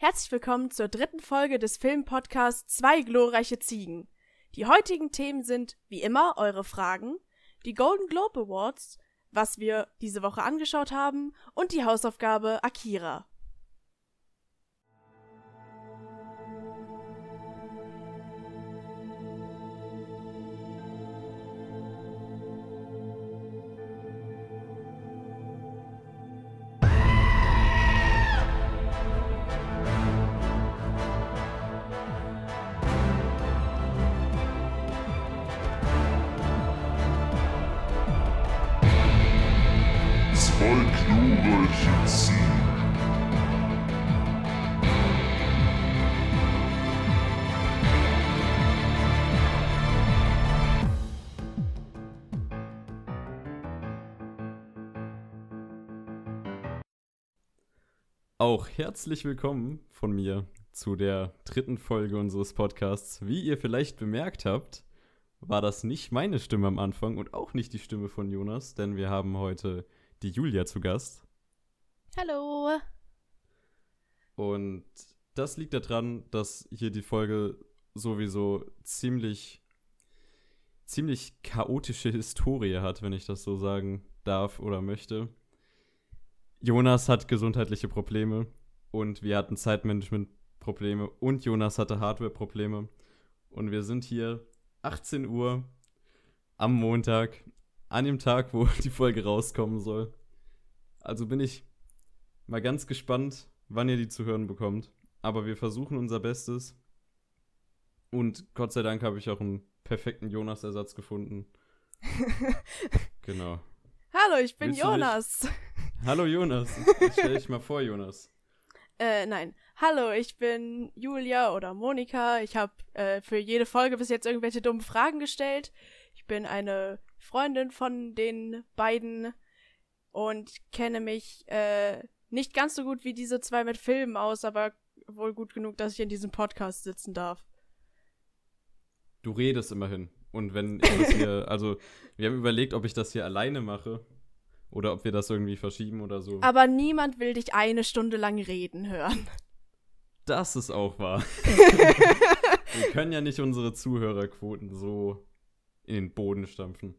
Herzlich willkommen zur dritten Folge des Filmpodcasts Zwei glorreiche Ziegen. Die heutigen Themen sind, wie immer, eure Fragen, die Golden Globe Awards, was wir diese Woche angeschaut haben und die Hausaufgabe Akira. Auch herzlich willkommen von mir zu der dritten Folge unseres Podcasts. Wie ihr vielleicht bemerkt habt, war das nicht meine Stimme am Anfang und auch nicht die Stimme von Jonas, denn wir haben heute die Julia zu Gast. Hallo. Und das liegt daran, dass hier die Folge sowieso ziemlich, ziemlich chaotische Historie hat, wenn ich das so sagen darf oder möchte. Jonas hat gesundheitliche Probleme und wir hatten Zeitmanagement-Probleme und Jonas hatte Hardware-Probleme. Und wir sind hier 18 Uhr am Montag, an dem Tag, wo die Folge rauskommen soll. Also bin ich mal ganz gespannt, wann ihr die zu hören bekommt. Aber wir versuchen unser Bestes. Und Gott sei Dank habe ich auch einen perfekten Jonas-Ersatz gefunden. Genau. Hallo, ich bin Willst Jonas. Hallo Jonas. Stell dich mal vor, Jonas. Äh, nein. Hallo, ich bin Julia oder Monika. Ich habe äh, für jede Folge bis jetzt irgendwelche dummen Fragen gestellt. Ich bin eine Freundin von den beiden und kenne mich äh, nicht ganz so gut wie diese zwei mit Filmen aus, aber wohl gut genug, dass ich in diesem Podcast sitzen darf. Du redest immerhin. Und wenn ich das hier, also wir haben überlegt, ob ich das hier alleine mache oder ob wir das irgendwie verschieben oder so. Aber niemand will dich eine Stunde lang reden hören. Das ist auch wahr. wir können ja nicht unsere Zuhörerquoten so in den Boden stampfen.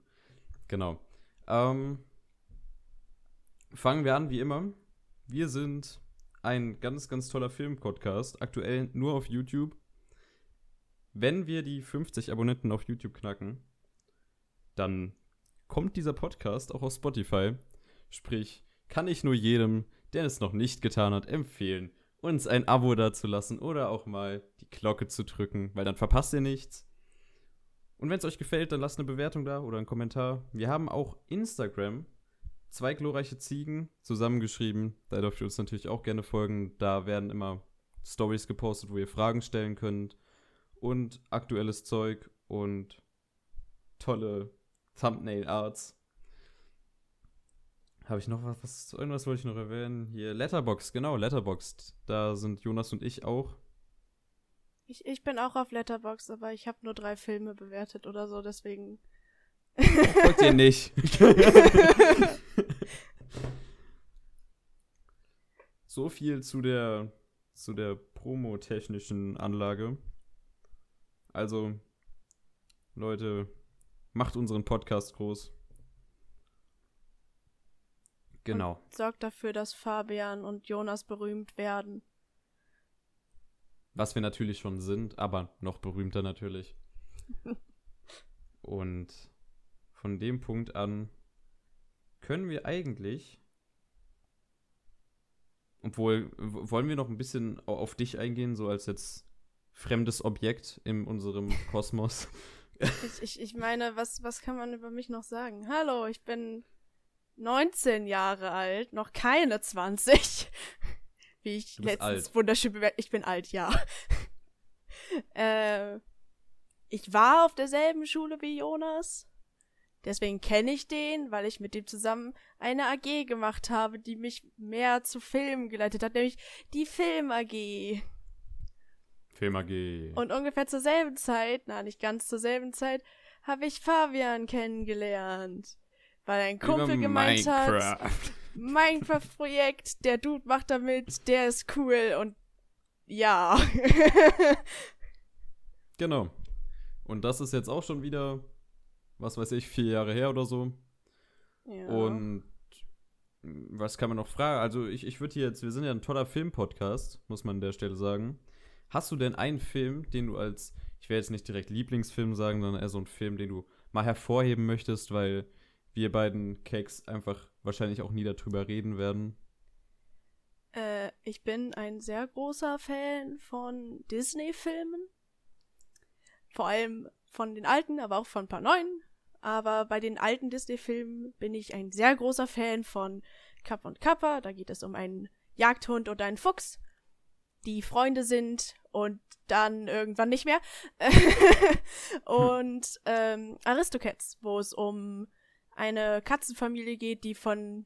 Genau. Ähm, fangen wir an, wie immer. Wir sind ein ganz, ganz toller Filmpodcast. Aktuell nur auf YouTube. Wenn wir die 50 Abonnenten auf YouTube knacken, dann kommt dieser Podcast auch auf Spotify. Sprich, kann ich nur jedem, der es noch nicht getan hat, empfehlen, uns ein Abo dazulassen oder auch mal die Glocke zu drücken, weil dann verpasst ihr nichts. Und wenn es euch gefällt, dann lasst eine Bewertung da oder einen Kommentar. Wir haben auch Instagram, zwei glorreiche Ziegen zusammengeschrieben. Da dürft ihr uns natürlich auch gerne folgen. Da werden immer Stories gepostet, wo ihr Fragen stellen könnt und aktuelles Zeug und tolle Thumbnail-Arts. Habe ich noch was, was? Irgendwas wollte ich noch erwähnen. Hier, Letterboxd, genau, Letterboxd. Da sind Jonas und ich auch. Ich, ich bin auch auf Letterboxd, aber ich habe nur drei Filme bewertet oder so, deswegen. Folgt ihr nicht. so viel zu der, zu der promotechnischen Anlage. Also, Leute, macht unseren Podcast groß. Genau. Und sorgt dafür, dass Fabian und Jonas berühmt werden. Was wir natürlich schon sind, aber noch berühmter natürlich. Und von dem Punkt an können wir eigentlich. Obwohl, wollen wir noch ein bisschen au- auf dich eingehen, so als jetzt fremdes Objekt in unserem Kosmos? Ich, ich, ich meine, was, was kann man über mich noch sagen? Hallo, ich bin 19 Jahre alt, noch keine 20. Wie ich letztens alt. wunderschön bemerkt. Ich bin alt, ja. äh, ich war auf derselben Schule wie Jonas. Deswegen kenne ich den, weil ich mit dem zusammen eine AG gemacht habe, die mich mehr zu Filmen geleitet hat, nämlich die Film AG. AG. Und ungefähr zur selben Zeit, na nicht ganz zur selben Zeit, habe ich Fabian kennengelernt. Weil ein Kumpel Über gemeint hat, Minecraft. Minecraft-Projekt, der Dude macht damit, der ist cool und Ja. Genau. Und das ist jetzt auch schon wieder, was weiß ich, vier Jahre her oder so. ja. Und was kann man noch fragen? Also ich, ich würde hier jetzt, wir sind ja ein toller Film-Podcast, muss man an der Stelle sagen. Hast du denn einen Film, den du als, ich will jetzt nicht direkt Lieblingsfilm sagen, sondern eher so einen Film, den du mal hervorheben möchtest, weil wir beiden Cakes einfach wahrscheinlich auch nie darüber reden werden? Äh, ich bin ein sehr großer Fan von Disney-Filmen. Vor allem von den alten, aber auch von ein paar neuen. Aber bei den alten Disney-Filmen bin ich ein sehr großer Fan von Kapp und Kappa. Da geht es um einen Jagdhund und einen Fuchs, die Freunde sind und dann irgendwann nicht mehr. und ähm, Aristocats, wo es um eine Katzenfamilie geht, die von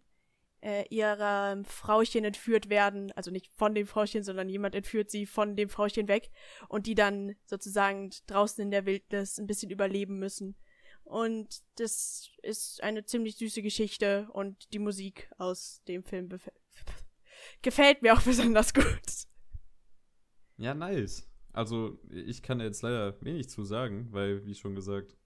äh, ihrem Frauchen entführt werden. Also nicht von dem Frauchen, sondern jemand entführt sie von dem Frauchen weg und die dann sozusagen draußen in der Wildnis ein bisschen überleben müssen. Und das ist eine ziemlich süße Geschichte und die Musik aus dem Film gefällt mir auch besonders gut. Ja, nice. Also ich kann jetzt leider wenig zu sagen, weil, wie schon gesagt,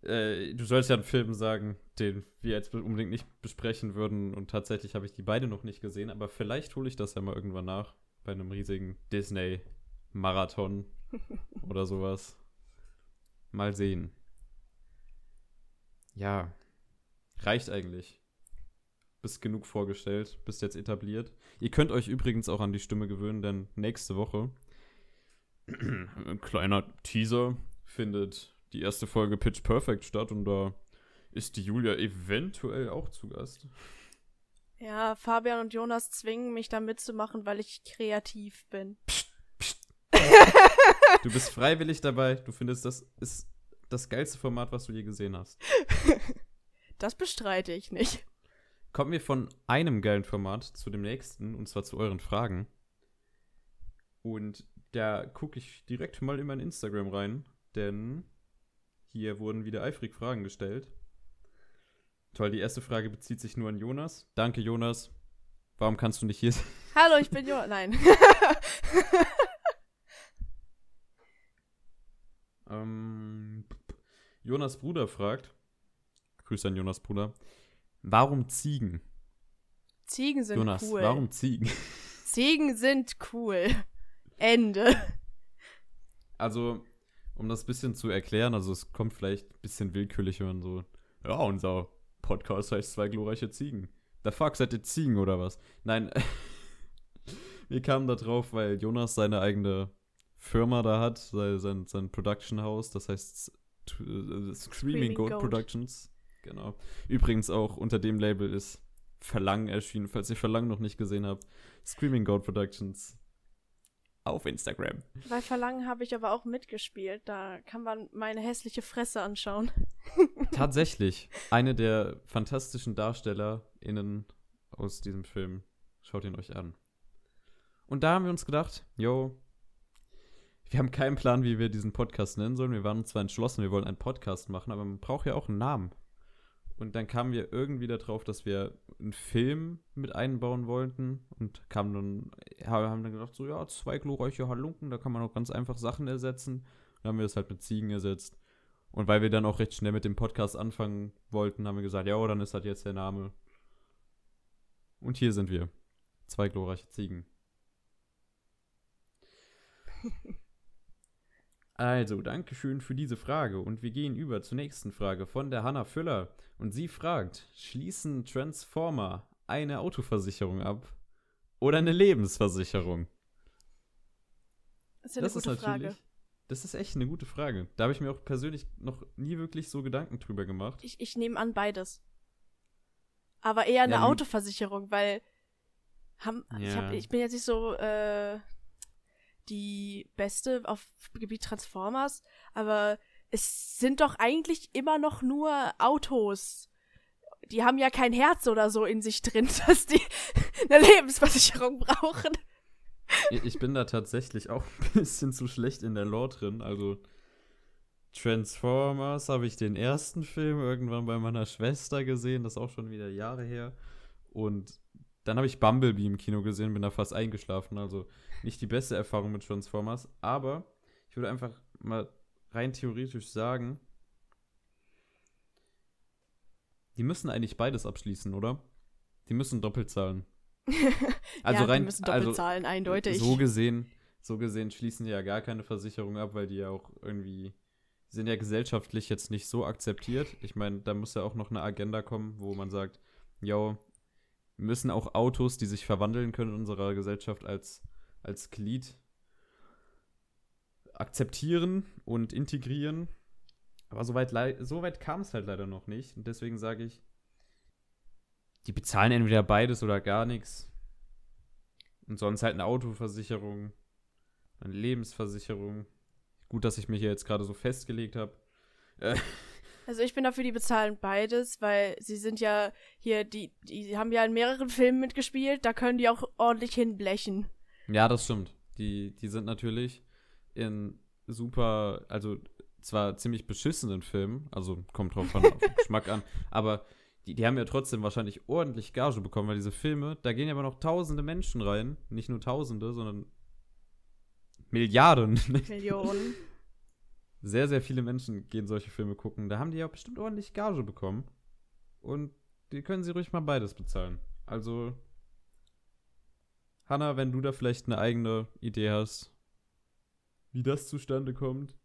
äh, du sollst ja einen Film sagen, den wir jetzt unbedingt nicht besprechen würden. Und tatsächlich habe ich die beide noch nicht gesehen, aber vielleicht hole ich das ja mal irgendwann nach bei einem riesigen Disney-Marathon oder sowas. Mal sehen. Ja, reicht eigentlich. Bist genug vorgestellt, bist jetzt etabliert. Ihr könnt euch übrigens auch an die Stimme gewöhnen, denn nächste Woche, ein kleiner Teaser, findet die erste Folge Pitch Perfect statt und da ist die Julia eventuell auch zu Gast. Ja, Fabian und Jonas zwingen mich da mitzumachen, weil ich kreativ bin. Du bist freiwillig dabei, du findest, das ist das geilste Format, was du je gesehen hast. Das bestreite ich nicht. Kommen wir von einem geilen Format zu dem nächsten, und zwar zu euren Fragen. Und da gucke ich direkt mal in mein Instagram rein, denn hier wurden wieder eifrig Fragen gestellt. Toll, die erste Frage bezieht sich nur an Jonas. Danke, Jonas. Warum kannst du nicht hier sein? Hallo, ich bin Jonas. Nein. Ähm, Jonas Bruder fragt, Grüße an Jonas Bruder, warum Ziegen? Ziegen sind Jonas, cool. warum Ziegen? Ziegen sind cool. Ende. Also, um das ein bisschen zu erklären, also es kommt vielleicht ein bisschen willkürlich, wenn man so, ja, unser Podcast heißt zwei glorreiche Ziegen. The fuck, seid ihr Ziegen oder was? Nein, wir kamen da drauf, weil Jonas seine eigene Firma da hat, sein, sein, sein Production House, das heißt äh, Screaming, Screaming Goat Goat. Productions. Genau. Übrigens auch unter dem Label ist Verlangen erschienen, falls ihr Verlangen noch nicht gesehen habt. Screaming Goat Productions auf Instagram. Bei Verlangen habe ich aber auch mitgespielt. Da kann man meine hässliche Fresse anschauen. Tatsächlich eine der fantastischen DarstellerInnen aus diesem Film. Schaut ihn euch an. Und da haben wir uns gedacht, yo, wir haben keinen Plan, wie wir diesen Podcast nennen sollen. Wir waren uns zwar entschlossen, wir wollen einen Podcast machen, aber man braucht ja auch einen Namen. Und dann kamen wir irgendwie darauf, dass wir einen Film mit einbauen wollten und kamen dann, haben dann gedacht, so, ja, zwei glorreiche Halunken, da kann man auch ganz einfach Sachen ersetzen. Dann haben wir das halt mit Ziegen ersetzt. Und weil wir dann auch recht schnell mit dem Podcast anfangen wollten, haben wir gesagt, ja, dann ist halt jetzt der Name. Und hier sind wir. Zwei glorreiche Ziegen. Also, Dankeschön für diese Frage. Und wir gehen über zur nächsten Frage von der Hanna Füller. Und sie fragt: Schließen Transformer eine Autoversicherung ab oder eine Lebensversicherung? Das ist ja eine gute Frage. Das ist echt eine gute Frage. Da habe ich mir auch persönlich noch nie wirklich so Gedanken drüber gemacht. Ich, ich nehme an beides. Aber eher eine Ja, Autoversicherung, weil haben, ich, Ja. hab, ich bin jetzt nicht so äh, die Beste auf Gebiet Transformers, aber es sind doch eigentlich immer noch nur Autos. Die haben ja kein Herz oder so in sich drin, dass die eine Lebensversicherung brauchen. Ich bin da tatsächlich auch ein bisschen zu schlecht in der Lore drin. Also Transformers habe ich den ersten Film irgendwann bei meiner Schwester gesehen, das ist auch schon wieder Jahre her. Und Dann habe ich Bumblebee im Kino gesehen, bin da fast eingeschlafen. Also nicht die beste Erfahrung mit Transformers. Aber ich würde einfach mal rein theoretisch sagen, die müssen eigentlich beides abschließen, oder? Die müssen doppelt zahlen. Also ja, rein, die müssen doppelt also zahlen, eindeutig. so gesehen, so gesehen schließen die ja gar keine Versicherung ab, weil die ja auch irgendwie sind ja gesellschaftlich jetzt nicht so akzeptiert. Ich meine, da muss ja auch noch eine Agenda kommen, wo man sagt, yo, müssen auch Autos, die sich verwandeln können in unserer Gesellschaft als, als Glied akzeptieren und integrieren. Aber so weit, so weit kam es halt leider noch nicht. Und deswegen sage ich, die bezahlen entweder beides oder gar nichts. Und sonst halt eine Autoversicherung, eine Lebensversicherung. Gut, dass ich mich hier jetzt gerade so festgelegt habe. Äh, Also ich bin dafür, die bezahlen beides, weil sie sind ja hier, die, die haben ja in mehreren Filmen mitgespielt, da können die auch ordentlich hinblechen. Ja, das stimmt. Die, die sind natürlich in super, also zwar ziemlich beschissenen Filmen, also kommt drauf an, auf den Geschmack an, aber die, die haben ja trotzdem wahrscheinlich ordentlich Gage bekommen, weil diese Filme, da gehen ja aber noch tausende Menschen rein. Nicht nur tausende, sondern Milliarden. Millionen. sehr, sehr viele Menschen gehen solche Filme gucken. Da haben die ja bestimmt ordentlich Gage bekommen. Und die können sie ruhig mal beides bezahlen. Also, Hanna, wenn du da vielleicht eine eigene Idee hast, wie das zustande kommt.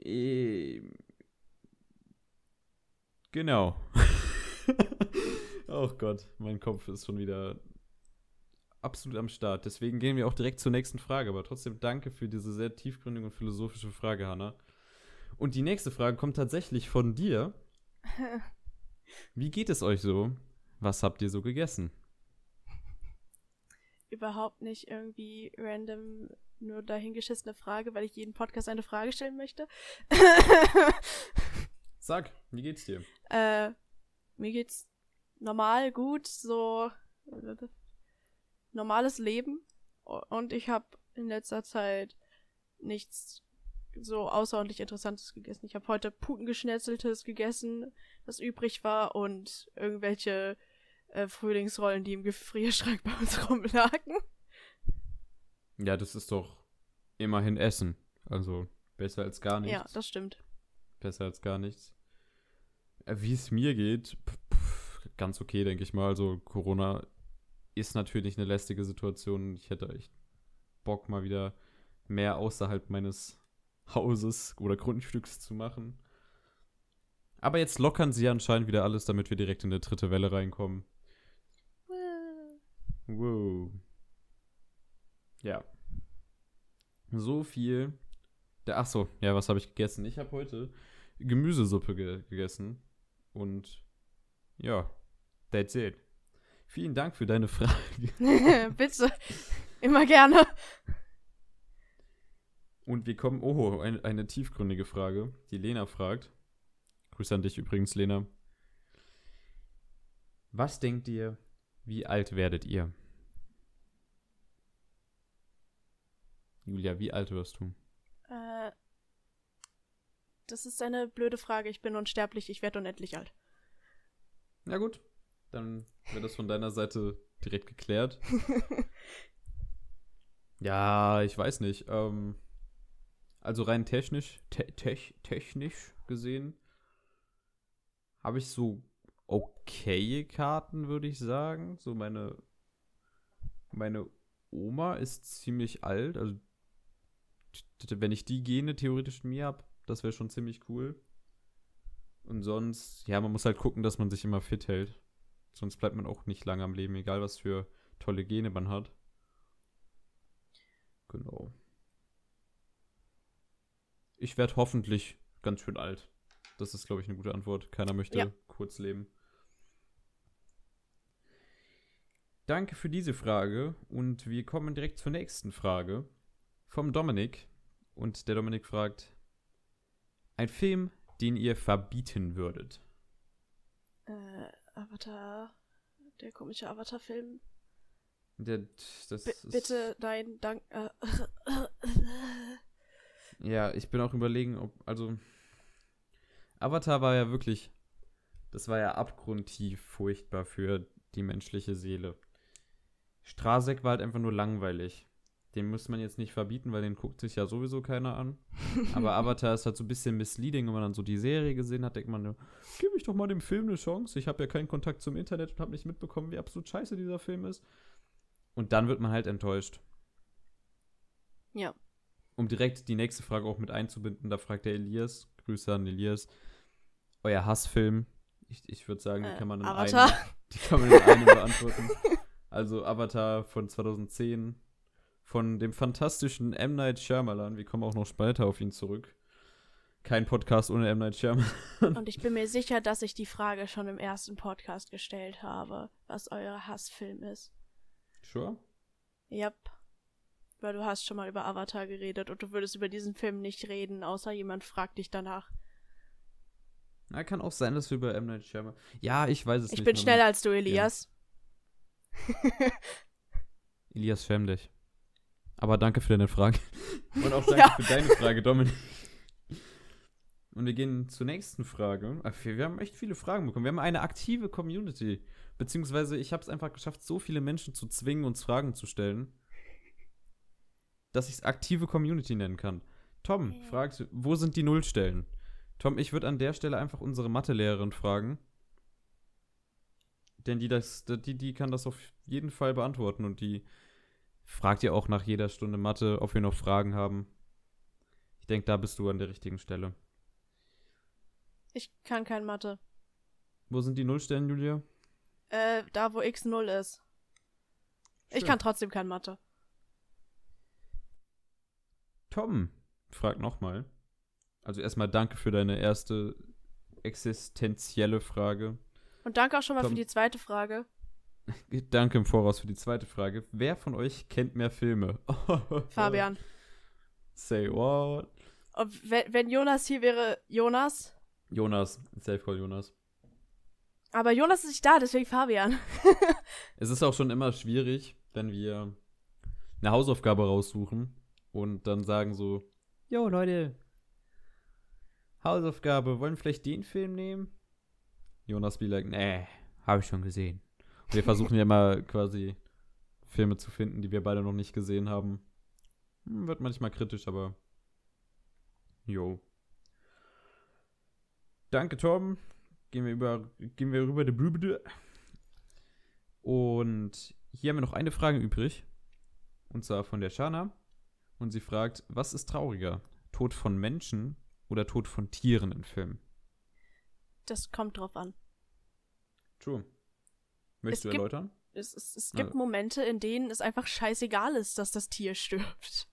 Ähm, Genau. oh Gott, mein Kopf ist schon wieder absolut am Start. Deswegen gehen wir auch direkt zur nächsten Frage. Aber trotzdem danke für diese sehr tiefgründige und philosophische Frage, Hanna. Und die nächste Frage kommt tatsächlich von dir. Wie geht es euch so? Was habt ihr so gegessen? Überhaupt nicht irgendwie random nur dahingeschissene Frage, weil ich jeden Podcast eine Frage stellen möchte. Sag, wie geht's dir? äh, mir geht's normal, gut, so normales Leben. Und ich habe in letzter Zeit nichts so außerordentlich Interessantes gegessen. Ich habe heute Putengeschnetzeltes gegessen, das übrig war, und irgendwelche äh, Frühlingsrollen, die im Gefrierschrank bei uns rumlagen. Ja, das ist doch immerhin Essen. Also besser als gar nichts. Ja, das stimmt. Besser als gar nichts. Äh, Wie es mir geht, ganz okay, denke ich mal. Also Corona ist natürlich eine lästige Situation. Ich hätte echt Bock, mal wieder mehr außerhalb meines Hauses oder Grundstücks zu machen. Aber jetzt lockern sie anscheinend wieder alles, damit wir direkt in eine dritte Welle reinkommen. Wow. Ja. So viel. Der, ach so, ja, was habe ich gegessen? Ich habe heute Gemüsesuppe ge gegessen. Und ja, that's it. Vielen Dank für deine Frage. Bitte. Immer gerne. Und wir kommen, oh, eine, eine tiefgründige Frage, die Lena fragt. Grüße an dich übrigens, Lena. Was denkt ihr, wie alt werdet ihr? Julia, wie alt wirst du? Äh, das ist eine blöde Frage. Ich bin unsterblich, ich werde unendlich alt. Na gut, dann wird das von deiner Seite direkt geklärt. Ja, ich weiß nicht. Ähm, also rein technisch, te tech technisch gesehen, habe ich so okaye Karten, würde ich sagen. So meine, meine Oma ist ziemlich alt. Also wenn ich die Gene theoretisch in mir habe, das wäre schon ziemlich cool. Und sonst, ja, man muss halt gucken, dass man sich immer fit hält. Sonst bleibt man auch nicht lange am Leben, egal was für tolle Gene man hat. Genau. Ich werde hoffentlich ganz schön alt. Das ist, glaube ich, eine gute Antwort. Keiner möchte Ja. kurz leben. Danke für diese Frage und wir kommen direkt zur nächsten Frage vom Dominik. Und der Dominik fragt: Ein Film, den ihr verbieten würdet? Äh, Avatar. Der komische Avatar-Film. Der, das B ist, bitte, nein, dank. Äh, Ja, ich bin auch überlegen, ob, also, Avatar war ja wirklich, das war ja abgrundtief furchtbar für die menschliche Seele. Strasek war halt einfach nur langweilig. Den muss man jetzt nicht verbieten, weil den guckt sich ja sowieso keiner an. Aber Avatar ist halt so ein bisschen misleading, wenn man dann so die Serie gesehen hat, denkt man, nur, gib ich doch mal dem Film eine Chance. Ich habe ja keinen Kontakt zum Internet und habe nicht mitbekommen, wie absolut scheiße dieser Film ist. Und dann wird man halt enttäuscht. Ja. Um direkt die nächste Frage auch mit einzubinden, da fragt der Elias, Grüße an Elias, euer Hassfilm. Ich, ich würde sagen, die Äh, kann man in Avatar. einem, die kann man in einem beantworten. Also Avatar von 2010 von dem fantastischen M. Night Shyamalan. Wir kommen auch noch später auf ihn zurück. Kein Podcast ohne M. Night Shyamalan. Und ich bin mir sicher, dass ich die Frage schon im ersten Podcast gestellt habe, was euer Hassfilm ist. Sure. Yep. Weil du hast schon mal über Avatar geredet und du würdest über diesen Film nicht reden, außer jemand fragt dich danach. Na, kann auch sein, dass wir bei M. Night Shyamalan... Ja, ich weiß es Ich nicht. bin Mama. schneller als du, Elias. Elias, schäm dich. Aber danke für deine Frage. Und auch danke Ja. für deine Frage, Dominik. Und wir gehen zur nächsten Frage. Wir, haben echt viele Fragen bekommen. Wir haben eine aktive Community. Beziehungsweise ich habe es einfach geschafft, so viele Menschen zu zwingen, uns Fragen zu stellen, dass ich es aktive Community nennen kann. Tom fragt, wo sind die Nullstellen? Tom, ich würde an der Stelle einfach unsere Mathelehrerin fragen. Denn die, das, die, die kann das auf jeden Fall beantworten und die fragt ja auch nach jeder Stunde Mathe, ob wir noch Fragen haben. Ich denke, da bist du an der richtigen Stelle. Ich kann kein Mathe. Wo sind die Nullstellen, Julia? Äh, da wo x 0 ist. Ich Schön. kann trotzdem kein Mathe. Tom fragt nochmal. Also erstmal danke für deine erste existenzielle Frage. Und danke auch schon mal Tom. für die zweite Frage. Danke im Voraus für die zweite Frage. Wer von euch kennt mehr Filme? Fabian. Say what? Und wenn, wenn Jonas hier wäre, Jonas. Jonas, Safe Call Jonas. Aber Jonas ist nicht da, deswegen Fabian. Es ist auch schon immer schwierig, wenn wir eine Hausaufgabe raussuchen und dann sagen so, Jo Leute, Hausaufgabe, wollen wir vielleicht den Film nehmen? Jonas be like, nee, habe ich schon gesehen. Und wir versuchen ja immer quasi Filme zu finden, die wir beide noch nicht gesehen haben. Hm, Wird manchmal kritisch, aber jo. Danke, Tom. Gehen wir über, gehen wir rüber die Bübede. Und hier haben wir noch eine Frage übrig. Und zwar von der Shana. Und sie fragt, was ist trauriger? Tod von Menschen oder Tod von Tieren in Filmen? Das kommt drauf an. True. Möchtest Es du gibt- erläutern? Es, es, es gibt Also- Momente, in denen es einfach scheißegal ist, dass das Tier stirbt.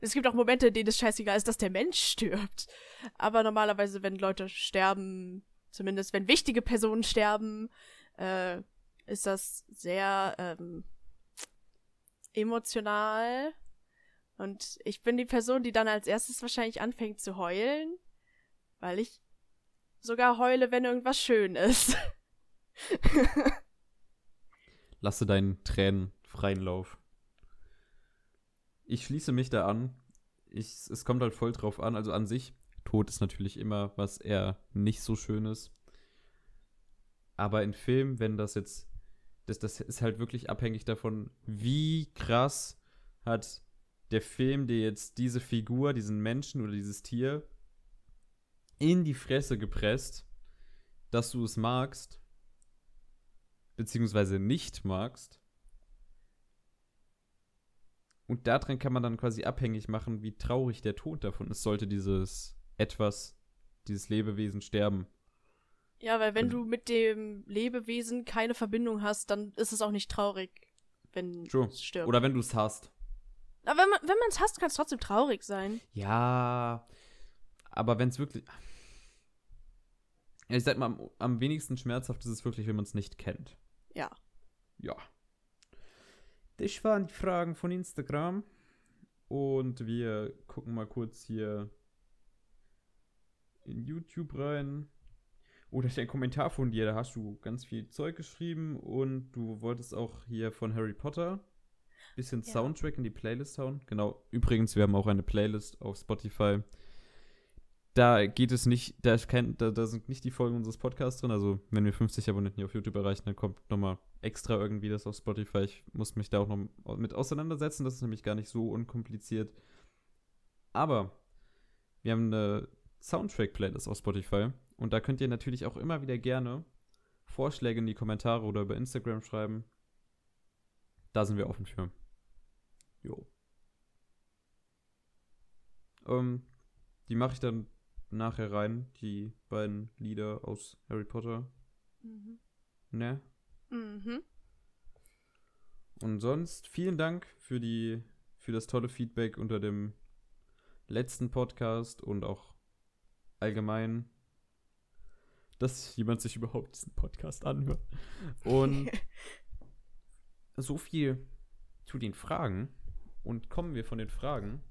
Es gibt auch Momente, in denen es scheißegal ist, dass der Mensch stirbt. Aber normalerweise, wenn Leute sterben, zumindest wenn wichtige Personen sterben, äh, ist das sehr ähm, emotional. Und ich bin die Person, die dann als erstes wahrscheinlich anfängt zu heulen, weil ich sogar heule, wenn irgendwas schön ist. Lasse deinen Tränen freien Lauf. Ich schließe mich da an. Ich, es kommt halt voll drauf an. Also an sich, Tod ist natürlich immer was eher nicht so Schönes. Aber in Filmen, wenn das jetzt, das, das ist halt wirklich abhängig davon, wie krass hat der Film dir jetzt diese Figur, diesen Menschen oder dieses Tier in die Fresse gepresst, dass du es magst beziehungsweise nicht magst. Und daran kann man dann quasi abhängig machen, wie traurig der Tod davon ist, sollte dieses etwas, dieses Lebewesen sterben. Ja, weil wenn Also- du mit dem Lebewesen keine Verbindung hast, dann ist es auch nicht traurig, wenn True. es stirbt. Oder wenn du es hast. Aber wenn man wenn man es hasst, kann es trotzdem traurig sein. Ja, aber wenn es wirklich. Ja, Ich sag mal, am, am wenigsten schmerzhaft ist es wirklich, wenn man es nicht kennt. Ja. Ja. Das waren die Fragen von Instagram. Und wir gucken mal kurz hier in YouTube rein. Oh, da ist ein Kommentar von dir. Da hast du ganz viel Zeug geschrieben und du wolltest auch hier von Harry Potter bisschen Ja. Soundtrack in die Playlist hauen. Genau. Übrigens, wir haben auch eine Playlist auf Spotify. Da geht es nicht, da, kein, da, da sind nicht die Folgen unseres Podcasts drin. Also, wenn wir 50 Abonnenten hier auf YouTube erreichen, dann kommt nochmal extra irgendwie das auf Spotify. Ich muss mich da auch noch mit auseinandersetzen. Das ist nämlich gar nicht so unkompliziert. Aber wir haben eine Soundtrack-Playlist auf Spotify. Und da könnt ihr natürlich auch immer wieder gerne Vorschläge in die Kommentare oder über Instagram schreiben. Da sind wir offen für. Jo. Ähm, die mache ich dann nachher rein, die beiden Lieder aus Harry Potter. Mhm. Ne? Mhm. Und sonst vielen Dank für die für das tolle Feedback unter dem letzten Podcast und auch allgemein, dass jemand sich überhaupt diesen Podcast anhört. Und so viel zu den Fragen. Und kommen wir von den Fragen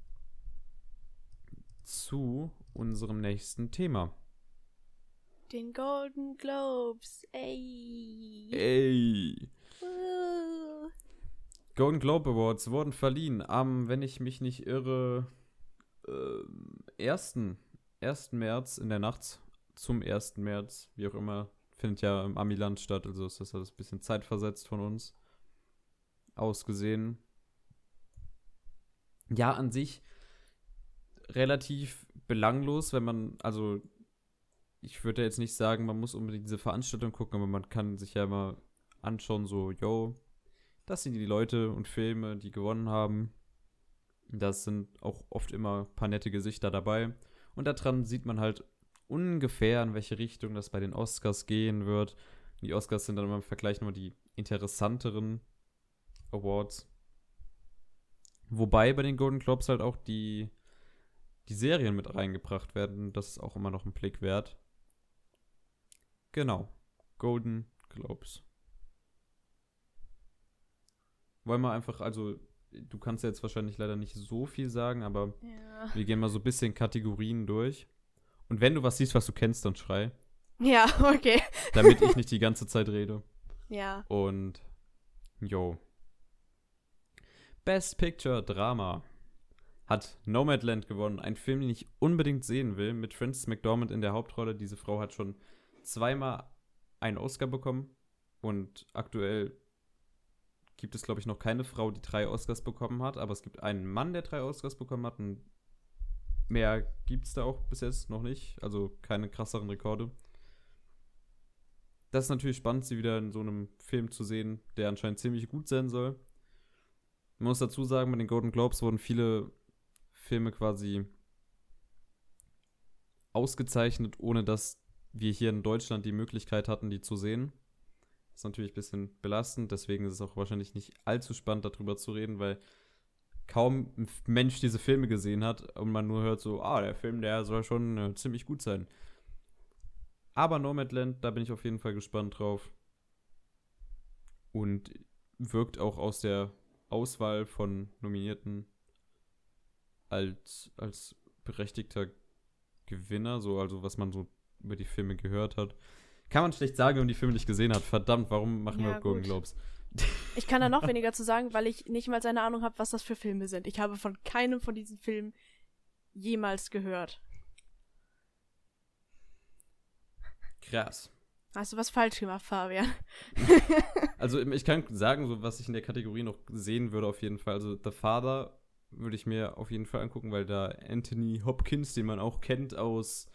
zu unserem nächsten Thema. Den Golden Globes. Ey. Ey! Uh. Golden Globe Awards wurden verliehen am, wenn ich mich nicht irre, äh, 1. 1. März in der Nacht zum 1. März, wie auch immer, findet ja im Amiland statt, also ist das alles ein bisschen zeitversetzt von uns ausgesehen. Ja, an sich relativ belanglos, wenn man, also ich würde jetzt nicht sagen, man muss unbedingt diese Veranstaltung gucken, aber man kann sich ja mal anschauen, so, yo, das sind die Leute und Filme, die gewonnen haben. Das sind auch oft immer ein paar nette Gesichter dabei. Und daran sieht man halt ungefähr, in welche Richtung das bei den Oscars gehen wird. Die Oscars sind dann immer im Vergleich nochmal die interessanteren Awards. Wobei bei den Golden Globes halt auch die, die Serien mit reingebracht werden. Das ist auch immer noch ein Blick wert. Genau. Golden Globes. Wollen wir einfach, also, du kannst ja jetzt wahrscheinlich leider nicht so viel sagen, aber Ja. wir gehen mal so ein bisschen Kategorien durch. Und wenn du was siehst, was du kennst, dann schrei. Ja, okay. Damit ich nicht die ganze Zeit rede. Ja. Und, yo. Best Picture Drama hat Nomadland gewonnen. Ein Film, den ich unbedingt sehen will, mit Frances McDormand in der Hauptrolle. Diese Frau hat schon zweimal einen Oscar bekommen. Und aktuell gibt es, glaube ich, noch keine Frau, die drei Oscars bekommen hat. Aber es gibt einen Mann, der drei Oscars bekommen hat. Und mehr gibt es da auch bis jetzt noch nicht. Also keine krasseren Rekorde. Das ist natürlich spannend, sie wieder in so einem Film zu sehen, der anscheinend ziemlich gut sein soll. Man muss dazu sagen, bei den Golden Globes wurden viele Filme quasi ausgezeichnet, ohne dass wir hier in Deutschland die Möglichkeit hatten, die zu sehen. Das ist natürlich ein bisschen belastend, deswegen ist es auch wahrscheinlich nicht allzu spannend, darüber zu reden, weil kaum ein Mensch diese Filme gesehen hat und man nur hört so, ah, der Film, der soll schon äh, ziemlich gut sein. Aber Nomadland, da bin ich auf jeden Fall gespannt drauf. Und wirkt auch aus der Auswahl von Nominierten als, als berechtigter Gewinner, so, also was man so über die Filme gehört hat. Kann man schlecht sagen, wenn man die Filme nicht gesehen hat. Verdammt, warum machen Ja, wir Golden. Globes? Ich kann da noch weniger zu sagen, weil ich nicht mal eine Ahnung habe, was das für Filme sind. Ich habe von keinem von diesen Filmen jemals gehört. Krass. Hast du was falsch gemacht, Fabian? Also ich kann sagen, so was ich in der Kategorie noch sehen würde auf jeden Fall. Also The Father würde ich mir auf jeden Fall angucken, weil da Anthony Hopkins, den man auch kennt aus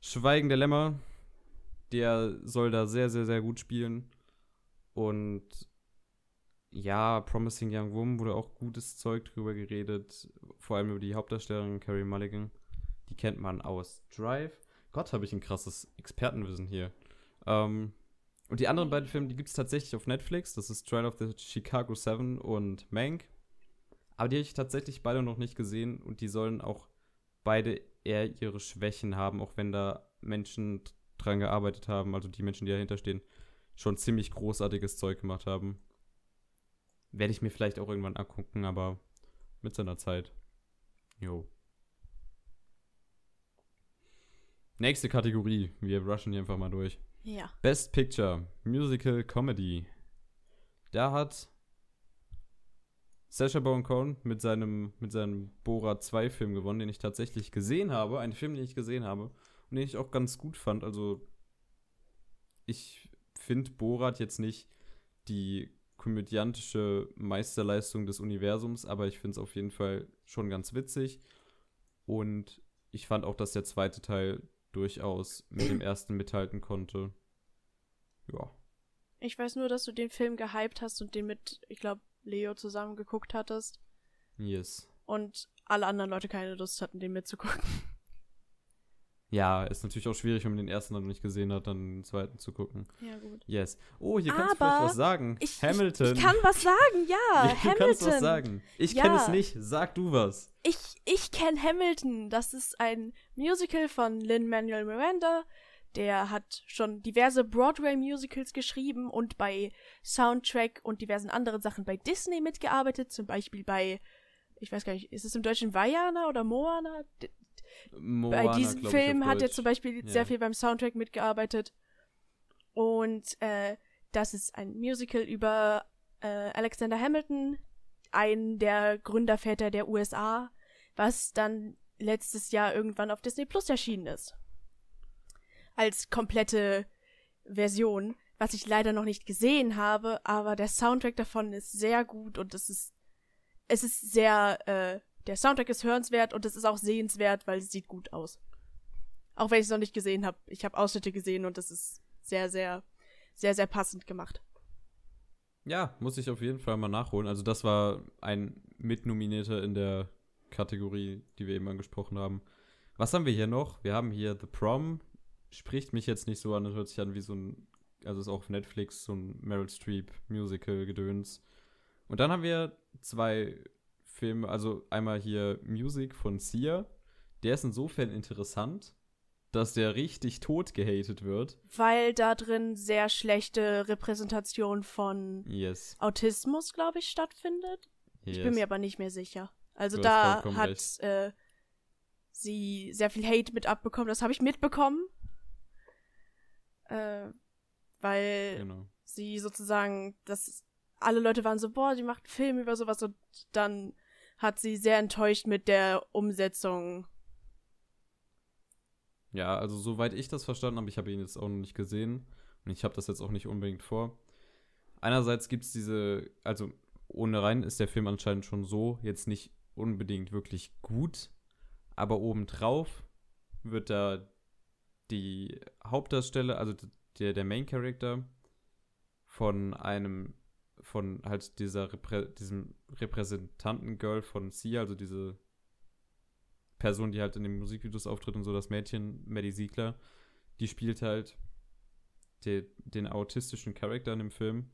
Schweigen der Lämmer, der soll da sehr, sehr, sehr gut spielen. Und ja, Promising Young Woman wurde auch gutes Zeug drüber geredet. Vor allem über die Hauptdarstellerin Carrie Mulligan. Die kennt man aus Drive. Gott, habe ich ein krasses Expertenwissen hier. Ähm, und die anderen beiden Filme, die gibt es tatsächlich auf Netflix. Das ist Trial of the Chicago 7 und Mank. Aber die habe ich tatsächlich beide noch nicht gesehen und die sollen auch beide eher ihre Schwächen haben, auch wenn da Menschen dran gearbeitet haben, also die Menschen, die dahinter stehen, schon ziemlich großartiges Zeug gemacht haben. Werde ich mir vielleicht auch irgendwann angucken, aber mit seiner Zeit. Jo. Nächste Kategorie. Wir rushen hier einfach mal durch. Ja. Best Picture, Musical Comedy. Da hat Sacha Baron Cohen mit seinem, mit seinem Bora 2 Film gewonnen, den ich tatsächlich gesehen habe. Ein Film, den ich gesehen habe und den ich auch ganz gut fand. Also, ich finde Borat jetzt nicht die komödiantische Meisterleistung des Universums, aber ich finde es auf jeden Fall schon ganz witzig. Und ich fand auch, dass der zweite Teil durchaus mit dem ersten mithalten konnte. Ja. Ich weiß nur, dass du den Film gehypt hast und den mit, ich glaube, Leo zusammen geguckt hattest. Yes. Und alle anderen Leute keine Lust hatten, den mitzugucken. Ja, ist natürlich auch schwierig, wenn man den ersten dann noch nicht gesehen hat, dann den zweiten zu gucken. Ja, gut. Yes. Oh, hier kannst du Aber vielleicht was sagen. Ich, Hamilton. Ich, ich kann was sagen, ja. Ja, du Hamilton. kannst was sagen. Ich Ja. kenne es nicht. Sag du was. Ich, ich kenne Hamilton. Das ist ein Musical von Lin-Manuel Miranda. Der hat schon diverse Broadway-Musicals geschrieben und bei Soundtrack und diversen anderen Sachen bei Disney mitgearbeitet. Zum Beispiel bei, ich weiß gar nicht, ist es im Deutschen Vajana oder Moana? D Moana, bei diesem Film hat er zum Beispiel Ja. sehr viel beim Soundtrack mitgearbeitet. Und äh, das ist ein Musical über äh, Alexander Hamilton, einen der Gründerväter der USA, was dann letztes Jahr irgendwann auf Disney Plus erschienen ist. Als komplette Version, was ich leider noch nicht gesehen habe, aber der Soundtrack davon ist sehr gut und es ist es ist sehr äh, der Soundtrack ist hörenswert und es ist auch sehenswert, weil es sieht gut aus. Auch wenn ich es noch nicht gesehen habe. Ich habe Ausschnitte gesehen und es ist sehr, sehr, sehr, sehr passend gemacht. Ja, muss ich auf jeden Fall mal nachholen. Also das war ein Mitnominierter in der Kategorie, die wir eben angesprochen haben. Was haben wir hier noch? Wir haben hier The Prom. Spricht mich jetzt nicht so an, das hört sich an wie so ein, also ist auch auf Netflix so ein Meryl Streep Musical Gedöns. Und dann haben wir zwei Filme, also einmal hier Music von Sia. Der ist insofern interessant, dass der richtig tot gehatet wird. Weil da drin sehr schlechte Repräsentation von Yes. Autismus, glaube ich, stattfindet. yes. Ich bin mir aber nicht mehr sicher. Also Du da hat äh, sie sehr viel Hate mit abbekommen. Das habe ich mitbekommen. Äh, weil Genau. sie sozusagen, das alle Leute waren so, boah, sie macht einen Film über sowas und dann hat sie sehr enttäuscht mit der Umsetzung. Ja, also soweit ich das verstanden habe, ich habe ihn jetzt auch noch nicht gesehen und ich habe das jetzt auch nicht unbedingt vor. Einerseits gibt es diese, also ohne rein ist der Film anscheinend schon so, jetzt nicht unbedingt wirklich gut, aber obendrauf wird da die Hauptdarsteller, also der, der Main Character von einem, von halt dieser Reprä diesem Repräsentanten-Girl von Sia, also diese Person, die halt in den Musikvideos auftritt und so, das Mädchen, Maddie Siegler, die spielt halt de, den autistischen Charakter in dem Film.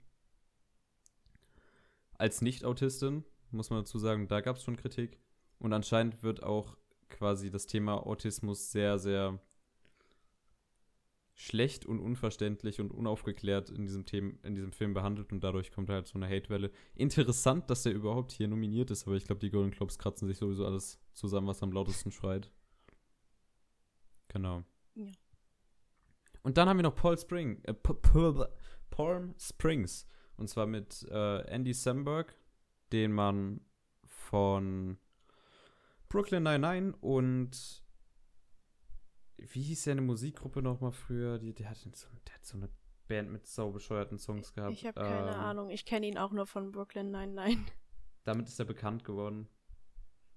Als Nicht-Autistin, muss man dazu sagen, da gab es schon Kritik. Und anscheinend wird auch quasi das Thema Autismus sehr, sehr schlecht und unverständlich und unaufgeklärt in diesem, Thema, in diesem Film behandelt und dadurch kommt halt so eine Hatewelle. Interessant, dass der überhaupt hier nominiert ist, aber ich glaube, die Golden Globes kratzen sich sowieso alles zusammen, was am lautesten schreit. Genau. Ja. Und dann haben wir noch Paul Spring, äh, Palm Springs. Und zwar mit äh, Andy Samberg, den man von Brooklyn 99 und wie hieß seine Musikgruppe nochmal früher? Die, der, hat so, der hat so eine Band mit sau bescheuerten Songs gehabt. Ich habe keine Ähm, Ahnung. Ich kenne ihn auch nur von Brooklyn 99. Damit ist er bekannt geworden.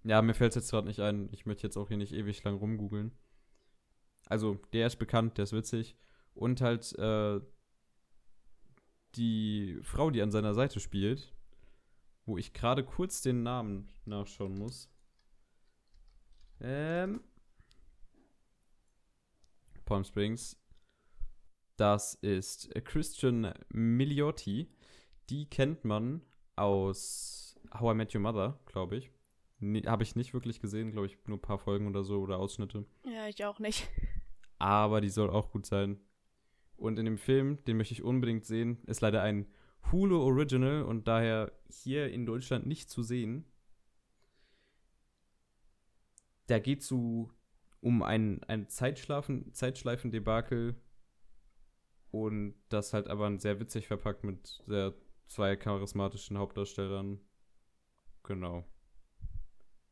Ja, mir fällt es jetzt gerade nicht ein. Ich möchte jetzt auch hier nicht ewig lang rumgoogeln. Also, der ist bekannt, der ist witzig. Und halt äh, die Frau, die an seiner Seite spielt, wo ich gerade kurz den Namen nachschauen muss. Ähm. Palm Springs. Das ist äh, Christian Milioti. Die kennt man aus How I Met Your Mother, glaube ich. Nee, Habe ich nicht wirklich gesehen, glaube ich, nur ein paar Folgen oder so oder Ausschnitte. Ja, ich auch nicht. Aber die soll auch gut sein. Und in dem Film, den möchte ich unbedingt sehen, ist leider ein Hulu Original und daher hier in Deutschland nicht zu sehen. Da geht es um ein, ein Zeitschlafen, Zeitschleifen-Debakel und das halt aber sehr witzig verpackt mit sehr zwei charismatischen Hauptdarstellern. Genau.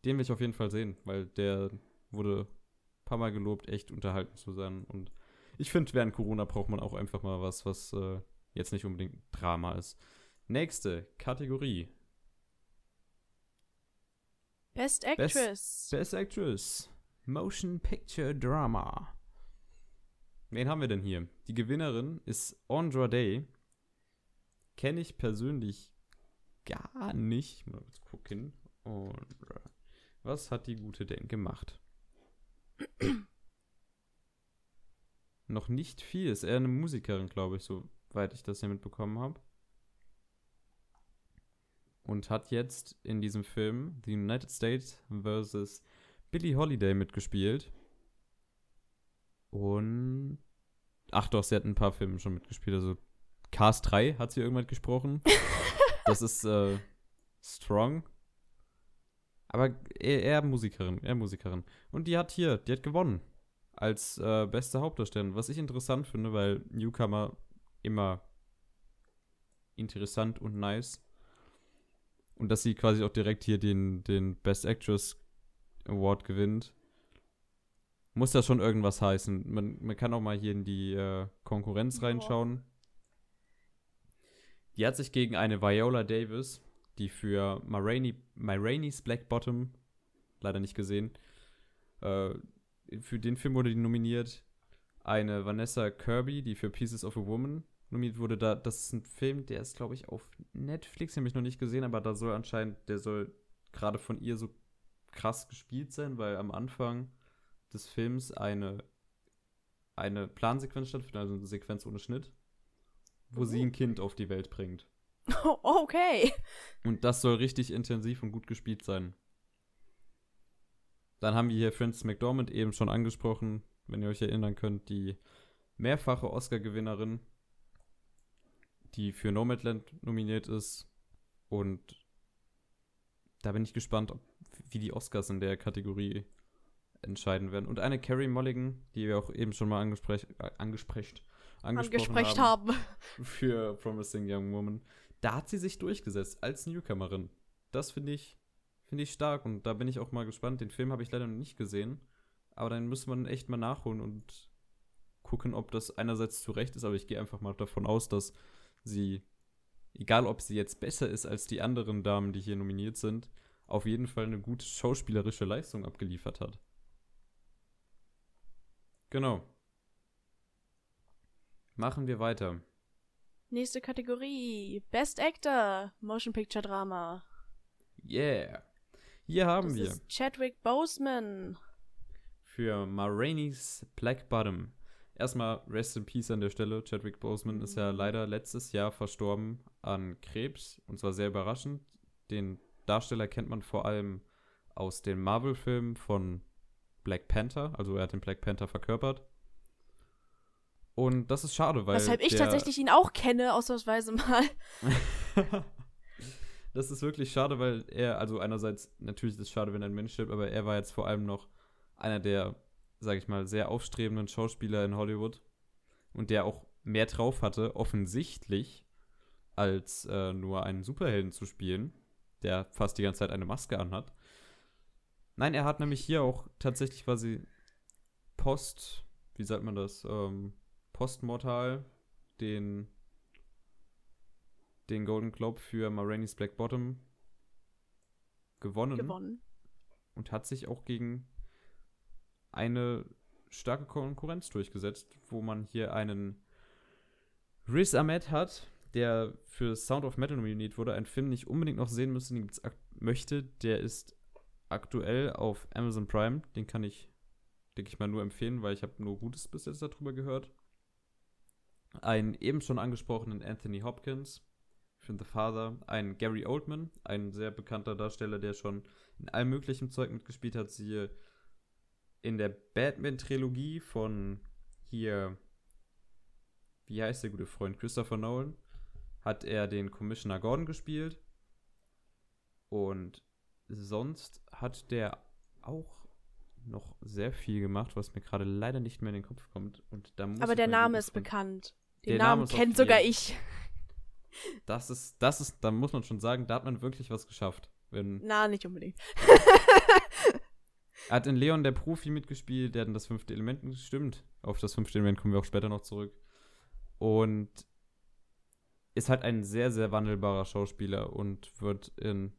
Den will ich auf jeden Fall sehen, weil der wurde ein paar Mal gelobt, echt unterhalten zu sein. Und ich finde, während Corona braucht man auch einfach mal was, was äh, jetzt nicht unbedingt Drama ist. Nächste Kategorie. Best Actress. Best Actress. Motion Picture Drama. Wen haben wir denn hier? Die Gewinnerin ist Andra Day. Kenne ich persönlich gar nicht. Mal kurz gucken. Andra. Was hat die Gute denn gemacht? Noch nicht viel. Ist eher eine Musikerin, glaube ich, soweit ich das hier mitbekommen habe. Und hat jetzt in diesem Film The United States vs. Billie Holiday mitgespielt. Und. Ach doch, sie hat ein paar Filme schon mitgespielt. Also Cast 3 hat sie irgendwann gesprochen. das ist äh, Strong. Aber eher, eher, Musikerin, eher Musikerin. Und die hat hier, die hat gewonnen. Als äh, beste Hauptdarstellerin. Was ich interessant finde, weil Newcomer immer interessant und nice. Und dass sie quasi auch direkt hier den, den Best Actress Award gewinnt muss das schon irgendwas heißen. Man, man kann auch mal hier in die äh, Konkurrenz reinschauen. Die hat sich gegen eine Viola Davis, die für Marainis Black Bottom, leider nicht gesehen, äh, für den Film wurde die nominiert. Eine Vanessa Kirby, die für Pieces of a Woman nominiert wurde. Da, das ist ein Film, der ist, glaube ich, auf Netflix, den habe ich noch nicht gesehen, aber da soll anscheinend, der soll gerade von ihr so krass gespielt sein, weil am Anfang des Films eine, eine Plansequenz stattfindet, also eine Sequenz ohne Schnitt, wo oh. sie ein Kind auf die Welt bringt. okay. Und das soll richtig intensiv und gut gespielt sein. Dann haben wir hier Frances McDormand eben schon angesprochen, wenn ihr euch erinnern könnt, die mehrfache Oscar-Gewinnerin, die für Nomadland nominiert ist. Und da bin ich gespannt, wie die Oscars in der Kategorie entscheiden werden. Und eine Carrie Mulligan, die wir auch eben schon mal angesprochen, äh, angesprochen, angesprochen haben, haben. Für Promising Young Woman. Da hat sie sich durchgesetzt als Newcomerin. Das finde ich, finde ich stark und da bin ich auch mal gespannt. Den Film habe ich leider noch nicht gesehen. Aber dann muss man echt mal nachholen und gucken, ob das einerseits zu Recht ist. Aber ich gehe einfach mal davon aus, dass sie, egal ob sie jetzt besser ist als die anderen Damen, die hier nominiert sind, auf jeden Fall eine gute schauspielerische Leistung abgeliefert hat. Genau. Machen wir weiter. Nächste Kategorie. Best Actor. Motion Picture Drama. Yeah. Hier haben das wir. Ist Chadwick Boseman. Für Ma Rainey's Black Bottom. Erstmal Rest in Peace an der Stelle. Chadwick Boseman mhm. ist ja mhm. leider letztes Jahr verstorben an Krebs. Und zwar sehr überraschend. Den Darsteller kennt man vor allem aus den Marvel-Filmen von Black Panther. Also er hat den Black Panther verkörpert. Und das ist schade, weil. Weshalb ich tatsächlich ihn auch kenne, ausnahmsweise mal. das ist wirklich schade, weil er, also einerseits, natürlich ist es schade, wenn ein Mensch stirbt, aber er war jetzt vor allem noch einer der, sag ich mal, sehr aufstrebenden Schauspieler in Hollywood. Und der auch mehr drauf hatte, offensichtlich, als äh, nur einen Superhelden zu spielen, der fast die ganze Zeit eine Maske anhat. Nein, er hat nämlich hier auch tatsächlich quasi Post, wie sagt man das, ähm, postmortal den, den Golden Globe für Marainis Black Bottom gewonnen. Gewonnen. Und hat sich auch gegen eine starke Konkurrenz durchgesetzt, wo man hier einen Riz Ahmed hat, der für Sound of Metal nominiert wurde, einen Film nicht unbedingt noch sehen müssen, möchte. Der ist aktuell auf Amazon Prime. Den kann ich, denke ich mal, nur empfehlen, weil ich habe nur Gutes bis jetzt darüber gehört. Einen eben schon angesprochenen Anthony Hopkins für The Father. Ein Gary Oldman, ein sehr bekannter Darsteller, der schon in allem möglichen Zeug mitgespielt hat. Siehe in der Batman-Trilogie von hier, wie heißt der gute Freund? Christopher Nolan. Hat er den Commissioner Gordon gespielt. Und sonst hat der auch noch sehr viel gemacht, was mir gerade leider nicht mehr in den Kopf kommt. Und da muss Aber der Name ist bekannt. Den Namen Name kennt sogar ich. Das ist, das ist, da muss man schon sagen, da hat man wirklich was geschafft. Wenn, Na, nicht unbedingt. er hat in Leon der Profi mitgespielt, der hat in das fünfte Element gestimmt. Auf das fünfte Element kommen wir auch später noch zurück. Und ist halt ein sehr, sehr wandelbarer Schauspieler und wird in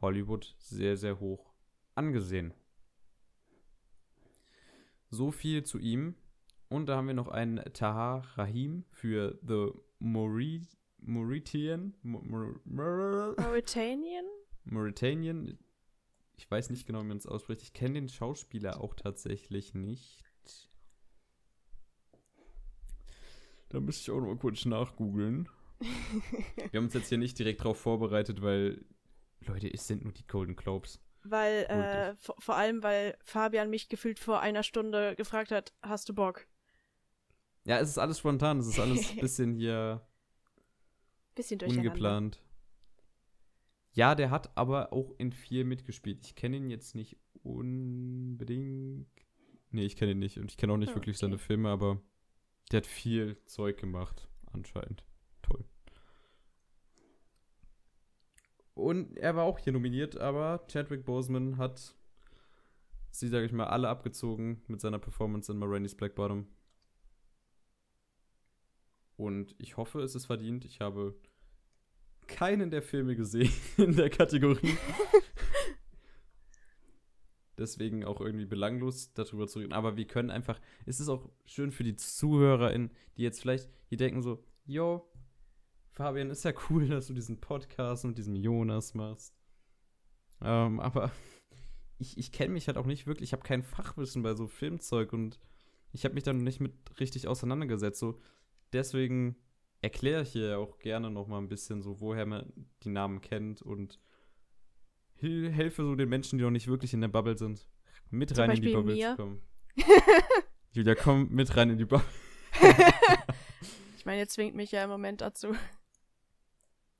Hollywood sehr, sehr hoch angesehen. So viel zu ihm. Und da haben wir noch einen Taha Rahim für The Maurit Mauritian. Mauritanian? Mauritanian. Ich weiß nicht genau, wie man es ausspricht. Ich kenne den Schauspieler auch tatsächlich nicht. Da müsste ich auch noch mal kurz nachgoogeln. Wir haben uns jetzt hier nicht direkt drauf vorbereitet, weil, Leute, es sind nur die Golden Globes. Weil, äh, vor, allem, weil Fabian mich gefühlt vor einer Stunde gefragt hat, hast du Bock? Ja, es ist alles spontan, es ist alles ein bisschen hier Bisschen ungeplant. Ja, der hat aber auch in viel mitgespielt. Ich kenne ihn jetzt nicht unbedingt. Nee, ich kenne ihn nicht. Und ich kenne auch nicht Ah, wirklich okay. seine Filme, aber der hat viel Zeug gemacht, anscheinend. Toll. Und er war auch hier nominiert, aber Chadwick Boseman hat sie, sage ich mal, alle abgezogen mit seiner Performance in Ma Rainey's Black Bottom. Und ich hoffe, es ist verdient. Ich habe keinen der Filme gesehen in der Kategorie. Deswegen auch irgendwie belanglos darüber zu reden. Aber wir können einfach, es ist auch schön für die ZuhörerInnen, die jetzt vielleicht, die denken so, yo, Fabian, ist ja cool, dass du diesen Podcast mit diesem Jonas machst. Ähm, aber ich, ich kenne mich halt auch nicht wirklich, ich habe kein Fachwissen bei so Filmzeug und ich habe mich da noch nicht mit richtig auseinandergesetzt. So, deswegen erkläre ich hier auch gerne noch mal ein bisschen so, woher man die Namen kennt und hel- helfe so den Menschen, die noch nicht wirklich in der Bubble sind, mit Zum rein in die Beispiel Bubble mir. zu kommen. Julia, komm mit rein in die Bubble. Ich meine, ihr zwingt mich ja im Moment dazu.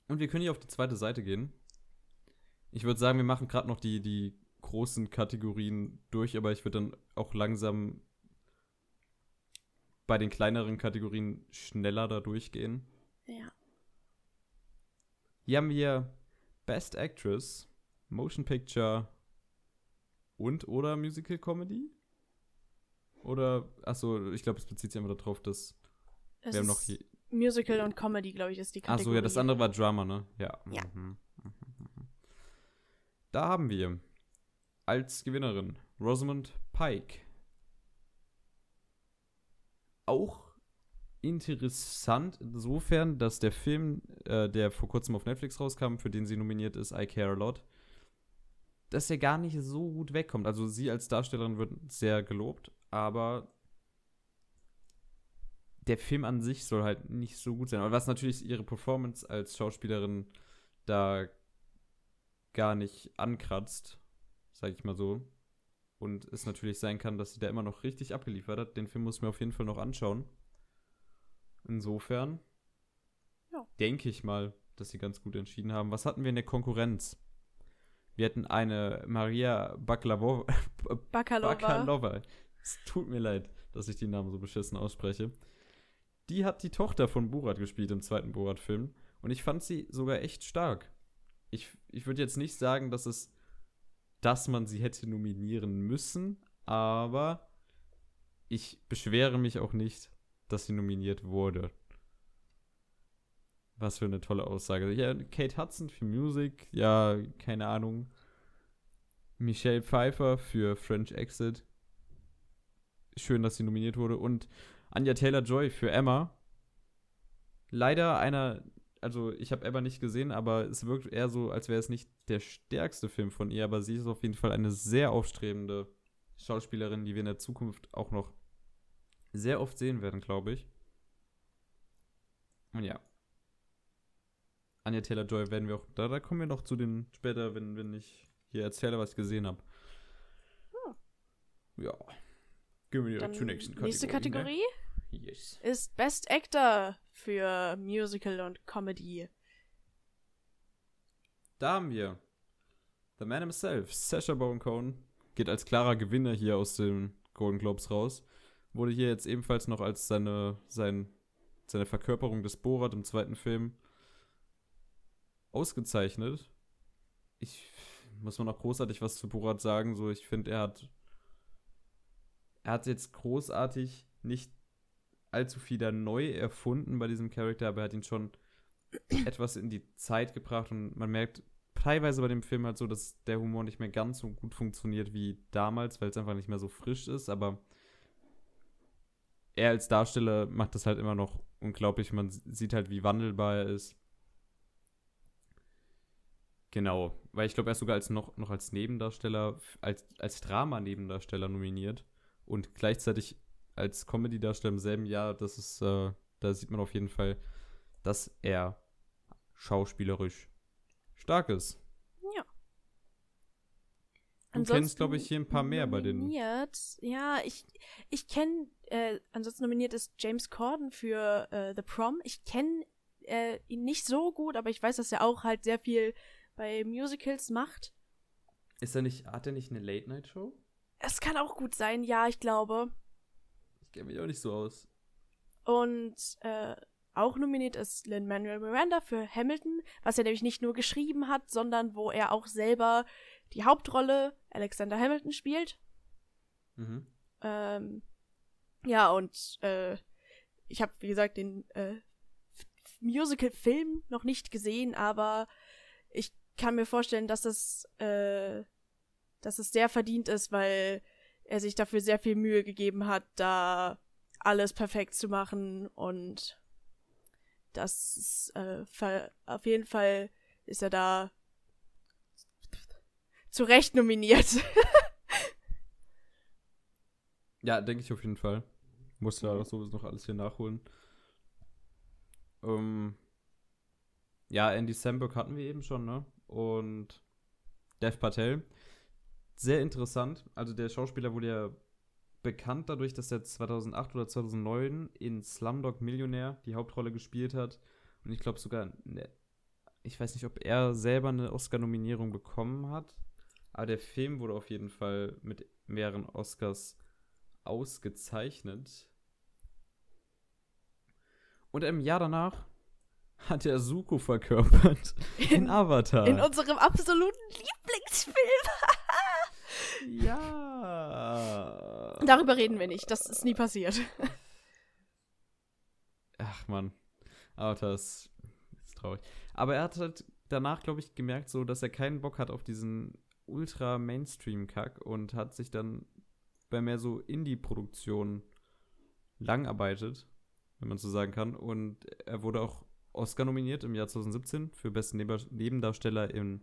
Und wir können hier auf die zweite Seite gehen. Ich würde sagen, wir machen gerade noch die, die großen Kategorien durch, aber ich würde dann auch langsam bei den kleineren Kategorien schneller da durchgehen. Ja. Hier haben wir Best Actress, Motion Picture und oder Musical Comedy? Oder, achso, ich glaube, es bezieht sich einfach darauf, dass Es wir haben noch hier. Musical und Comedy, glaube ich, ist die Kategorie. Achso, ja, das andere war Drama, ne? Ja. Ja. Mhm. Da haben wir als Gewinnerin Rosamund Pike. Auch interessant insofern, dass der Film, äh, der vor kurzem auf Netflix rauskam, für den sie nominiert ist, I Care a Lot, dass er gar nicht so gut wegkommt. Also sie als Darstellerin wird sehr gelobt, aber der Film an sich soll halt nicht so gut sein. Aber was natürlich ihre Performance als Schauspielerin da gar nicht ankratzt, sag ich mal so. Und es natürlich sein kann, dass sie da immer noch richtig abgeliefert hat. Den Film muss ich mir auf jeden Fall noch anschauen. Insofern Ja. denke ich mal, dass sie ganz gut entschieden haben. Was hatten wir in der Konkurrenz? Wir hatten eine Maria Baklavo Bakalova. Bakalova. Es tut mir leid, dass ich die Namen so beschissen ausspreche. Die hat die Tochter von Borat gespielt im zweiten Borat-Film. Und ich fand sie sogar echt stark. Ich, ich würde jetzt nicht sagen, dass es, dass man sie hätte nominieren müssen, aber ich beschwere mich auch nicht, dass sie nominiert wurde. Was für eine tolle Aussage. Ja, Kate Hudson für Music, ja, keine Ahnung. Michelle Pfeiffer für French Exit. Schön, dass sie nominiert wurde. Und Anya Taylor-Joy für Emma. Leider einer, also ich habe Emma nicht gesehen, aber es wirkt eher so, als wäre es nicht der stärkste Film von ihr, aber sie ist auf jeden Fall eine sehr aufstrebende Schauspielerin, die wir in der Zukunft auch noch sehr oft sehen werden, glaube ich. Und ja. Anya Taylor-Joy werden wir auch, da, da kommen wir noch zu den später, wenn, wenn ich hier erzähle, was ich gesehen habe. Ja. Gehen wir Dann zur nächsten Kategorie. nächste Ne? Kategorie Yes. ist Best Actor für Musical und Comedy. Da haben wir The Man himself, Sacha Baron Cohen, geht als klarer Gewinner hier aus den Golden Globes raus. Wurde hier jetzt ebenfalls noch als seine, sein, seine Verkörperung des Borat im zweiten Film ausgezeichnet. Ich muss man noch großartig was zu Borat sagen. So, ich finde, er hat. Er hat jetzt großartig nicht allzu viel da neu erfunden bei diesem Charakter, aber er hat ihn schon etwas in die Zeit gebracht und man merkt teilweise bei dem Film halt so, dass der Humor nicht mehr ganz so gut funktioniert wie damals, weil es einfach nicht mehr so frisch ist, aber er als Darsteller macht das halt immer noch unglaublich. Man sieht halt, wie wandelbar er ist. Genau, weil ich glaube, er ist sogar als noch, noch als Nebendarsteller, als, als Drama-Nebendarsteller nominiert und gleichzeitig als Comedy-Darsteller im selben Jahr. Das ist, äh, da sieht man auf jeden Fall, dass er schauspielerisch stark ist. Ja. Du kennst, glaube ich, hier ein paar mehr bei den. Nominiert, ja, ich, ich kenne, äh, ansonsten nominiert ist James Corden für äh, The Prom. Ich kenne äh, ihn nicht so gut, aber ich weiß, dass er auch halt sehr viel bei Musicals macht. Ist er nicht, hat er nicht eine Late-Night-Show? Es kann auch gut sein, ja, ich glaube. Ich kenne mich auch nicht so aus. Und äh, auch nominiert ist Lin-Manuel Miranda für Hamilton, was er nämlich nicht nur geschrieben hat, sondern wo er auch selber die Hauptrolle Alexander Hamilton spielt. Mhm. Ähm, ja, und äh, ich habe, wie gesagt, den äh, Musical-Film noch nicht gesehen, aber ich kann mir vorstellen, dass es, äh, dass es sehr verdient ist, weil er sich dafür sehr viel Mühe gegeben hat, da alles perfekt zu machen und das ist, äh, auf jeden Fall ist er da zu Recht nominiert. ja, denke ich auf jeden Fall. Muss ja sowieso noch alles hier nachholen. Ähm, ja, Andy Samberg hatten wir eben schon, ne? Und Dev Patel. Sehr interessant. Also der Schauspieler wurde ja bekannt dadurch, dass er 2008 oder 2009 in Slumdog Millionär die Hauptrolle gespielt hat. Und ich glaube sogar, ne, ich weiß nicht, ob er selber eine Oscar-Nominierung bekommen hat. Aber der Film wurde auf jeden Fall mit mehreren Oscars ausgezeichnet. Und im Jahr danach hat er Suko verkörpert in, in Avatar. In unserem absoluten Lieblingsfilm. Ja. Darüber reden wir nicht. Das ist nie passiert. Ach man. Avatar ist, ist traurig. Aber er hat halt danach, glaube ich, gemerkt, so, dass er keinen Bock hat auf diesen ultra Mainstream-Kack und hat sich dann bei mehr so Indie-Produktionen langarbeitet, wenn man so sagen kann. Und er wurde auch Oscar nominiert im Jahr 2017 für besten Nebendarsteller im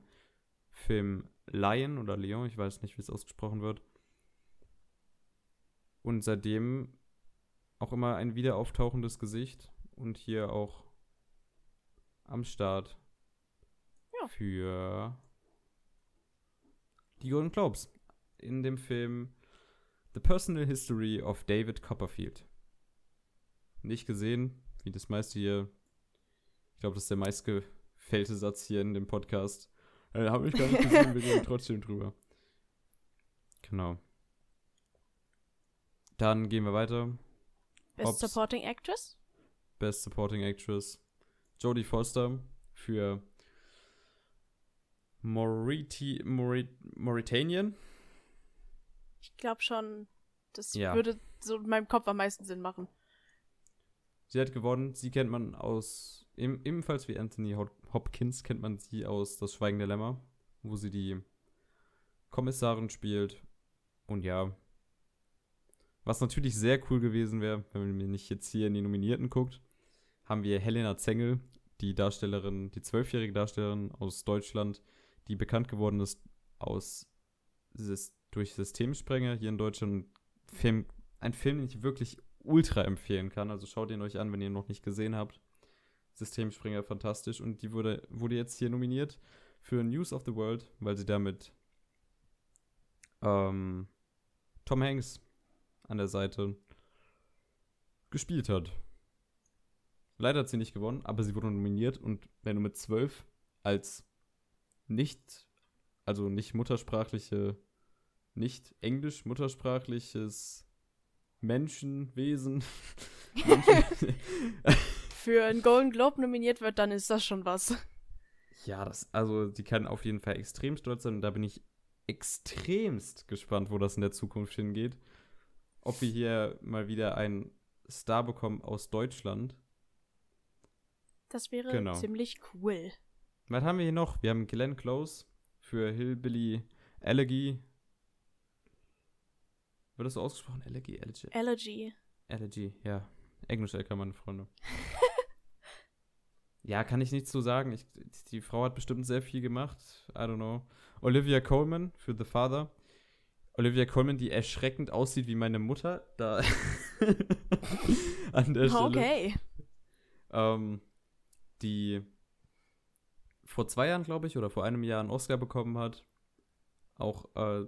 Film Lion oder Leon, ich weiß nicht, wie es ausgesprochen wird. Und seitdem auch immer ein wiederauftauchendes Gesicht und hier auch am Start ja. für die Golden Globes in dem Film The Personal History of David Copperfield. Nicht gesehen, wie das meiste hier. Ich glaube, das ist der meistgefällte Satz hier in dem Podcast. Äh, Habe ich gar nicht gesehen, wir reden trotzdem drüber. Genau. Dann gehen wir weiter. Best Hobbs. Supporting Actress? Best Supporting Actress. Jodie Foster für Mauriti Maurit Mauritanien. Ich glaube schon, das Ja. würde so in meinem Kopf am meisten Sinn machen. Sie hat gewonnen. Sie kennt man aus, eben, ebenfalls wie Anthony Hop- Hopkins, kennt man sie aus Das Schweigen der Lämmer, wo sie die Kommissarin spielt. Und ja, was natürlich sehr cool gewesen wäre, wenn man nicht jetzt hier in die Nominierten guckt, haben wir Helena Zengel, die Darstellerin, die zwölfjährige Darstellerin aus Deutschland, die bekannt geworden ist aus durch Systemsprenger hier in Deutschland. Film, ein Film, den ich wirklich ultra empfehlen kann. Also schaut ihn euch an, wenn ihr ihn noch nicht gesehen habt. Systemspringer fantastisch. Und die wurde, wurde jetzt hier nominiert für News of the World, weil sie damit ähm, Tom Hanks an der Seite gespielt hat. Leider hat sie nicht gewonnen, aber sie wurde nominiert und wenn du mit zwölf als nicht, also nicht muttersprachliche, nicht englisch muttersprachliches Menschenwesen, Menschen, Für einen Golden Globe nominiert wird, dann ist das schon was. Ja, das, also die kann auf jeden Fall extrem stolz sein und da bin ich extremst gespannt, wo das in der Zukunft hingeht. Ob wir hier mal wieder einen Star bekommen aus Deutschland. Das wäre Genau. ziemlich cool. Was haben wir hier noch? Wir haben Glenn Close für Hillbilly Elegy. Wird das so ausgesprochen? Elegy? Elegy? Allergy. Elegy, ja. Englisch, LK, meine Freunde. ja, kann ich nichts zu sagen. Ich, die Frau hat bestimmt sehr viel gemacht. I don't know. Olivia Colman für The Father. Olivia Colman, die erschreckend aussieht wie meine Mutter. Da an der Stelle. Okay. Ähm, die vor zwei Jahren, glaube ich, oder vor einem Jahr einen Oscar bekommen hat. Auch äh,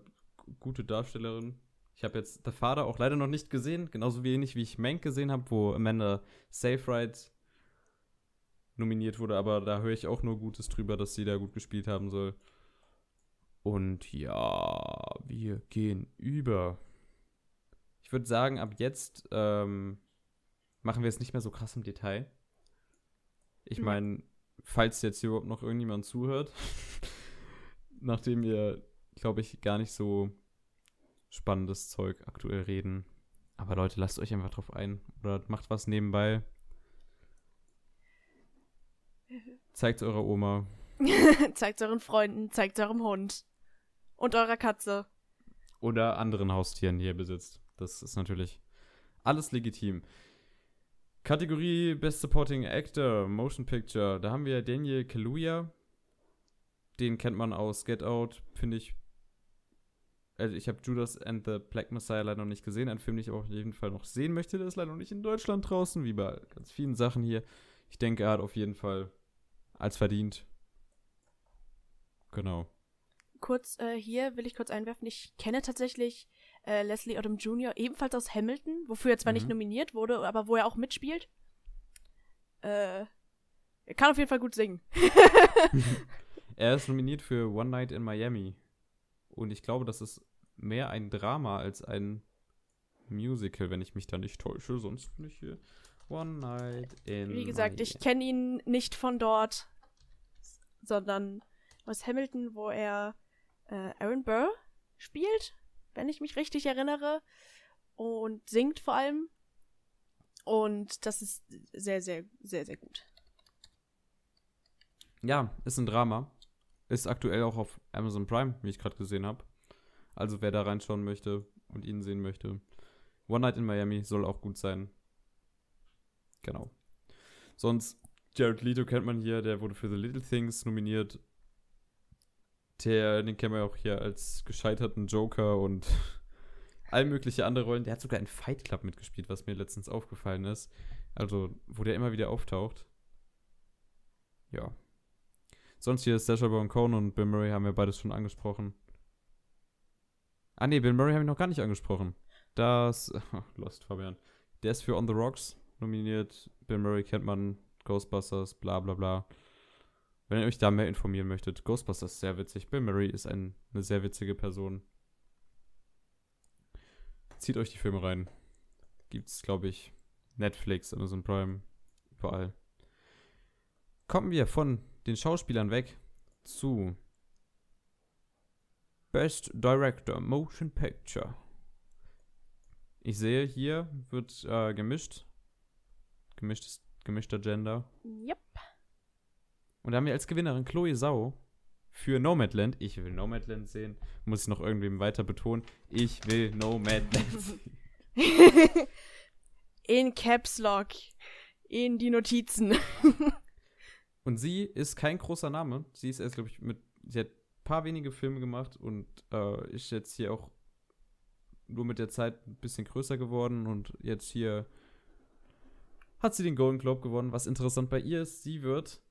gute Darstellerin. Ich habe jetzt The Father auch leider noch nicht gesehen, genauso wenig wie ich Mank gesehen habe, wo Amanda Seyfried nominiert wurde, aber da höre ich auch nur Gutes drüber, dass sie da gut gespielt haben soll. Und ja, wir gehen über. Ich würde sagen, ab jetzt ähm, machen wir es nicht mehr so krass im Detail. Ich meine, falls jetzt hier überhaupt noch irgendjemand zuhört, nachdem wir, glaube ich, gar nicht so spannendes Zeug aktuell reden. Aber Leute, lasst euch einfach drauf ein oder macht was nebenbei. Zeigt eurer Oma. zeigt euren Freunden, zeigt eurem Hund. Und eurer Katze. oder anderen Haustieren, die ihr besitzt. Das ist natürlich alles legitim. Kategorie Best Supporting Actor, Motion Picture. Da haben wir Daniel Kaluuya. Den kennt man aus Get Out, finde ich. Also ich habe Judas and the Black Messiah leider noch nicht gesehen. Ein Film, den ich aber auf jeden Fall noch sehen möchte. Der ist leider noch nicht in Deutschland draußen, wie bei ganz vielen Sachen hier. Ich denke, er hat auf jeden Fall als verdient. Genau. Kurz äh, hier will ich kurz einwerfen, ich kenne tatsächlich äh, Leslie Odom Jr. ebenfalls aus Hamilton, wofür er zwar nicht Mhm. nominiert wurde, aber wo er auch mitspielt. Äh, er kann auf jeden Fall gut singen. Er ist nominiert für One Night in Miami. Und ich glaube, das ist mehr ein Drama als ein Musical, wenn ich mich da nicht täusche. Sonst bin ich hier One Night in Wie gesagt, ich kenne ihn nicht von dort, sondern aus Hamilton, wo er äh, Aaron Burr spielt, wenn ich mich richtig erinnere. Und singt vor allem. Und das ist sehr, sehr, sehr, sehr gut. Ja, ist ein Drama. Ist aktuell auch auf Amazon Prime, wie ich gerade gesehen habe. Also wer da reinschauen möchte und ihn sehen möchte. One Night in Miami soll auch gut sein. Genau. Sonst, Jared Leto kennt man hier, der wurde für The Little Things nominiert. Der, den kennen wir auch hier als gescheiterten Joker und all mögliche andere Rollen. Der hat sogar in Fight Club mitgespielt, was mir letztens aufgefallen ist. Also, wo der immer wieder auftaucht. Ja. Sonst hier ist Sacha Baron Cohen und Bill Murray haben wir beides schon angesprochen. Ah nee, Bill Murray haben wir noch gar nicht angesprochen. Das, Lost Fabian. Der ist für On the Rocks nominiert. Bill Murray kennt man, Ghostbusters, bla bla bla. Wenn ihr euch da mehr informieren möchtet, Ghostbusters ist sehr witzig. Bill Murray ist ein, eine sehr witzige Person. Zieht euch die Filme rein. Gibt's, glaube ich, Netflix, Amazon Prime, überall. Kommen wir von den Schauspielern weg zu Best Director Motion Picture. Ich sehe, hier wird äh, gemischt. Gemischtes, gemischter Gender. Yep. Und da haben wir als Gewinnerin Chloe Sau für Nomadland. Ich will Nomadland sehen. Muss ich noch irgendwem weiter betonen. Ich will Nomadland sehen. In Caps Lock. In die Notizen. Und sie ist kein großer Name. Sie ist erst, glaube ich, mit. Sie hat paar wenige Filme gemacht und äh, ist jetzt hier auch nur mit der Zeit ein bisschen größer geworden und jetzt hier hat sie den Golden Globe gewonnen. Was interessant bei ihr ist, sie wird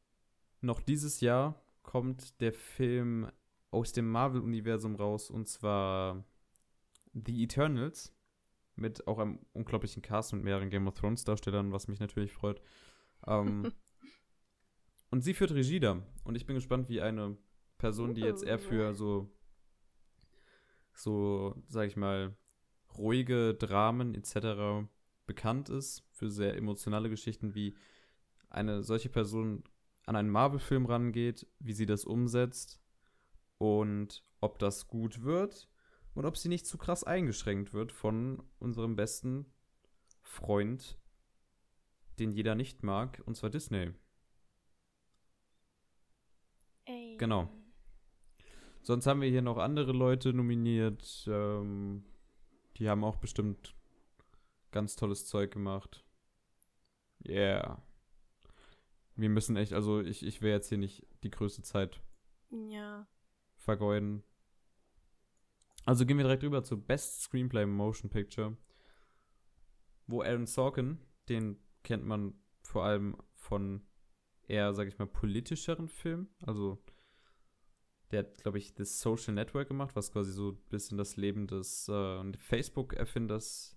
noch dieses Jahr kommt der Film aus dem Marvel-Universum raus und zwar The Eternals mit auch einem unglaublichen Cast mit mehreren Game of Thrones Darstellern, was mich natürlich freut. Ähm, und sie führt Regie da und ich bin gespannt, wie eine Person, die jetzt eher für so so, sag ich mal, ruhige Dramen etc. bekannt ist, für sehr emotionale Geschichten, wie eine solche Person an einen Marvel-Film rangeht, wie sie das umsetzt und ob das gut wird und ob sie nicht zu krass eingeschränkt wird von unserem besten Freund, den jeder nicht mag, und zwar Disney. Ey. Genau. Sonst haben wir hier noch andere Leute nominiert. Ähm, die haben auch bestimmt ganz tolles Zeug gemacht. Yeah. Wir müssen echt, also ich, ich will jetzt hier nicht die größte Zeit Ja. vergeuden. Also gehen wir direkt rüber zu Best Screenplay Motion Picture. Wo Aaron Sorkin, den kennt man vor allem von eher, sag ich mal, politischeren Filmen. Also der hat, glaube ich, das Social Network gemacht, was quasi so ein bisschen das Leben des äh, Facebook-Erfinders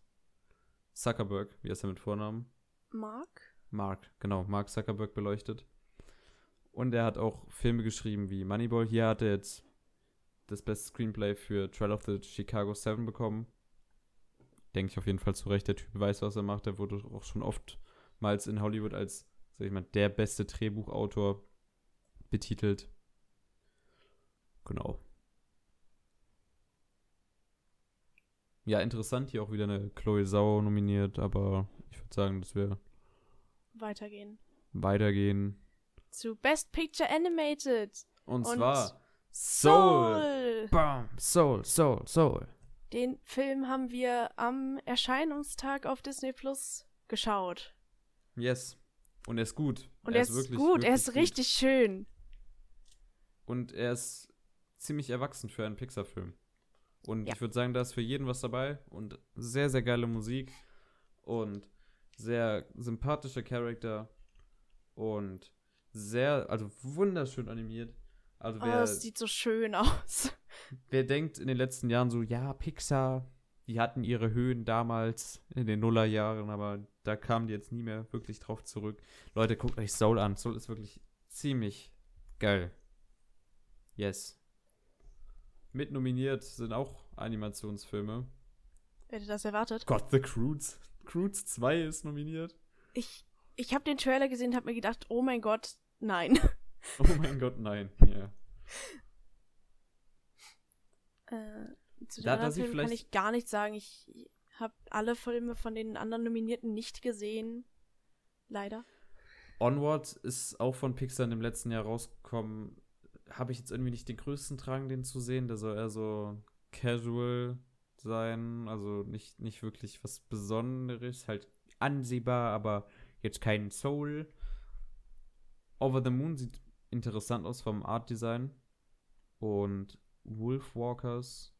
Zuckerberg, wie heißt er mit Vornamen? Mark? Mark, genau, Mark Zuckerberg beleuchtet. Und er hat auch Filme geschrieben wie Moneyball. Hier hat er jetzt das beste Screenplay für Trial of the Chicago 7 bekommen. Denke ich auf jeden Fall zu Recht. Der Typ weiß, was er macht. Der wurde auch schon oftmals in Hollywood als, sag ich mal, der beste Drehbuchautor betitelt. Genau. Ja, interessant, hier auch wieder eine Chloe Sau nominiert, aber ich würde sagen, dass wir Weitergehen. weitergehen. Zu Best Picture Animated. Und, Und zwar Soul. Soul. Bam, Soul, Soul, Soul. Den Film haben wir am Erscheinungstag auf Disney Plus geschaut. Yes. Und er ist gut. Und er, ist, wirklich, gut, er wirklich ist richtig schön. Und er ist ziemlich erwachsen für einen Pixar-Film. Und Ja. ich würde sagen, da ist für jeden was dabei. Und sehr, sehr geile Musik. Und sehr sympathische Charakter. Und sehr, also wunderschön animiert. Also Oh, wer, es sieht so schön aus. wer denkt in den letzten Jahren so, ja, Pixar, die hatten ihre Höhen damals in den Nullerjahren, aber da kamen die jetzt nie mehr wirklich drauf zurück. Leute, guckt euch Soul an. Soul ist wirklich ziemlich geil. Yes. Mit nominiert sind auch Animationsfilme. Wer hätte das erwartet? Gott, The Croods. Croods 2 ist nominiert. Ich, ich habe den Trailer gesehen und habe mir gedacht, oh mein Gott, nein. Oh mein Gott, nein. Ja. Äh, zu den Da er anderen Filmen kann ich gar nichts sagen. Ich habe alle Filme von den anderen Nominierten nicht gesehen. Leider. Onward ist auch von Pixar dem letzten Jahr rausgekommen. Habe ich jetzt irgendwie nicht den größten Drang, den zu sehen. Der soll eher so casual sein. Also nicht, nicht wirklich was Besonderes. Halt ansehbar, aber jetzt kein Soul. Over the Moon sieht interessant aus vom Art Design. Und Wolfwalkers.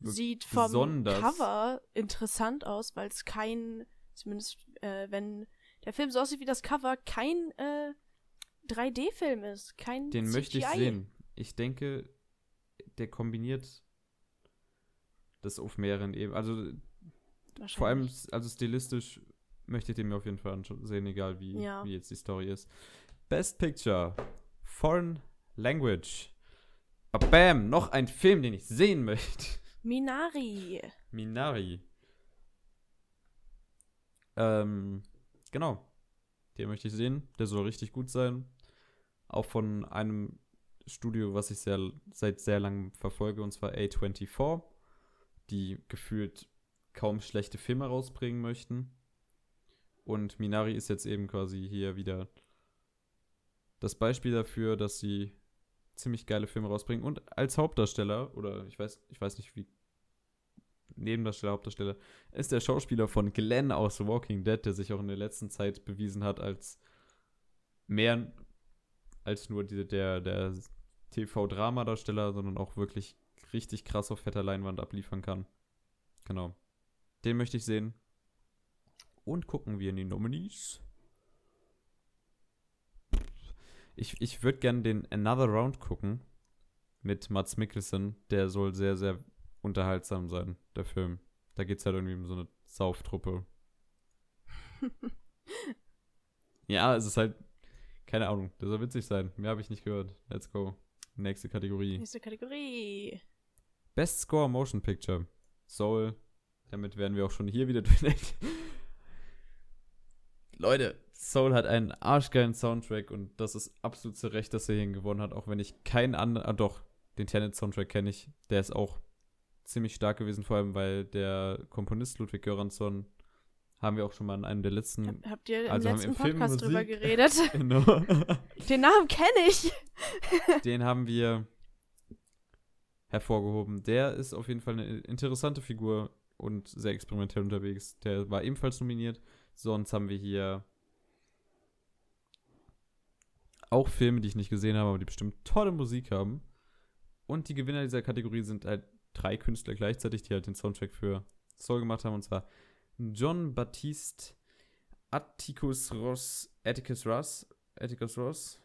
Sieht vom Cover interessant aus, weil es kein, zumindest äh, wenn der Film so aussieht wie das Cover, kein äh, 3D-Film ist. Kein Den CGI. möchte ich sehen. Ich denke, der kombiniert das auf mehreren Ebenen. Also vor allem, also stilistisch möchte ich den mir auf jeden Fall ansehen, egal wie, Ja. wie jetzt die Story ist. Best Picture. Foreign Language. Bam, noch ein Film, den ich sehen möchte. Minari. Minari. Ähm, genau. Den möchte ich sehen. Der soll richtig gut sein. Auch von einem Studio, was ich sehr, seit sehr langem verfolge, und zwar A24, die gefühlt kaum schlechte Filme rausbringen möchten. Und Minari ist jetzt eben quasi hier wieder das Beispiel dafür, dass sie ziemlich geile Filme rausbringen. Und als Hauptdarsteller, oder ich weiß, ich weiß nicht, wie Nebendarsteller, Hauptdarsteller, ist der Schauspieler von Glenn aus The Walking Dead, der sich auch in der letzten Zeit bewiesen hat als mehr als nur diese, der, der TV-Drama-Darsteller, sondern auch wirklich richtig krass auf fetter Leinwand abliefern kann. Genau. Den möchte ich sehen. Und gucken wir in die Nominees. Ich, ich würde gerne den Another Round gucken mit Mats Mikkelsen. Der soll sehr, sehr unterhaltsam sein, der Film. Da geht es halt irgendwie um so eine Sauftruppe. ja, es ist halt, keine Ahnung, der soll witzig sein. Mehr habe ich nicht gehört. Let's go. Nächste Kategorie. Nächste Kategorie. Best Score Motion Picture. Soul. Damit werden wir auch schon hier wieder durch. Leute, Soul hat einen arschgeilen Soundtrack und das ist absolut zu Recht, dass er hier gewonnen hat, auch wenn ich keinen anderen, ah doch, den Tenet-Soundtrack kenne ich, der ist auch ziemlich stark gewesen, vor allem weil der Komponist Ludwig Göransson, haben wir auch schon mal in einem der letzten, Hab, habt ihr im Also haben letzten im Film Podcast drüber geredet? genau, Den Namen kenne ich. den haben wir hervorgehoben. Der ist auf jeden Fall eine interessante Figur und sehr experimentell unterwegs. Der war ebenfalls nominiert. Sonst haben wir hier auch Filme, die ich nicht gesehen habe, aber die bestimmt tolle Musik haben. Und die Gewinner dieser Kategorie sind halt drei Künstler gleichzeitig, die halt den Soundtrack für Soul gemacht haben. Und zwar John Baptiste Atticus Ross, Atticus Ross, Atticus Ross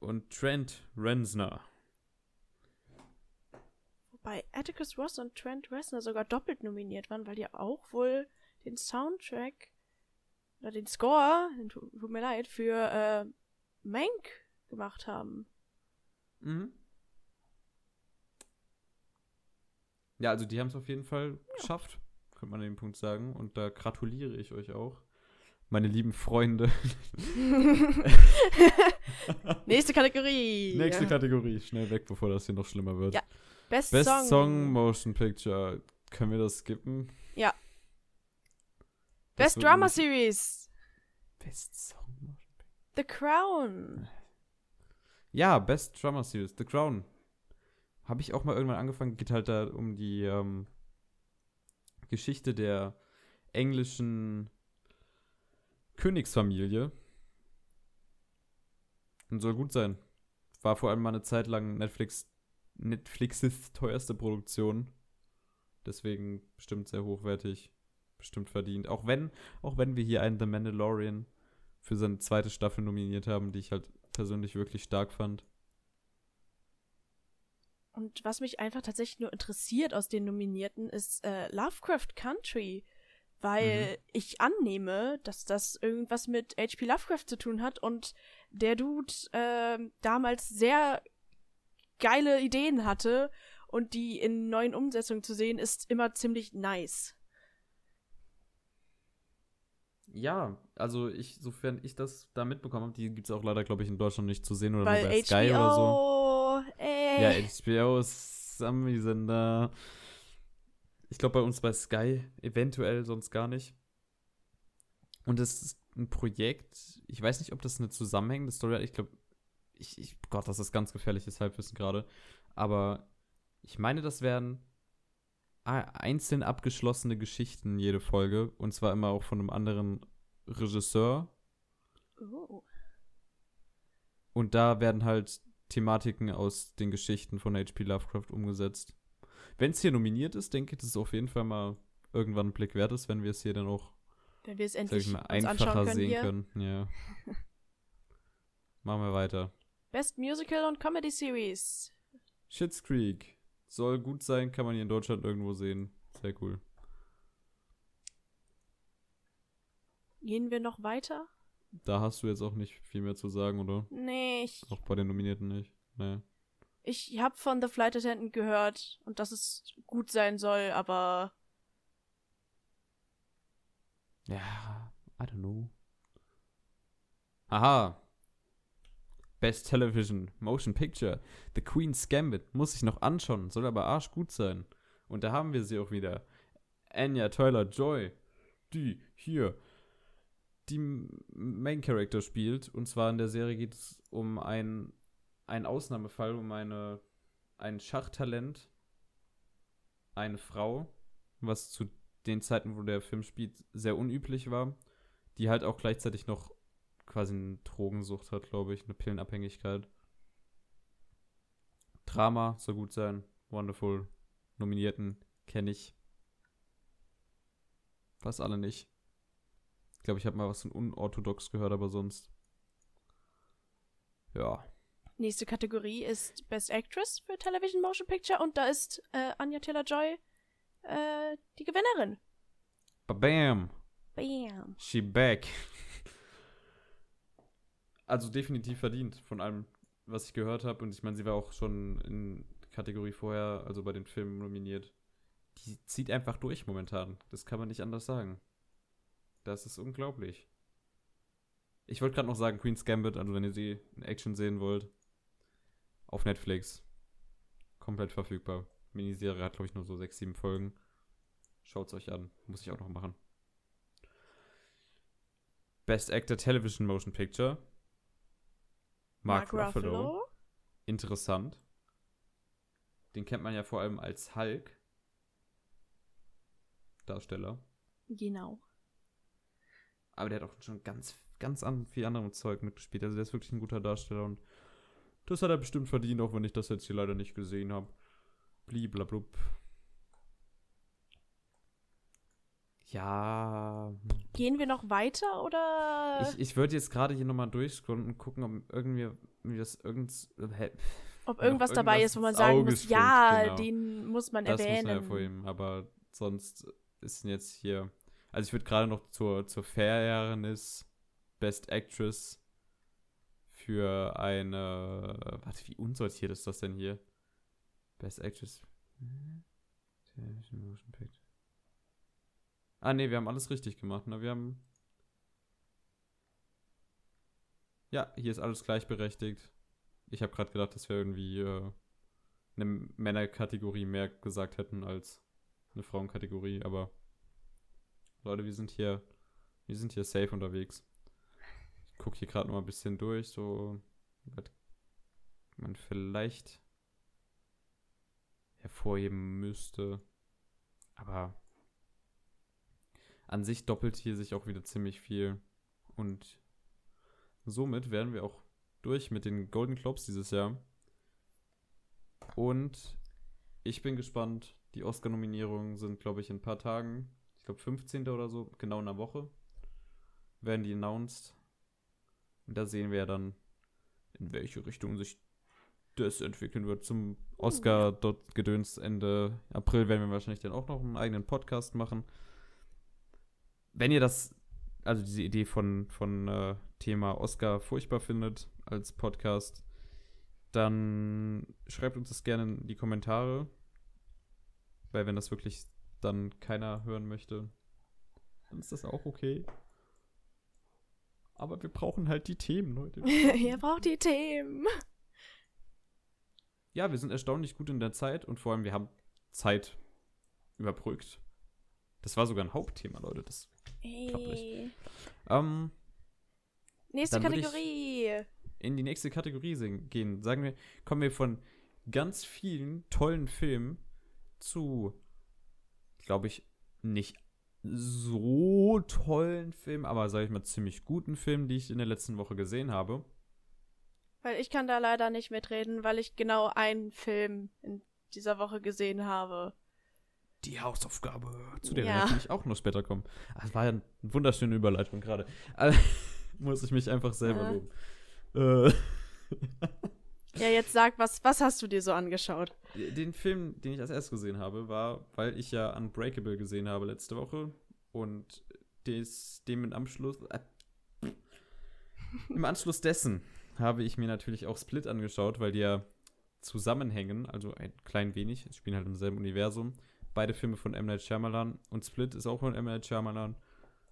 und Trent Reznor. Wobei Atticus Ross und Trent Reznor sogar doppelt nominiert waren, weil die auch wohl den Soundtrack oder den Score, tut, mir leid, für äh, Mank gemacht haben. Mhm. Ja, also die haben es auf jeden Fall geschafft, könnte man an dem Punkt sagen. Und da gratuliere ich euch auch. Meine lieben Freunde. Nächste Kategorie. Nächste Kategorie. Schnell weg, bevor das hier noch schlimmer wird. Ja, Best, Best Song. Song. Motion Picture. Können wir das skippen? Ja. Das Best Drama Series. Best Song Motion The Crown. Ja, Best Drama Series, The Crown. Habe ich auch mal irgendwann angefangen. Geht halt da um die ähm, Geschichte der englischen Königsfamilie. Und soll gut sein. War vor allem mal eine Zeit lang Netflix, Netflixes teuerste Produktion. Deswegen bestimmt sehr hochwertig. Bestimmt verdient. Auch wenn, auch wenn wir hier einen The Mandalorian für seine zweite Staffel nominiert haben, die ich halt persönlich wirklich stark fand. Und was mich einfach tatsächlich nur interessiert aus den Nominierten ist äh, Lovecraft Country. Weil Mhm. ich annehme, dass das irgendwas mit H.P. Lovecraft zu tun hat und der Dude ähm, damals sehr geile Ideen hatte und die in neuen Umsetzungen zu sehen, ist immer ziemlich nice. Ja, also ich, sofern ich das da mitbekommen habe, die gibt es auch leider, glaube ich, in Deutschland nicht zu sehen oder Weil nur bei Sky oder so. Ja, HBO ist Sami-Sender. Ich glaube bei uns bei Sky eventuell, sonst gar nicht. Und es ist ein Projekt, ich weiß nicht, ob das eine zusammenhängende Story hat. Ich glaube, ich, ich, Gott, das ist ganz gefährliches Halbwissen gerade. Aber ich meine, das wären einzeln abgeschlossene Geschichten jede Folge. Und zwar immer auch von einem anderen Regisseur. oh. Und da werden halt Thematiken aus den Geschichten von H.P. Lovecraft umgesetzt. Wenn es hier nominiert ist, denke ich, dass es auf jeden Fall mal irgendwann ein Blick wert ist, wenn wir es hier dann auch, Wenn wir es endlich ich mal, einfacher können sehen hier. können. Ja. Machen wir weiter. Best Musical und Comedy Series. Schitt's Creek. Soll gut sein, kann man hier in Deutschland irgendwo sehen. Sehr cool. Gehen wir noch weiter? Da hast du jetzt auch nicht viel mehr zu sagen, oder? Nee, ich, Auch bei den Nominierten nicht. Nee. ich habe von The Flight Attendant gehört und dass es gut sein soll, aber Ja, I don't know. Aha. Best Television Motion Picture. The Queen's Gambit. Muss ich noch anschauen, soll aber arschgut sein. Und da haben wir sie auch wieder. Anya Taylor-Joy, die hier die Main Character spielt. Und zwar in der Serie geht es um ein, einen Ausnahmefall, um eine, ein Schachtalent, eine Frau, was zu den Zeiten, wo der Film spielt, sehr unüblich war, die halt auch gleichzeitig noch quasi eine Drogensucht hat, glaube ich, eine Pillenabhängigkeit. Drama soll gut sein, Wonderful, Nominierten kenne ich. Fast alle nicht. Ich glaube, ich habe mal was von unorthodox gehört, aber sonst. Ja. nächste Kategorie ist Best Actress für Television Motion Picture und da ist äh, Anya Taylor-Joy äh, die Gewinnerin. Bam! Bam. She back. Also definitiv verdient von allem, was ich gehört habe. Und ich meine, sie war auch schon in Kategorie vorher, also bei den Filmen nominiert. Die zieht einfach durch momentan. Das kann man nicht anders sagen. Das ist unglaublich. Ich wollte gerade noch sagen, Queen's Gambit, also wenn ihr sie in Action sehen wollt, auf Netflix. Komplett verfügbar. Miniserie hat, glaube ich, nur so sechs, sieben Folgen. Schaut's euch an. Muss ich auch noch machen. Best Actor Television Motion Picture. Mark, Ruffalo. Interessant. Den kennt man ja vor allem als Hulk. Darsteller. Genau. Aber der hat auch schon ganz, ganz an, viel anderem Zeug mitgespielt. Also der ist wirklich ein guter Darsteller und das hat er bestimmt verdient, auch wenn ich das jetzt hier leider nicht gesehen habe. Bliblablub. Ja. Gehen wir noch weiter oder? Ich, ich würde jetzt gerade hier nochmal durchscrollen und gucken, ob irgendwie das irgend. Hä, Ob irgendwas dabei ist, wo man sagen Auge muss, springt, ja, genau. den muss man das muss man erwähnen. hervorheben, aber sonst ist jetzt hier. Also ich würde gerade noch zur, zur Fairness Best Actress für eine. Warte, wie unsortiert ist das denn hier? Best Actress. Ah, nee, wir haben alles richtig gemacht. Ne? Wir haben. Ja, hier ist alles gleichberechtigt. Ich habe gerade gedacht, dass wir irgendwie äh, eine Männerkategorie mehr gesagt hätten als eine Frauenkategorie, aber Leute, wir sind hier, wir sind hier safe unterwegs. Ich gucke hier gerade noch mal ein bisschen durch, so was man vielleicht hervorheben müsste. Aber an sich doppelt hier sich auch wieder ziemlich viel. Und somit wären wir auch durch mit den Golden Globes dieses Jahr. Und ich bin gespannt. Die Oscar-Nominierungen sind, glaube ich, in ein paar Tagen. Ich glaube, 15. oder so, genau in einer Woche, werden die announced. Und da sehen wir ja dann, in welche Richtung sich das entwickeln wird. Zum Oscar dort gedöns Ende April werden wir wahrscheinlich dann auch noch einen eigenen Podcast machen. Wenn ihr das, also diese Idee von, von äh, Thema Oscar furchtbar findet als Podcast, dann schreibt uns das gerne in die Kommentare. Weil wenn das wirklich dann keiner hören möchte, dann ist das auch okay. Aber wir brauchen halt die Themen, Leute. Ihr braucht die Themen. ja, wir sind erstaunlich gut in der Zeit und vor allem wir haben Zeit überbrückt. Das war sogar ein Hauptthema, Leute. Das, Ey. ähm, Nächste Kategorie. in die nächste Kategorie gehen. Sagen wir, kommen wir von ganz vielen tollen Filmen zu, glaube ich, nicht so tollen Filmen, aber sage ich mal ziemlich guten Filmen, die ich in der letzten Woche gesehen habe. Weil ich kann da leider nicht mitreden, weil ich genau einen Film in dieser Woche gesehen habe. Die Hausaufgabe, zu der Ja. wir natürlich auch noch später kommen. Ah, Das war ja eine wunderschöne Überleitung gerade. Muss ich mich einfach selber Ja. loben. Äh, Ja, jetzt sag, was, was hast du dir so angeschaut? Den Film, den ich als erstes gesehen habe, war, weil ich ja Unbreakable gesehen habe letzte Woche und des, dem im Anschluss, äh, im Anschluss dessen habe ich mir natürlich auch Split angeschaut, weil die ja zusammenhängen, also ein klein wenig, spielen halt im selben Universum. Beide Filme von M. Night Shyamalan und Split ist auch von M. Night Shyamalan.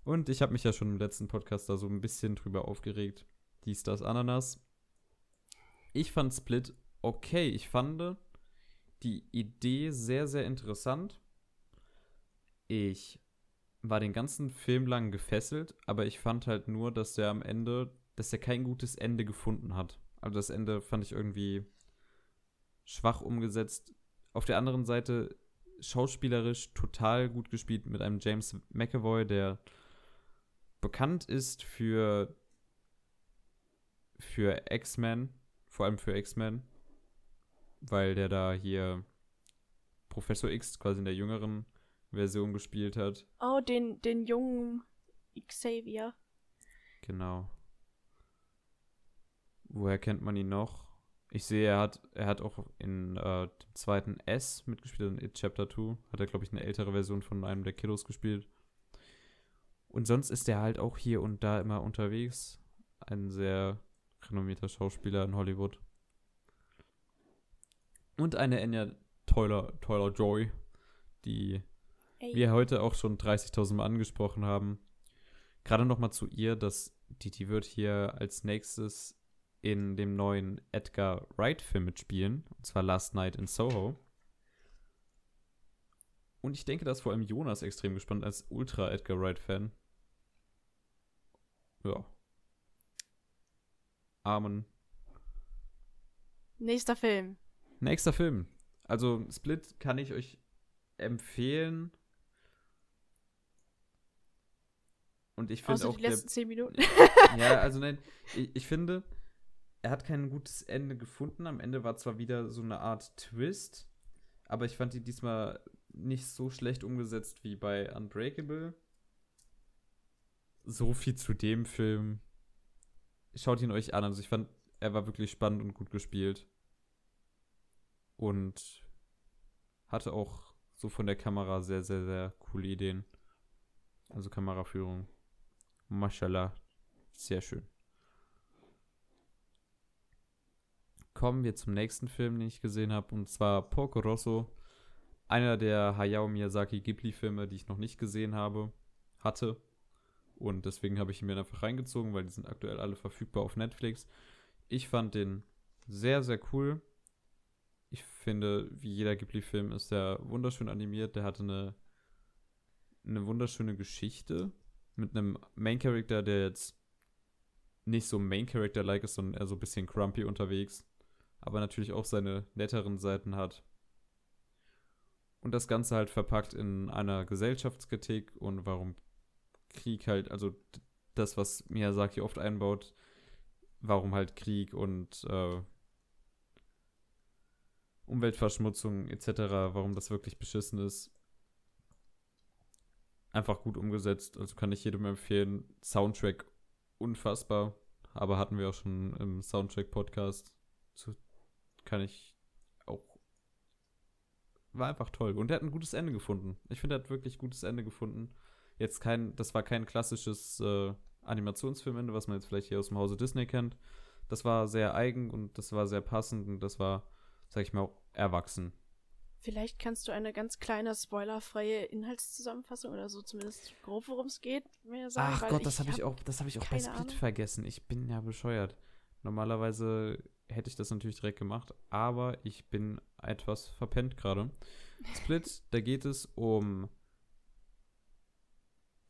Und ich habe mich ja schon im letzten Podcast da so ein bisschen drüber aufgeregt. Dies, das, Ananas. Ich fand Split okay. Ich fand die Idee sehr, sehr interessant. Ich war den ganzen Film lang gefesselt, aber ich fand halt nur, dass der am Ende, dass er kein gutes Ende gefunden hat. Also das Ende fand ich irgendwie schwach umgesetzt. Auf der anderen Seite schauspielerisch total gut gespielt mit einem James McAvoy, der bekannt ist für für X-Men, vor allem für X-Men, weil der da hier Professor X quasi in der jüngeren Version gespielt hat. Oh, den, den jungen Xavier. Genau. Woher kennt man ihn noch? Ich sehe, er hat, er hat auch in äh, dem zweiten S mitgespielt, in It Chapter 2. Hat er, glaube ich, eine ältere Version von einem der Kiddos gespielt. Und sonst ist er halt auch hier und da immer unterwegs. Ein sehr renommierter Schauspieler in Hollywood. Und eine Anya Taylor, Taylor Joy, die Ey. wir heute auch schon 30.000 Mal angesprochen haben. Gerade noch mal zu ihr, dass die, die wird hier als nächstes in dem neuen Edgar Wright-Film mitspielen. Und zwar Last Night in Soho. Und ich denke, dass vor allem Jonas extrem gespannt als Ultra Edgar Wright-Fan. Ja. Amen. Nächster Film. Nächster Film. Also Split kann ich euch empfehlen. Und ich finde Außer auch die der, letzten zehn Minuten. ja, also nein, ich, ich finde, er hat kein gutes Ende gefunden. Am Ende war zwar wieder so eine Art Twist, aber ich fand die diesmal nicht so schlecht umgesetzt wie bei Unbreakable. So viel zu dem Film. Schaut ihn euch an. Also ich fand, er war wirklich spannend und gut gespielt. Und hatte auch so von der Kamera sehr, sehr, sehr coole Ideen. Also Kameraführung. Mashallah. Sehr schön. Kommen wir zum nächsten Film, den ich gesehen habe, und zwar Porco Rosso. Einer der Hayao Miyazaki Ghibli-Filme, die ich noch nicht gesehen habe, hatte. Und deswegen habe ich ihn mir einfach reingezogen, weil die sind aktuell alle verfügbar auf Netflix. Ich fand den sehr, sehr cool. Ich finde, wie jeder Ghibli-Film ist der wunderschön animiert. Der hatte eine, eine wunderschöne Geschichte mit einem Main-Character, der jetzt nicht so Main-Character-like ist, sondern eher so ein bisschen grumpy unterwegs. Aber natürlich auch seine netteren Seiten hat. Und das Ganze halt verpackt in einer Gesellschaftskritik und warum Krieg halt, also das, was Miyazaki oft einbaut, warum halt Krieg und äh, Umweltverschmutzung etc., warum das wirklich beschissen ist. Einfach gut umgesetzt, also kann ich jedem empfehlen. Soundtrack unfassbar, aber hatten wir auch schon im Soundtrack-Podcast. So kann ich auch. War einfach toll. Und er hat ein gutes Ende gefunden. Ich finde, er hat wirklich gutes Ende gefunden. Jetzt kein, das war kein klassisches äh, Animationsfilmende, was man jetzt vielleicht hier aus dem Hause Disney kennt. Das war sehr eigen und das war sehr passend und das war, sag ich mal, auch erwachsen. Vielleicht kannst du eine ganz kleine spoilerfreie Inhaltszusammenfassung oder so zumindest grob, worum es geht, mir sagen. Ach Gott, das habe ich hab auch, das habe ich auch bei Split Ahnung. vergessen. Ich bin ja bescheuert. Normalerweise hätte ich das natürlich direkt gemacht, aber ich bin etwas verpennt gerade. Split, da geht es um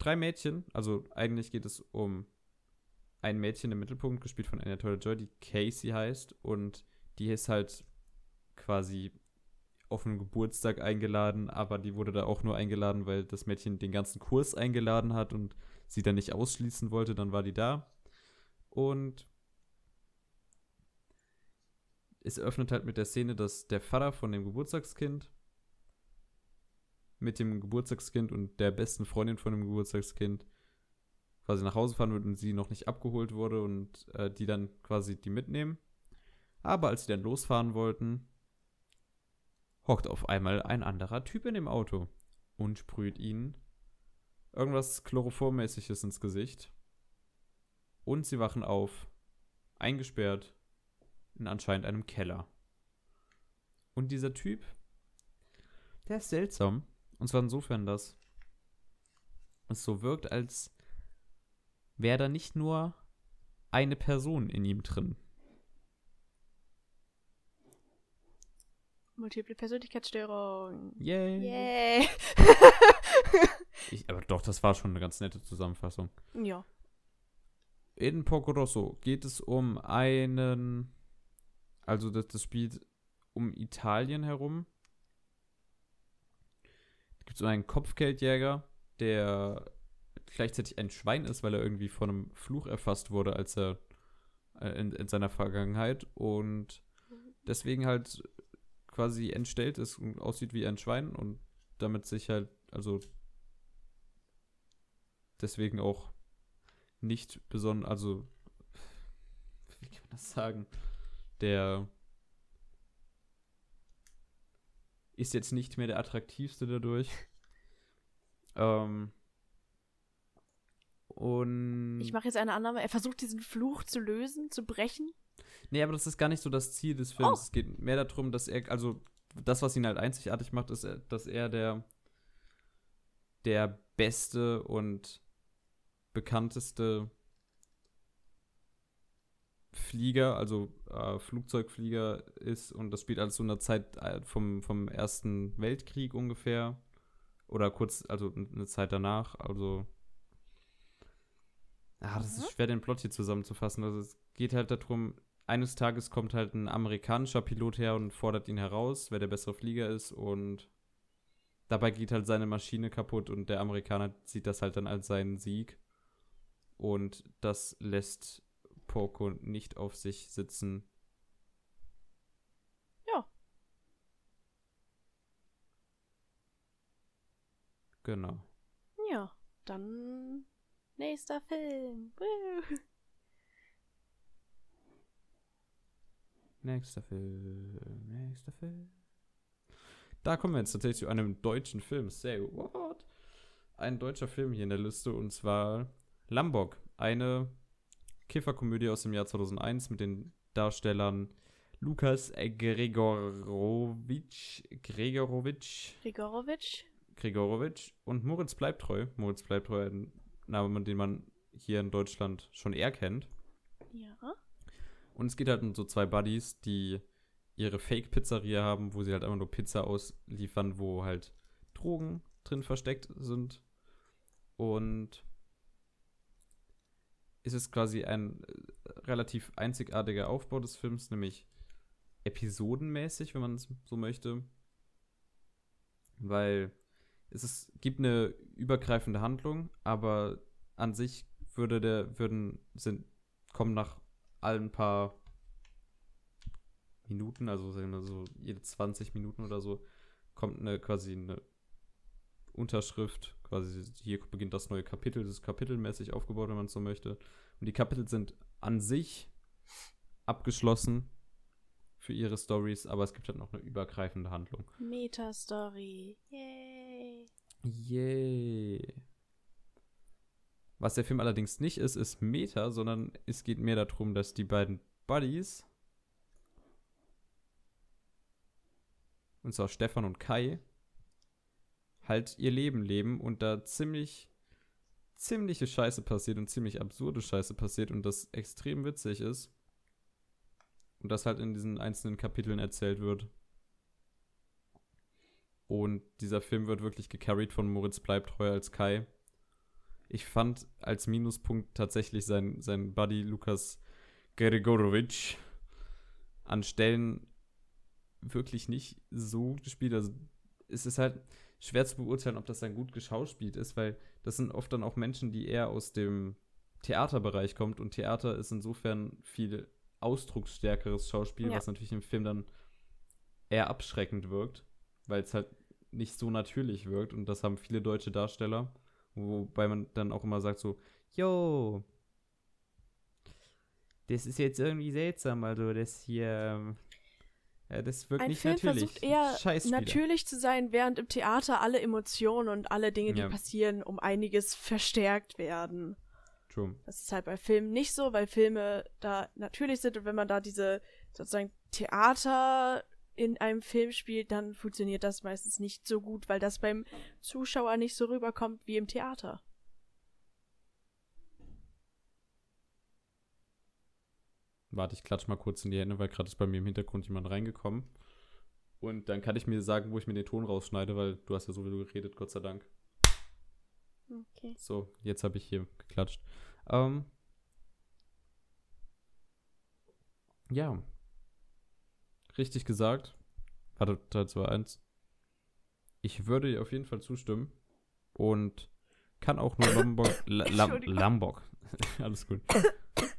drei Mädchen, also eigentlich geht es um ein Mädchen im Mittelpunkt, gespielt von Anya Taylor-Joy, die Casey heißt und die ist halt quasi auf einen Geburtstag eingeladen, aber die wurde da auch nur eingeladen, weil das Mädchen den ganzen Kurs eingeladen hat und sie dann nicht ausschließen wollte, dann war die da. Und es öffnet halt mit der Szene, dass der Vater von dem Geburtstagskind mit dem Geburtstagskind und der besten Freundin von dem Geburtstagskind quasi nach Hause fahren wird und sie noch nicht abgeholt wurde und äh, die dann quasi die mitnehmen. Aber als sie dann losfahren wollten, hockt auf einmal ein anderer Typ in dem Auto und sprüht ihnen irgendwas Chloroformmäßiges ins Gesicht. Und sie wachen auf, eingesperrt in anscheinend einem Keller. Und dieser Typ, der ist seltsam. Und zwar insofern, dass es so wirkt, als wäre da nicht nur eine Person in ihm drin. Multiple Persönlichkeitsstörung. Yay. Yay. Ich, aber doch, das war schon eine ganz nette Zusammenfassung. ja. In Porco Rosso geht es um einen, also das, das spielt um Italien herum. Gibt so einen Kopfgeldjäger, der gleichzeitig ein Schwein ist, weil er irgendwie von einem Fluch erfasst wurde, als er äh, in, in seiner Vergangenheit und deswegen halt quasi entstellt ist und aussieht wie ein Schwein und damit sich halt, also deswegen auch nicht besonders, also wie kann man das sagen? Der ist jetzt nicht mehr der attraktivste dadurch. ähm, und Ich mache jetzt eine Annahme. Er versucht diesen Fluch zu lösen, zu brechen. Nee, aber das ist gar nicht so das Ziel des Films. Oh. Es geht mehr darum, dass er, also das, was ihn halt einzigartig macht, ist, dass er der, der beste und bekannteste Flieger, also äh, Flugzeugflieger ist und das spielt alles so in der Zeit äh, vom, vom Ersten Weltkrieg ungefähr. Oder kurz, also eine Zeit danach. Also. Ah, das ist schwer, den Plot hier zusammenzufassen. Also es geht halt darum, eines Tages kommt halt ein amerikanischer Pilot her und fordert ihn heraus, wer der bessere Flieger ist und dabei geht halt seine Maschine kaputt und der Amerikaner sieht das halt dann als seinen Sieg. Und das lässt Poco nicht auf sich sitzen. Ja. Genau. Ja, dann nächster Film. Woo. Nächster Film, nächster Film. Da kommen wir jetzt tatsächlich zu einem deutschen Film. Say what? Ein deutscher Film hier in der Liste und zwar Lambok. Eine Kifferkomödie aus dem Jahr 2001 mit den Darstellern Lukas Gregorowitsch, Gregorowitsch, Grigorowitsch. Gregorowitsch und Moritz Bleibtreu. Moritz Bleibtreu, ein Name, den man hier in Deutschland schon eher kennt. Ja. Und es geht halt um so zwei Buddies, die ihre Fake-Pizzeria haben, wo sie halt einfach nur Pizza ausliefern, wo halt Drogen drin versteckt sind. Und es ist quasi ein äh, relativ einzigartiger Aufbau des Films, nämlich episodenmäßig, wenn man es so möchte. Weil es ist, gibt eine übergreifende Handlung, aber an sich würde der, würden, sind, kommen nach allen paar Minuten, also sagen wir so jede 20 Minuten oder so, kommt eine quasi eine Unterschrift, quasi hier beginnt das neue Kapitel, das ist kapitelmäßig aufgebaut, wenn man es so möchte. Und die Kapitel sind an sich abgeschlossen für ihre Stories, aber es gibt halt noch eine übergreifende Handlung. Meta-Story. Yay. Yay. Was der Film allerdings nicht ist, ist Meta, sondern es geht mehr darum, dass die beiden Buddies, und zwar Stefan und Kai, halt ihr Leben leben und da ziemlich, ziemliche Scheiße passiert und ziemlich absurde Scheiße passiert und das extrem witzig ist. Und das halt in diesen einzelnen Kapiteln erzählt wird. Und dieser Film wird wirklich gecarried von Moritz Bleibtreu als Kai. Ich fand als Minuspunkt tatsächlich sein, sein Buddy Lukas Gregorowitsch an Stellen wirklich nicht so gespielt. Also es ist halt schwer zu beurteilen, ob das dann gut geschauspielt ist, weil das sind oft dann auch Menschen, die eher aus dem Theaterbereich kommt und Theater ist insofern viel ausdrucksstärkeres Schauspiel, Ja. was natürlich im Film dann eher abschreckend wirkt, weil es halt nicht so natürlich wirkt und das haben viele deutsche Darsteller, wobei man dann auch immer sagt so, yo, das ist jetzt irgendwie seltsam, also das hier, ähm, ja, das wirkt Ein nicht Film natürlich. versucht eher natürlich zu sein, während im Theater alle Emotionen und alle Dinge, die Ja. passieren, um einiges verstärkt werden. True. Das ist halt bei Filmen nicht so, weil Filme da natürlich sind und wenn man da diese sozusagen Theater in einem Film spielt, dann funktioniert das meistens nicht so gut, weil das beim Zuschauer nicht so rüberkommt wie im Theater. Warte, ich klatsch mal kurz in die Hände, weil gerade ist bei mir im Hintergrund jemand reingekommen. Und dann kann ich mir sagen, wo ich mir den Ton rausschneide, weil du hast ja sowieso geredet, Gott sei Dank. Okay. So, jetzt habe ich hier geklatscht. Ähm, ja. Richtig gesagt. Warte, 3, 2, 1. Ich würde dir auf jeden Fall zustimmen. Und kann auch nur Lombok. Lambok. Alles gut.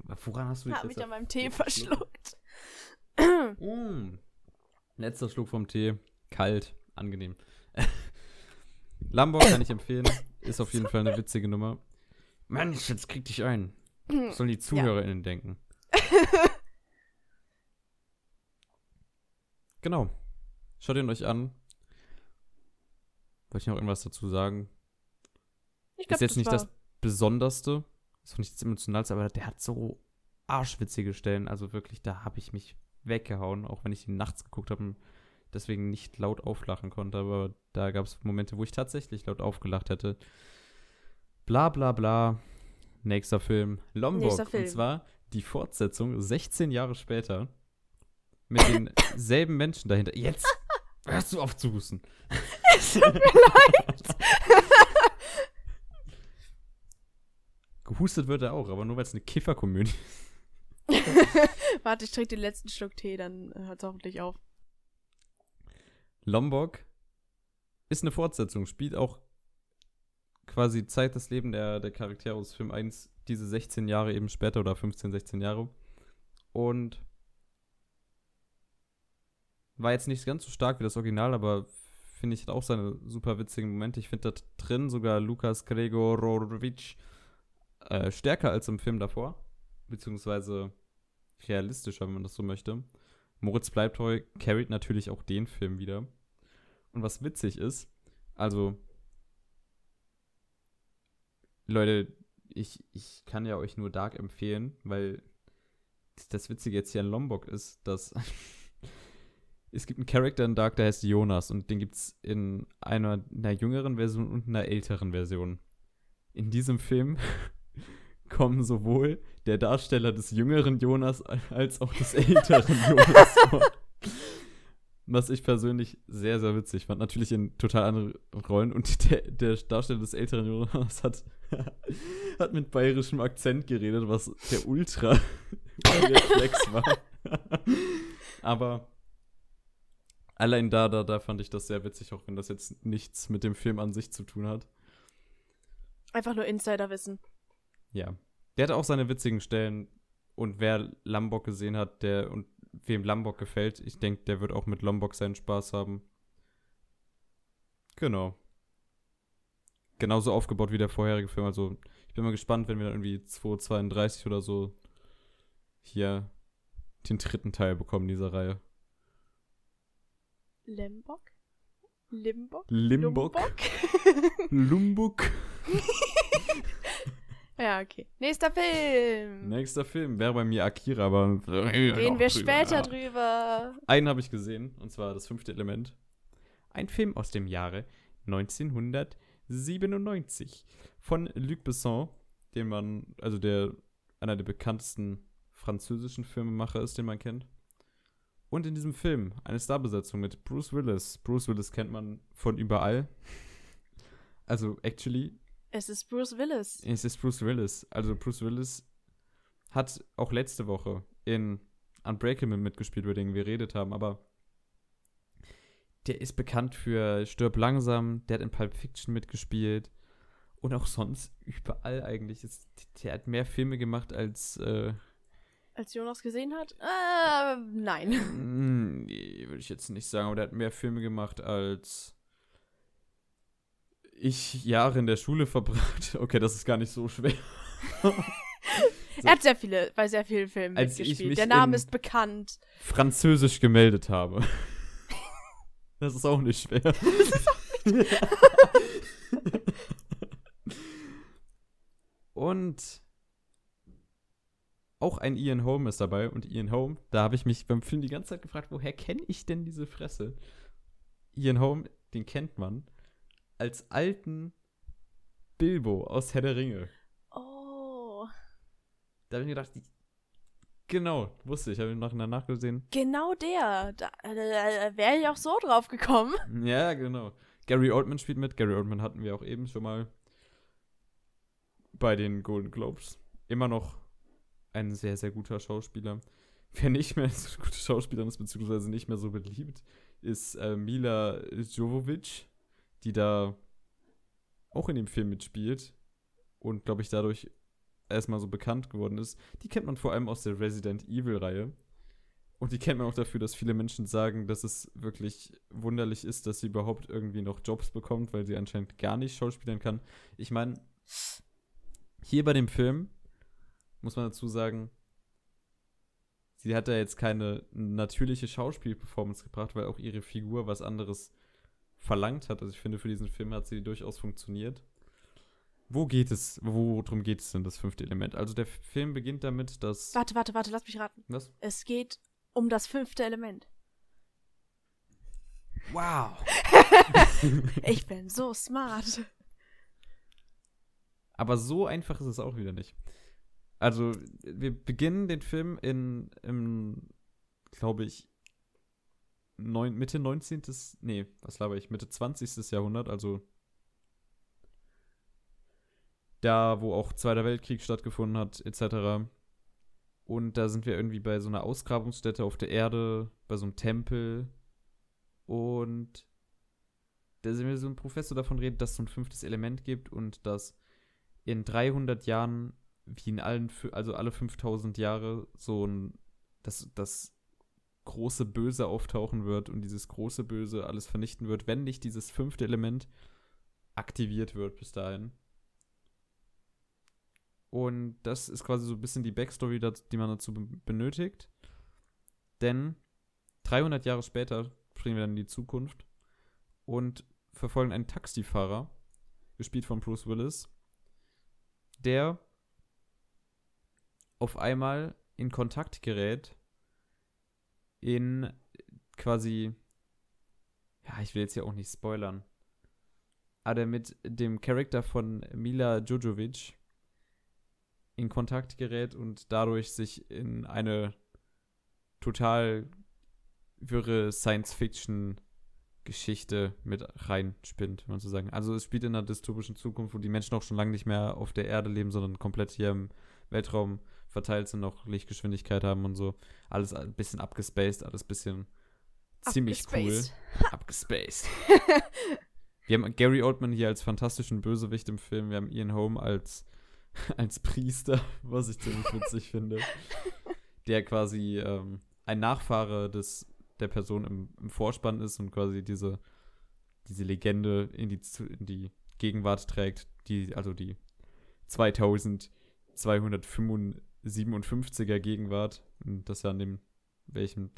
Woran hast du dich Hab mich an meinem Tee verschluckt. Mm. Letzter Schluck vom Tee. Kalt, angenehm. Lambok kann ich empfehlen. Ist auf jeden Fall eine witzige Nummer. Mensch, jetzt krieg dich ein. Was sollen die ZuhörerInnen denken? Genau. Schaut ihn euch an. Wollte ich noch irgendwas dazu sagen? Ich glaub, ist jetzt nicht war, das Besonderste. Ist auch nichts Emotionales, aber der hat so arschwitzige Stellen. Also wirklich, da habe ich mich weggehauen, auch wenn ich ihn nachts geguckt habe und deswegen nicht laut auflachen konnte. Aber da gab es Momente, wo ich tatsächlich laut aufgelacht hätte. Bla bla bla. Nächster Film. Lombok. Nächster Film. Und zwar die Fortsetzung 16 Jahre später mit denselben Menschen dahinter. Jetzt hörst du auf zu husten. Es tut mir leid. Gehustet wird er auch, aber nur weil es eine Kifferkomödie ist. Warte, ich trinke den letzten Schluck Tee, dann hört es hoffentlich auf. Lombok ist eine Fortsetzung, spielt auch quasi Zeit das Leben der, der Charaktere aus Film 1, diese 16 Jahre eben später oder 15, 16 Jahre. Und war jetzt nicht ganz so stark wie das Original, aber finde ich hat auch seine super witzigen Momente. Ich finde da drin sogar Lukas Gregorowitsch äh, stärker als im Film davor, beziehungsweise realistischer, wenn man das so möchte. Moritz Bleibtreu carried natürlich auch den Film wieder. Und was witzig ist, also Leute, ich, ich kann ja euch nur Dark empfehlen, weil das Witzige jetzt hier in Lombok ist, dass es gibt einen Charakter in Dark, der heißt Jonas und den gibt es in einer, einer jüngeren Version und einer älteren Version. In diesem Film kommen sowohl der Darsteller des jüngeren Jonas als auch des älteren Jonas vor. Was ich persönlich sehr, sehr witzig fand. Natürlich in total anderen Rollen. Und der, der Darsteller des älteren Jonas hat, hat mit bayerischem Akzent geredet, was der Ultra Reflex war. Aber allein da, da, da fand ich das sehr witzig, auch wenn das jetzt nichts mit dem Film an sich zu tun hat. Einfach nur Insiderwissen. Ja. Der hatte auch seine witzigen Stellen. Und wer Lombok gesehen hat, der und wem Lombok gefällt, ich denke, der wird auch mit Lombok seinen Spaß haben. Genau. Genauso aufgebaut wie der vorherige Film. Also, ich bin mal gespannt, wenn wir dann irgendwie 232 oder so hier den dritten Teil bekommen dieser Reihe. Limbok? Limbok? Limbok. Lumbok? Lumbuk. ja, okay. Nächster Film. Nächster Film wäre bei mir Akira, aber Reden wir später drüber. Einen habe ich gesehen, und zwar das fünfte Element. Ein Film aus dem Jahre 1997 von Luc Besson, den man, also der einer der bekanntesten französischen Filmemacher ist, den man kennt. Und in diesem Film eine Starbesetzung mit Bruce Willis. Bruce Willis kennt man von überall. Also, actually, Es ist Bruce Willis. es ist Bruce Willis. Also, Bruce Willis hat auch letzte Woche in Unbreakable mitgespielt, über den wir geredet haben, aber der ist bekannt für Stirb langsam, der hat in Pulp Fiction mitgespielt und auch sonst überall eigentlich. Ist, der hat mehr Filme gemacht als, äh, Als Jonas gesehen hat? Äh, nein. mm, nee, würde ich jetzt nicht sagen, aber der hat mehr Filme gemacht als ich Jahre in der Schule verbracht. Okay, das ist gar nicht so schwer. Er hat sehr viele, bei sehr vielen Filmen Als mitgespielt. Der Name ist bekannt. Französisch gemeldet habe. Das ist auch nicht schwer. Und auch ein Ian Holm ist dabei. Und Ian Holm, da habe ich mich beim Film die ganze Zeit gefragt, woher kenne ich denn diese Fresse? Ian Holm, den kennt man als alten Bilbo aus Herr der Ringe. Oh. Da habe ich mir gedacht, genau, wusste ich, habe ich nachher nachgesehen. Genau der. Da, da wäre ich auch so drauf gekommen. Ja, genau. Gary Oldman spielt mit. Gary Oldman hatten wir auch eben schon mal bei den Golden Globes. Immer noch ein sehr, sehr guter Schauspieler. Wer nicht mehr so gute Schauspieler ist, beziehungsweise nicht mehr so beliebt, ist äh, Mila Jovovich, die da auch in dem Film mitspielt und, glaube ich, dadurch erstmal so bekannt geworden ist. Die kennt man vor allem aus der Resident Evil-Reihe. Und die kennt man auch dafür, dass viele Menschen sagen, dass es wirklich wunderlich ist, dass sie überhaupt irgendwie noch Jobs bekommt, weil sie anscheinend gar nicht schauspielern kann. Ich meine, hier bei dem Film muss man dazu sagen, sie hat da jetzt keine natürliche Schauspielperformance gebracht, weil auch ihre Figur was anderes verlangt hat. Also ich finde, für diesen Film hat sie durchaus funktioniert. Wo geht es, worum geht es denn, das fünfte Element? Also der Film beginnt damit, dass. Warte, warte, warte, lass mich raten. Was? Es geht um das fünfte Element. Wow! Ich bin so smart. Aber so einfach ist es auch wieder nicht. Also, wir beginnen den Film in, im, glaube ich, neun, Mitte 19. Nee, was laber ich? Mitte 20. Jahrhundert, also da, wo auch Zweiter Weltkrieg stattgefunden hat, etc. Und da sind wir irgendwie bei so einer Ausgrabungsstätte auf der Erde, bei so einem Tempel. Und da sind wir so ein Professor davon redet, dass es so ein fünftes Element gibt und dass in 300 Jahren, wie in allen, also alle 5000 Jahre, so ein, dass das große Böse auftauchen wird und dieses große Böse alles vernichten wird, wenn nicht dieses fünfte Element aktiviert wird bis dahin. Und das ist quasi so ein bisschen die Backstory, die man dazu be- benötigt. Denn 300 Jahre später springen wir dann in die Zukunft und verfolgen einen Taxifahrer, gespielt von Bruce Willis, der auf einmal in Kontakt gerät in quasi, ja, ich will jetzt hier auch nicht spoilern, aber der mit dem Charakter von Mila Jojovic in Kontakt gerät und dadurch sich in eine total wirre Science-Fiction-Geschichte mit reinspinnt, wenn man so sagen. Also es spielt in einer dystopischen Zukunft, wo die Menschen auch schon lange nicht mehr auf der Erde leben, sondern komplett hier im Weltraum verteilt sind, noch Lichtgeschwindigkeit haben und so. Alles ein bisschen abgespaced, alles ein bisschen ziemlich Abgespaced. cool. Abgespaced. Wir haben Gary Oldman hier als fantastischen Bösewicht im Film. Wir haben Ian Holm als, als Priester, was ich ziemlich witzig finde. Der quasi ähm, ein Nachfahre des, der Person im, im Vorspann ist und quasi diese, diese Legende in die, in die Gegenwart trägt, die, also die 2257er Gegenwart. Und das Jahr, in dem welchem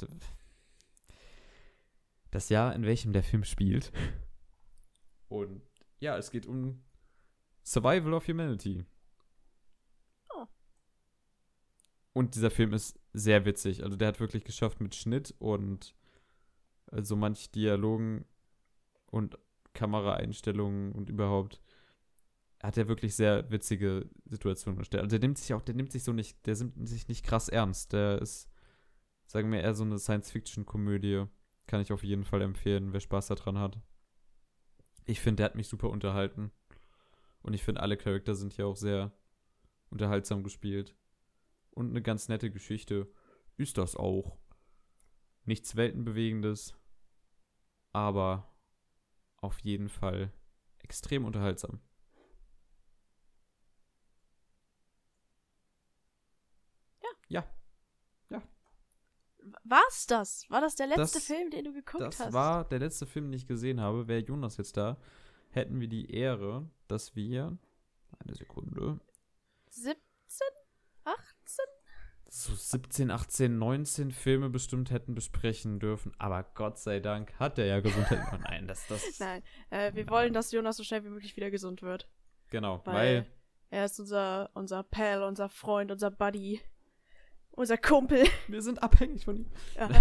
das Jahr, in welchem der Film spielt. Und ja, es geht um Survival of Humanity. Oh. Und dieser Film ist sehr witzig. Also der hat wirklich geschafft mit Schnitt und äh, so manch Dialogen und Kameraeinstellungen und überhaupt hat er wirklich sehr witzige Situationen gestellt. Also der nimmt sich auch, der nimmt sich so nicht, der nimmt sich nicht krass ernst. Der ist, sagen wir, eher so eine Science-Fiction-Komödie. Kann ich auf jeden Fall empfehlen, wer Spaß daran hat. Ich finde, der hat mich super unterhalten. Und ich finde, alle Charakter sind hier auch sehr unterhaltsam gespielt. Und eine ganz nette Geschichte ist das auch. Nichts Weltenbewegendes, aber auf jeden Fall extrem unterhaltsam. Ja, War's das? War das der letzte Das- Film, den du geguckt das hast? war der letzte Film, den ich gesehen habe. Wäre Jonas jetzt da, hätten wir die Ehre, dass wir. Eine Sekunde. 17? 18? so 17, 18, 19 Filme bestimmt hätten besprechen dürfen. Aber Gott sei Dank hat er ja Gesundheit. Oh nein, das, das. Nein. Äh, wir wollen, dass Jonas so schnell wie möglich wieder gesund wird. Genau, Weil, weil, er ist unser, unser Pal, unser Freund, unser Buddy, unser Kumpel. wir sind abhängig von ihm. Ja.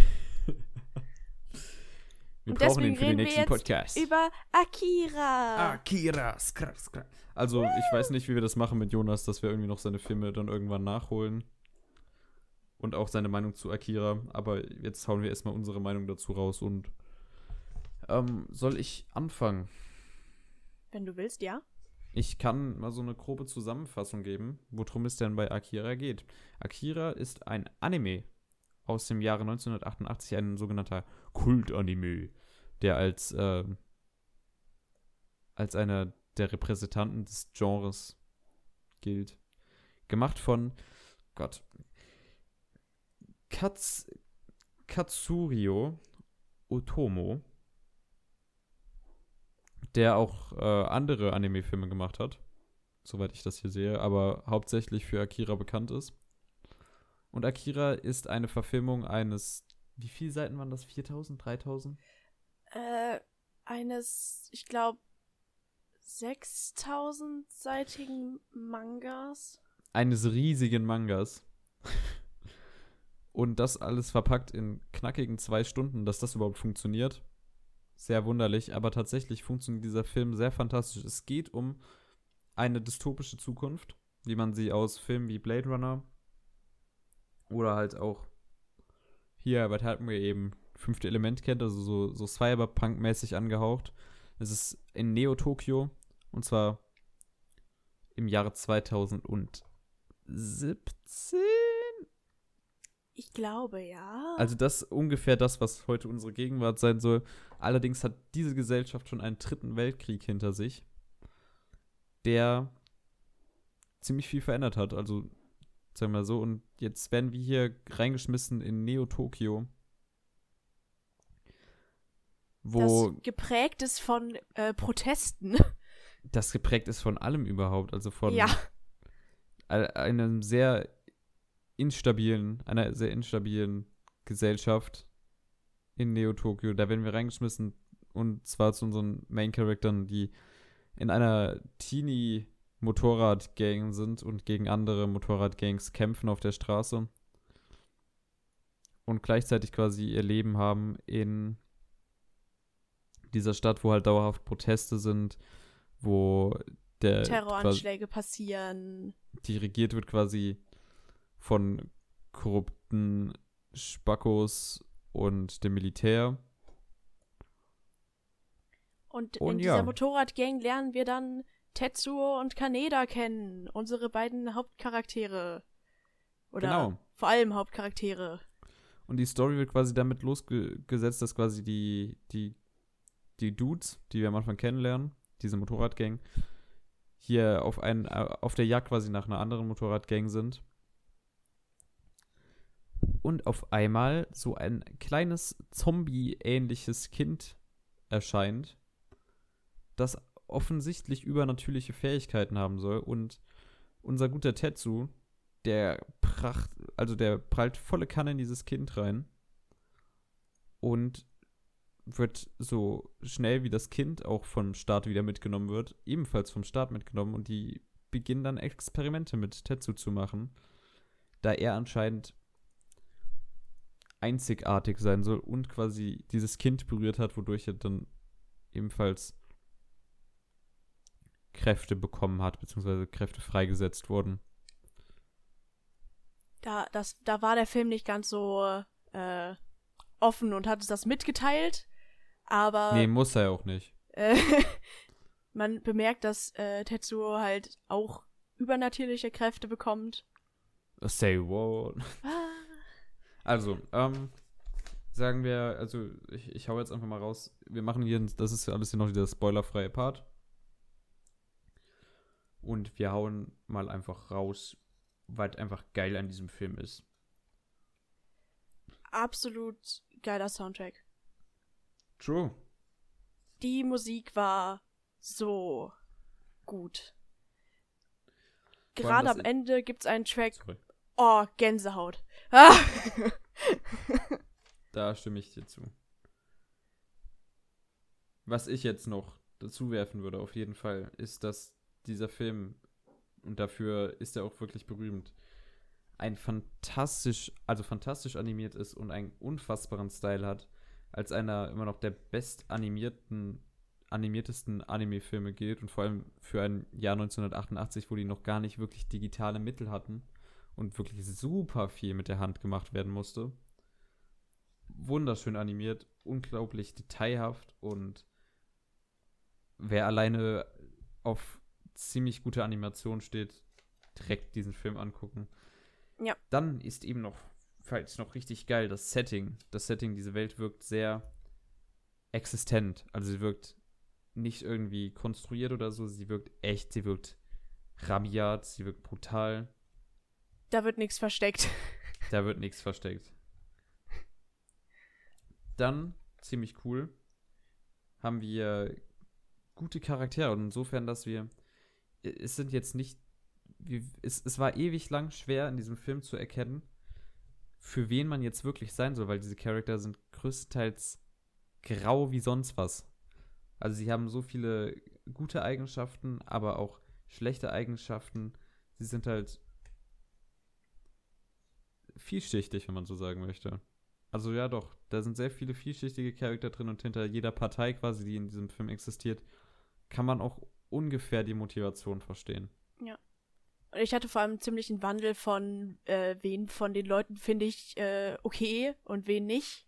Wir Und brauchen deswegen ihn für den reden wir nächsten jetzt Podcast. Über Akira. Akira, skra, skra. Also, ich weiß nicht, wie wir das machen mit Jonas, dass wir irgendwie noch seine Filme dann irgendwann nachholen. Und auch seine Meinung zu Akira. Aber jetzt hauen wir erstmal unsere Meinung dazu raus und. Ähm, soll ich anfangen? Wenn du willst, ja. Ich kann mal so eine grobe Zusammenfassung geben, worum es denn bei Akira geht. Akira ist ein Anime aus dem Jahre 1988, ein sogenannter Kult-Anime, der als, ähm, als einer der Repräsentanten des Genres gilt. Gemacht von, Gott, Kats, Katsurio Otomo, der auch äh, andere Anime-Filme gemacht hat, soweit ich das hier sehe, aber hauptsächlich für Akira bekannt ist. Und Akira ist eine Verfilmung eines, wie viele Seiten waren das? 4000, 3000? Äh, eines, ich glaube, 6000-seitigen Mangas. Eines riesigen Mangas. Und das alles verpackt in knackigen zwei Stunden, dass das überhaupt funktioniert. Sehr wunderlich, aber tatsächlich funktioniert dieser Film sehr fantastisch. Es geht um eine dystopische Zukunft, wie man sie aus Filmen wie Blade Runner oder halt auch hier, hatten wir eben, fünfte Element kennt, also so, so Cyberpunk-mäßig angehaucht. Es ist in Neo-Tokio und zwar im Jahre 2017. Ich glaube, ja. Also das ist ungefähr das, was heute unsere Gegenwart sein soll. Allerdings hat diese Gesellschaft schon einen dritten Weltkrieg hinter sich, der ziemlich viel verändert hat. Also sagen wir mal so. Und jetzt werden wir hier reingeschmissen in Neo-Tokio. Wo das geprägt ist von äh, Protesten. das geprägt ist von allem überhaupt. Also von Ja. einem sehr instabilen, einer sehr instabilen Gesellschaft in Neo-Tokio. Da werden wir reingeschmissen und zwar zu unseren Main-Charaktern, die in einer Teenie-Motorrad-Gang sind und gegen andere Motorrad-Gangs kämpfen auf der Straße und gleichzeitig quasi ihr Leben haben in dieser Stadt, wo halt dauerhaft Proteste sind, wo der Terroranschläge passieren. die regiert wird quasi von korrupten Spackos und dem Militär. Und, Und in ja. dieser Motorradgang lernen wir dann Tetsuo und Kaneda kennen. Unsere beiden Hauptcharaktere. Oder Genau. vor allem Hauptcharaktere. Und die Story wird quasi damit losgesetzt, dass quasi die, die, die Dudes, die wir am Anfang kennenlernen, diese Motorradgang, hier auf, einen, äh, auf der Jagd quasi nach einer anderen Motorradgang sind. Und auf einmal so ein kleines Zombie-ähnliches Kind erscheint, das offensichtlich übernatürliche Fähigkeiten haben soll. Und unser guter Tetsu, der pracht, also der prallt volle Kanne in dieses Kind rein und wird so schnell wie das Kind auch vom Staat wieder mitgenommen wird, ebenfalls vom Staat mitgenommen und die beginnen dann Experimente mit Tetsu zu machen, da er anscheinend einzigartig sein soll und quasi dieses Kind berührt hat, wodurch er dann ebenfalls Kräfte bekommen hat, beziehungsweise Kräfte freigesetzt wurden. Da, das, da war der Film nicht ganz so äh, offen und hat uns das mitgeteilt. Aber Nee, muss er ja auch nicht. äh, man bemerkt, dass äh, Tetsuo halt auch übernatürliche Kräfte bekommt. Say what? Also, ähm, sagen wir, also ich, ich hau jetzt einfach mal raus. Wir machen hier, das ist ja alles hier noch dieser spoilerfreie Part. Und wir hauen mal einfach raus, was einfach geil an diesem Film ist. Absolut geiler Soundtrack. True. Die Musik war so gut. Gerade am Ende gibt's einen Track. Sorry. Oh, Gänsehaut. Ah. Da stimme ich dir zu. Was ich jetzt noch dazu werfen würde, auf jeden Fall, ist, dass dieser Film, und dafür ist er auch wirklich berühmt, ein fantastisch, also fantastisch animiert ist und einen unfassbaren Style hat, als einer immer noch der best animierten, animiertesten Anime-Filme gilt und vor allem für ein Jahr 1988, wo die noch gar nicht wirklich digitale Mittel hatten und wirklich super viel mit der Hand gemacht werden musste wunderschön animiert, unglaublich detailhaft und wer alleine auf ziemlich gute Animation steht, direkt diesen Film angucken. Ja. Dann ist eben noch, falls noch richtig geil, das Setting. Das Setting, diese Welt wirkt sehr existent. Also sie wirkt nicht irgendwie konstruiert oder so, sie wirkt echt, sie wirkt rabiat, sie wirkt brutal. Da wird nichts versteckt. Da wird nichts versteckt. Dann, ziemlich cool, haben wir gute Charaktere. Und insofern, dass wir. Es sind jetzt nicht. Es, es war ewig lang schwer in diesem Film zu erkennen, für wen man jetzt wirklich sein soll, weil diese Charakter sind größtenteils grau wie sonst was. Also sie haben so viele gute Eigenschaften, aber auch schlechte Eigenschaften. Sie sind halt vielschichtig, wenn man so sagen möchte. Also ja doch, da sind sehr viele vielschichtige Charakter drin und hinter jeder Partei quasi, die in diesem Film existiert, kann man auch ungefähr die Motivation verstehen. Und ich hatte vor allem ziemlich einen Wandel von, äh, wen von den Leuten finde ich äh, okay und wen nicht.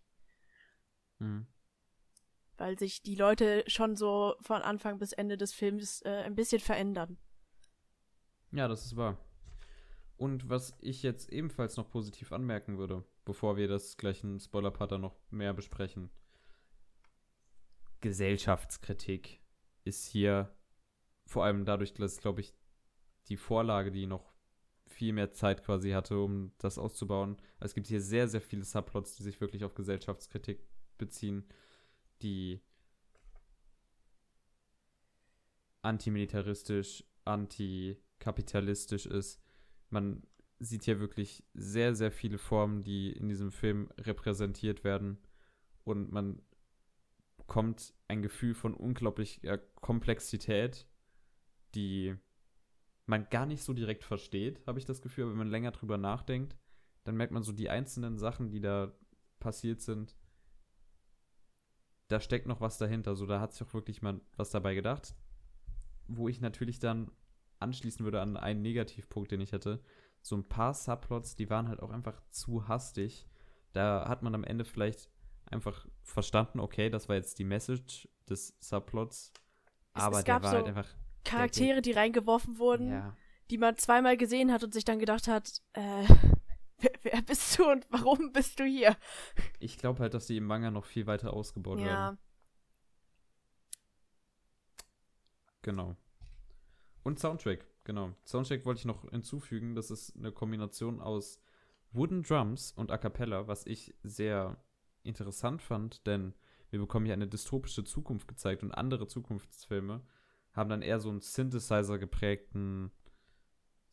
Mhm. Weil sich die Leute schon so von Anfang bis Ende des Films äh, ein bisschen verändern. Ja, das ist wahr. Und was ich jetzt ebenfalls noch positiv anmerken würde, bevor wir das gleich in Spoiler-Part dann noch mehr besprechen. Gesellschaftskritik ist hier vor allem dadurch, dass, glaube ich, die Vorlage, die noch viel mehr Zeit quasi hatte, um das auszubauen. Also es gibt hier sehr, sehr viele Subplots, die sich wirklich auf Gesellschaftskritik beziehen, die antimilitaristisch, antikapitalistisch ist. Man sieht hier wirklich sehr, sehr viele Formen, die in diesem Film repräsentiert werden. Und man bekommt ein Gefühl von unglaublicher Komplexität, die man gar nicht so direkt versteht, habe ich das Gefühl. Aber wenn man länger drüber nachdenkt, dann merkt man so die einzelnen Sachen, die da passiert sind. Da steckt noch was dahinter. So, da hat sich auch wirklich mal was dabei gedacht. Wo ich natürlich dann anschließen würde an einen Negativpunkt, den ich hatte. So ein paar Subplots, die waren halt auch einfach zu hastig. Da hat man am Ende vielleicht einfach verstanden, okay, das war jetzt die Message des Subplots. Es- Aber es der gab war so halt einfach. Charaktere, die reingeworfen wurden, Ja. die man zweimal gesehen hat und sich dann gedacht hat, äh, wer, wer bist du und warum bist du hier? Ich glaube halt, dass die im Manga noch viel weiter ausgebaut werden. Ja, Genau. Und Soundtrack, genau. Soundtrack wollte ich noch hinzufügen. Das ist eine Kombination aus Wooden Drums und A Cappella, was ich sehr interessant fand, denn wir bekommen hier eine dystopische Zukunft gezeigt und andere Zukunftsfilme haben dann eher so einen Synthesizer geprägten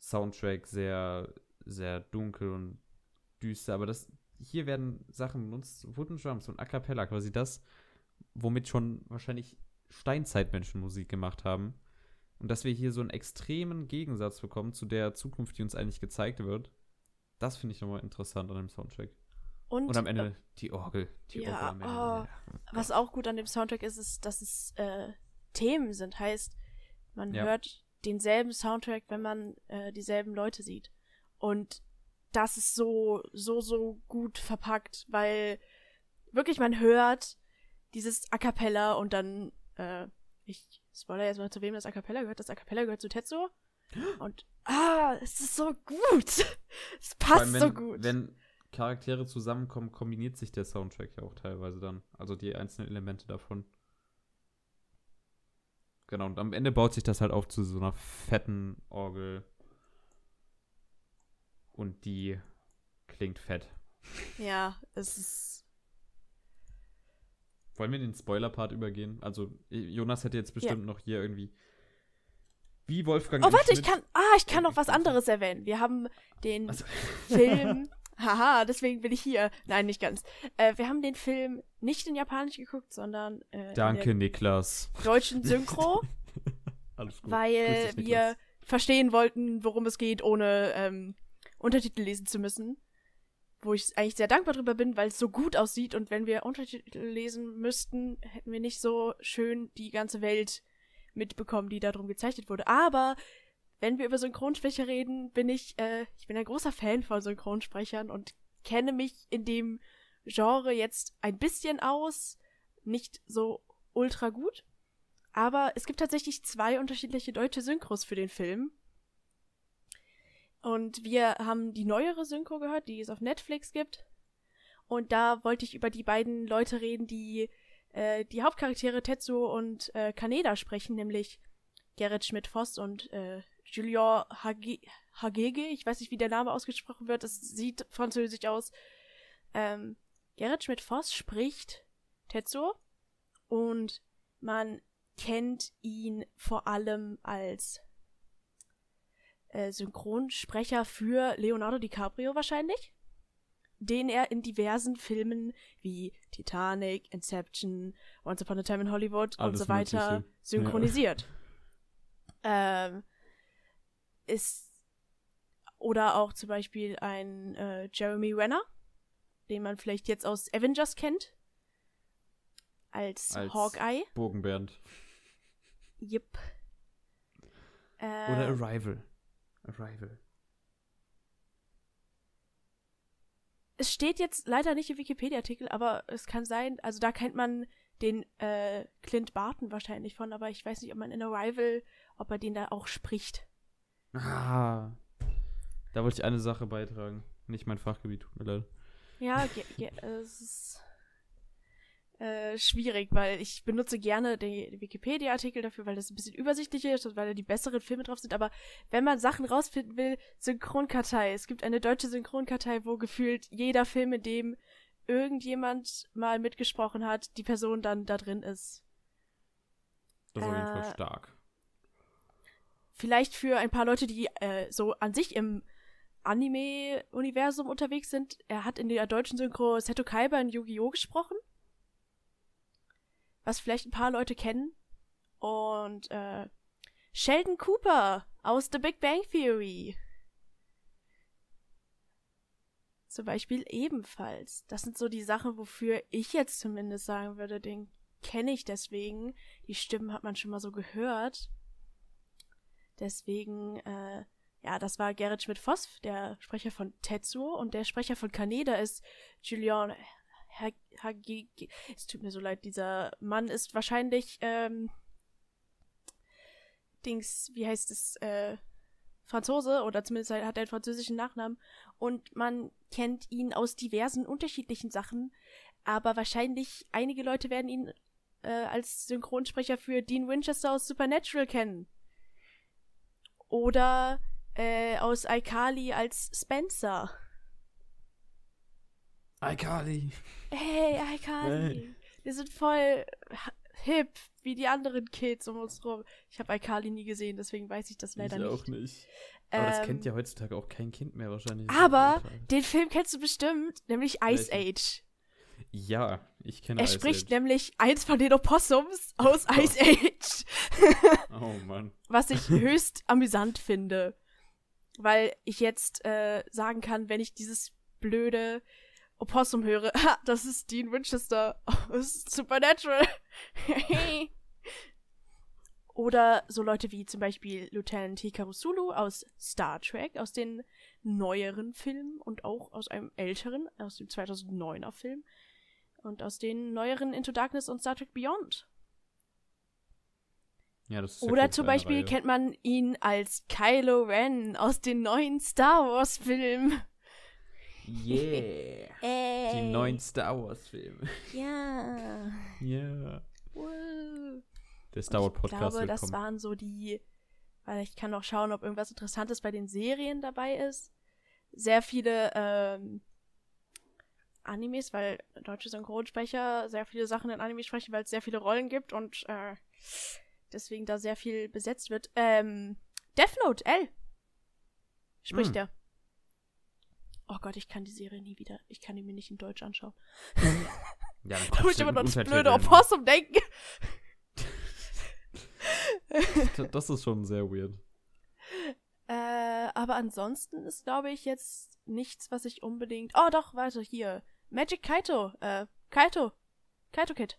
Soundtrack, sehr, sehr dunkel und düster. Aber das, hier werden Sachen benutzt, Wooden Drums und A Cappella, quasi das, womit schon wahrscheinlich Steinzeitmenschen Musik gemacht haben. Und dass wir hier so einen extremen Gegensatz bekommen zu der Zukunft, die uns eigentlich gezeigt wird, das finde ich nochmal interessant an dem Soundtrack. und, Und am Ende die Orgel. Die ja, Orgel am Ende. oh, Ja. was auch gut an dem Soundtrack ist, ist, dass es äh, Themen sind. Heißt, man Ja. hört denselben Soundtrack, wenn man äh, dieselben Leute sieht. Und das ist so, so, so gut verpackt, weil wirklich man hört dieses A Cappella und dann, äh, ich spoiler jetzt mal, zu wem das A Cappella gehört. Das A Cappella gehört zu Tetsuo. Und, ah, es ist so gut. Es passt allem, wenn, so gut. Wenn Charaktere zusammenkommen, kombiniert sich der Soundtrack ja auch teilweise dann. Also die einzelnen Elemente davon. Genau, und am Ende baut sich das halt auf zu so einer fetten Orgel. Und die klingt fett. ja, es ist, Wollen wir in den Spoiler-Part übergehen? Also, Jonas hätte jetzt bestimmt noch hier irgendwie. Wie Wolfgang. Oh, warte, ich kann. Ah, ich kann noch was anderes erwähnen. Wir haben den Also- Film. Haha, deswegen bin ich hier. Nein, nicht ganz. Äh, wir haben den Film nicht in Japanisch geguckt, sondern äh, Danke, Niklas. deutschen Synchro, Alles gut. weil dich, wir verstehen wollten, worum es geht, ohne ähm, Untertitel lesen zu müssen. Wo ich eigentlich sehr dankbar drüber bin, weil es so gut aussieht und wenn wir Untertitel lesen müssten, hätten wir nicht so schön die ganze Welt mitbekommen, die darum gezeichnet wurde. Aber wenn wir über Synchronsprecher reden, bin ich, äh, ich bin ein großer Fan von Synchronsprechern und kenne mich in dem Genre jetzt ein bisschen aus. Nicht so ultra gut. Aber es gibt tatsächlich zwei unterschiedliche deutsche Synchros für den Film. Und wir haben die neuere Synchro gehört, die es auf Netflix gibt. Und da wollte ich über die beiden Leute reden, die äh, die Hauptcharaktere Tetsuo und äh, Kaneda sprechen, nämlich Gerrit Schmidt-Voss und äh, Julien Hage Hagege. Ich weiß nicht, wie der Name ausgesprochen wird. Es sieht französisch aus. Ähm, Gerrit Schmidt-Voss spricht Tetsuo und man kennt ihn vor allem als äh, Synchronsprecher für Leonardo DiCaprio wahrscheinlich, den er in diversen Filmen wie Titanic, Inception, Once Upon a Time in Hollywood und Alles so weiter Mögliche. synchronisiert. Ähm, ist oder auch zum Beispiel ein äh, Jeremy Renner, den man vielleicht jetzt aus Avengers kennt, als, Als- Hawkeye. Bogenbernd. Yep. Äh, Oder Arrival. Arrival. Es steht jetzt leider nicht im Wikipedia-Artikel, aber es kann sein, also da kennt man den äh, Clint Barton wahrscheinlich von, aber ich weiß nicht, ob man in Arrival, ob er den da auch spricht. Ah. Da wollte ich eine Sache beitragen. Nicht mein Fachgebiet, tut mir leid. Ja, ge ge es ist äh, schwierig, weil ich benutze gerne den Wikipedia-Artikel dafür, weil das ein bisschen übersichtlicher ist und weil da die besseren Filme drauf sind. Aber wenn man Sachen rausfinden will, Synchronkartei. Es gibt eine deutsche Synchronkartei, wo gefühlt jeder Film, in dem irgendjemand mal mitgesprochen hat, die Person dann da drin ist. Das ist auf jeden Äh, Fall stark. Vielleicht für ein paar Leute, die äh, so an sich im Anime-Universum unterwegs sind. Er hat in der deutschen Synchro Seto Kaiba in Yu-Gi-Oh! gesprochen. Was vielleicht ein paar Leute kennen. Und äh, Sheldon Cooper aus The Big Bang Theory. Zum Beispiel ebenfalls. Das sind so die Sachen, wofür ich jetzt zumindest sagen würde, den kenne ich deswegen. Die Stimmen hat man schon mal so gehört. Deswegen, äh, ja, das war Gerrit Schmidt-Voss, der Sprecher von Tetsuo. Und der Sprecher von Kaneda ist Julian Ha- Hagigi. Es tut mir so leid, dieser Mann ist wahrscheinlich, ähm, Dings, wie heißt es, äh, Franzose oder zumindest hat er einen französischen Nachnamen und man kennt ihn aus diversen unterschiedlichen Sachen, aber wahrscheinlich einige Leute werden ihn äh, als Synchronsprecher für Dean Winchester aus Supernatural kennen. Oder äh, aus iCarly als Spencer. iCarly. Hey, iCarly. Wir sind voll hip, wie die anderen Kids um uns rum. Ich habe iCarly nie gesehen, deswegen weiß ich das leider ich nicht. auch nicht. Aber das Ähm, kennt ja heutzutage auch kein Kind mehr wahrscheinlich. Aber den Film kennst du bestimmt, nämlich Ice Welchen? Age. Ja, ich kenne Er Ice spricht Age. nämlich eins von den Opossums aus Ice Age. Oh Mann. was ich höchst amüsant finde. Weil ich jetzt äh, sagen kann, wenn ich dieses blöde Opossum höre, ha, das ist Dean Winchester aus Supernatural. Oder so Leute wie zum Beispiel Lieutenant Hikaru Sulu aus Star Trek, aus den neueren Filmen und auch aus einem älteren, aus dem 2009er Film und aus den neueren Into Darkness und Star Trek Beyond. Ja, das ist Oder zum Beispiel Reihe. kennt man ihn als Kylo Ren aus den neuen Star Wars Filmen. Yeah. Ey. Die neuen Star Wars Filme. Ja. Ja. Der Star Wars Ich Podcast glaube, das kommen. waren so die, weil ich kann auch schauen, ob irgendwas Interessantes bei den Serien dabei ist. Sehr viele ähm, Animes, weil deutsche Synchronsprecher sehr viele Sachen in Animes sprechen, weil es sehr viele Rollen gibt und äh, deswegen da sehr viel besetzt wird. Ähm, Death Note, L. Spricht Hm. er. Oh Gott, ich kann die Serie nie wieder. Ich kann die mir nicht in Deutsch anschauen. Ja, dann Da muss ich immer noch das blöde Opossum denken. Das ist schon sehr weird. Äh, aber ansonsten ist, glaube ich, jetzt nichts, was ich unbedingt. Oh, doch, warte, hier. Magic Kaito. Äh, Kaito. Kaito Kid.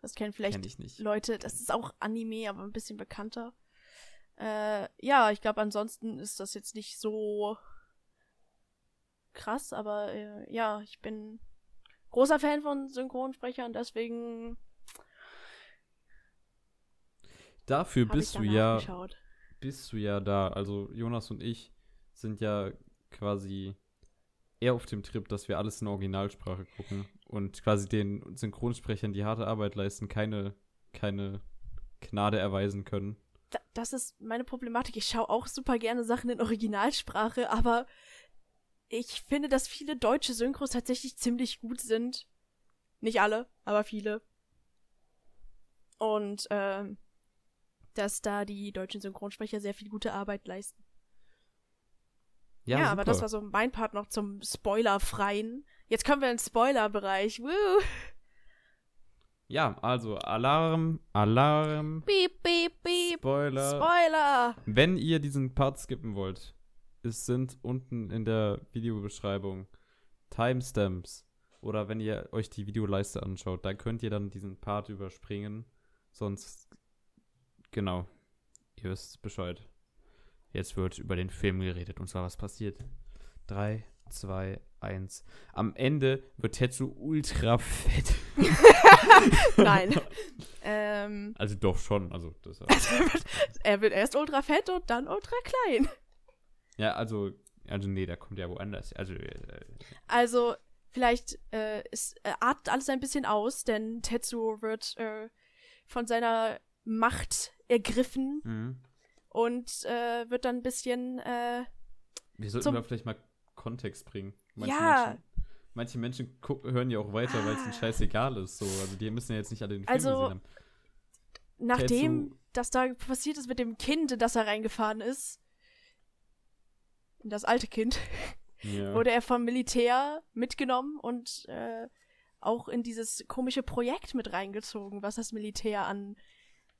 Das kennen vielleicht Kenn ich nicht. Leute. Das ist auch Anime, aber ein bisschen bekannter. Äh, ja, ich glaube, ansonsten ist das jetzt nicht so krass, aber äh, ja, ich bin großer Fan von Synchronsprechern, deswegen Dafür bist du ja, geschaut. bist du ja da. Also Jonas und ich sind ja quasi eher auf dem Trip, dass wir alles in Originalsprache gucken und quasi den Synchronsprechern die harte Arbeit leisten, keine, keine Gnade erweisen können. da, das ist meine Problematik. Ich schaue auch super gerne Sachen in Originalsprache, aber ich finde, dass viele deutsche Synchros tatsächlich ziemlich gut sind. Nicht alle, aber viele. Und ähm, dass da die deutschen Synchronsprecher sehr viel gute Arbeit leisten. Ja, aber das war so mein Part noch zum Spoilerfreien. Jetzt kommen wir in den Spoilerbereich. Woo! Ja, also Alarm, Alarm, Beep, beep, beep. Spoiler. Spoiler! Wenn ihr diesen Part skippen wollt, es sind unten in der Videobeschreibung Timestamps. Oder wenn ihr euch die Videoleiste anschaut, dann könnt ihr dann diesen Part überspringen. Sonst, genau, ihr wisst Bescheid. jetzt wird über den Film geredet. Und zwar, was passiert? Drei, zwei, eins. Am Ende wird Tetsu ultra fett. Nein. ähm, Also doch schon. Also, das, er wird erst ultra fett und dann ultra klein. Ja, also, also nee, da kommt ja woanders. Also, äh, Also, vielleicht äh, es äh, artet alles ein bisschen aus, denn Tetsuo wird äh, von seiner Macht ergriffen mhm. und äh, wird dann ein bisschen, äh, wir sollten da vielleicht mal Kontext bringen. Manche Ja. Menschen, manche Menschen hören ja auch weiter, weil es ihnen Ah. scheißegal ist. So. Also die müssen ja jetzt nicht alle den Film Also, gesehen haben. nachdem Tetsu- das da passiert ist mit dem Kind, in das er reingefahren ist, das alte Kind, Ja. wurde er vom Militär mitgenommen und äh, auch in dieses komische Projekt mit reingezogen, was das Militär an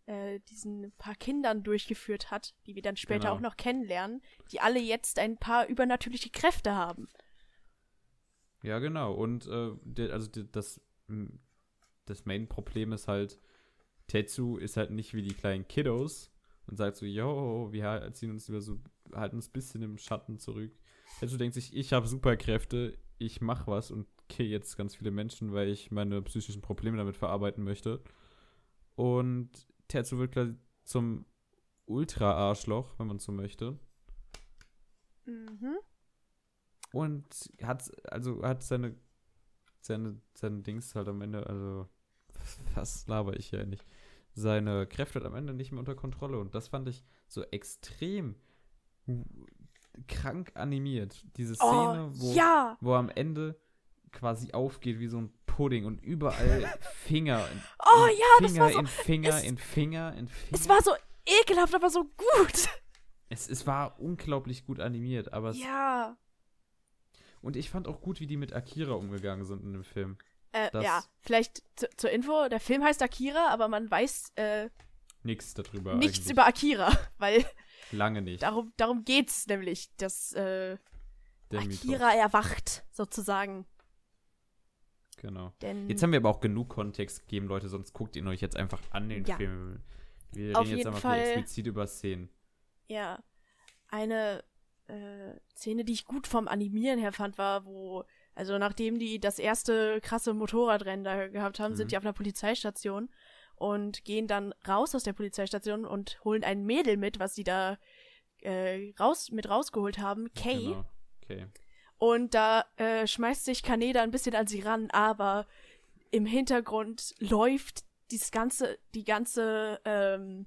äh, diesen paar Kindern durchgeführt hat, die wir dann später Genau. auch noch kennenlernen, die alle jetzt ein paar übernatürliche Kräfte haben. Ja, genau. Und äh, der, also die, das, das Main-Problem ist halt, Tetsu ist halt nicht wie die kleinen Kiddos und sagt so, yo, wir ha- ziehen uns über so, halten uns ein bisschen im Schatten zurück. Tetsu denkt sich, ich habe Superkräfte, ich mach was und kill jetzt ganz viele Menschen, weil ich meine psychischen Probleme damit verarbeiten möchte. Und Tetsu wird quasi zum Ultra-Arschloch, wenn man so möchte. Mhm. Und hat, also hat seine, seine, seine Dings halt am Ende, also, was laber ich hier nicht? Seine Kräfte hat am Ende nicht mehr unter Kontrolle. Und das fand ich so extrem krank animiert. Diese Szene, Oh, wo, ja! wo am Ende quasi aufgeht wie so ein Pudding und überall Finger. in- Oh in ja, das Finger war so- in Finger es- in Finger in Finger. Es war so ekelhaft, aber so gut. es, es war unglaublich gut animiert, aber Ja. und ich fand auch gut, wie die mit Akira umgegangen sind in dem Film. Äh, Das- ja, vielleicht zu, zur Info, der Film heißt Akira, aber man weiß äh, Nichts darüber. nichts eigentlich. über Akira, weil Lange nicht. darum, darum geht's nämlich, dass äh, der Akira erwacht, sozusagen. Genau. Denn Jetzt haben wir aber auch genug Kontext gegeben, Leute, sonst guckt ihn euch jetzt einfach an den Ja. Film. Wir Auf reden jetzt einfach explizit über Szenen. ja, eine äh, Szene, die ich gut vom Animieren her fand, war, wo, also nachdem die das erste krasse Motorradrennen da gehabt haben, Mhm. sind die auf einer Polizeistation und gehen dann raus aus der Polizeistation und holen ein Mädel mit, was sie da äh, raus, mit rausgeholt haben, Kay. Genau. Okay. Und da äh, schmeißt sich Kaneda ein bisschen an sie ran, aber im Hintergrund läuft dieses ganze, die ganze, ähm,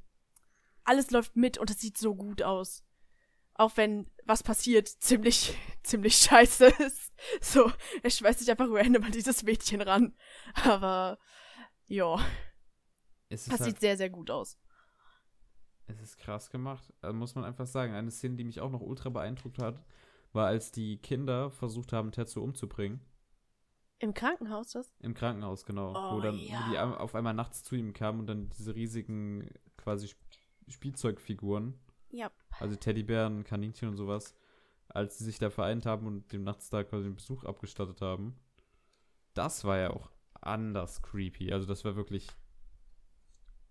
alles läuft mit und es sieht so gut aus. Auch wenn was passiert ziemlich, ziemlich scheiße ist. So, er schmeißt sich einfach random an dieses Mädchen ran. Aber, ja, Es das halt, sieht sehr, sehr gut aus. es ist krass gemacht, äh, muss man einfach sagen. Eine Szene, die mich auch noch ultra beeindruckt hat, war, als die Kinder versucht haben, Tetsu umzubringen. Im Krankenhaus das? Im Krankenhaus, genau. Oh, wo dann ja. die auf einmal nachts zu ihm kamen und dann diese riesigen quasi Sp Spielzeugfiguren Ja. also Teddybären, Kaninchen und sowas, als sie sich da vereint haben und dem nachts da quasi den Besuch abgestattet haben. Das war ja auch anders creepy. Also das war wirklich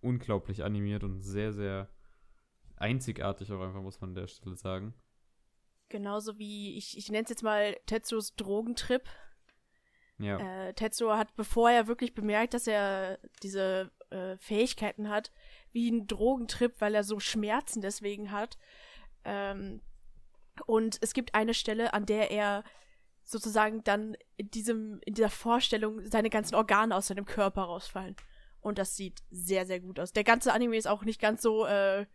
unglaublich animiert und sehr, sehr einzigartig auch einfach, muss man an der Stelle sagen. Genauso wie, ich, ich nenne es jetzt mal Tetsuos Drogentrip. Ja. Äh, Tetsuo hat, bevor er wirklich bemerkt, dass er diese äh, Fähigkeiten hat, wie ein Drogentrip, weil er so Schmerzen deswegen hat. Ähm, und es gibt eine Stelle, an der er sozusagen dann in diesem, in dieser Vorstellung seine ganzen Organe aus seinem Körper rausfallen. Und das sieht sehr, sehr gut aus. Der ganze Anime ist auch nicht ganz so äh,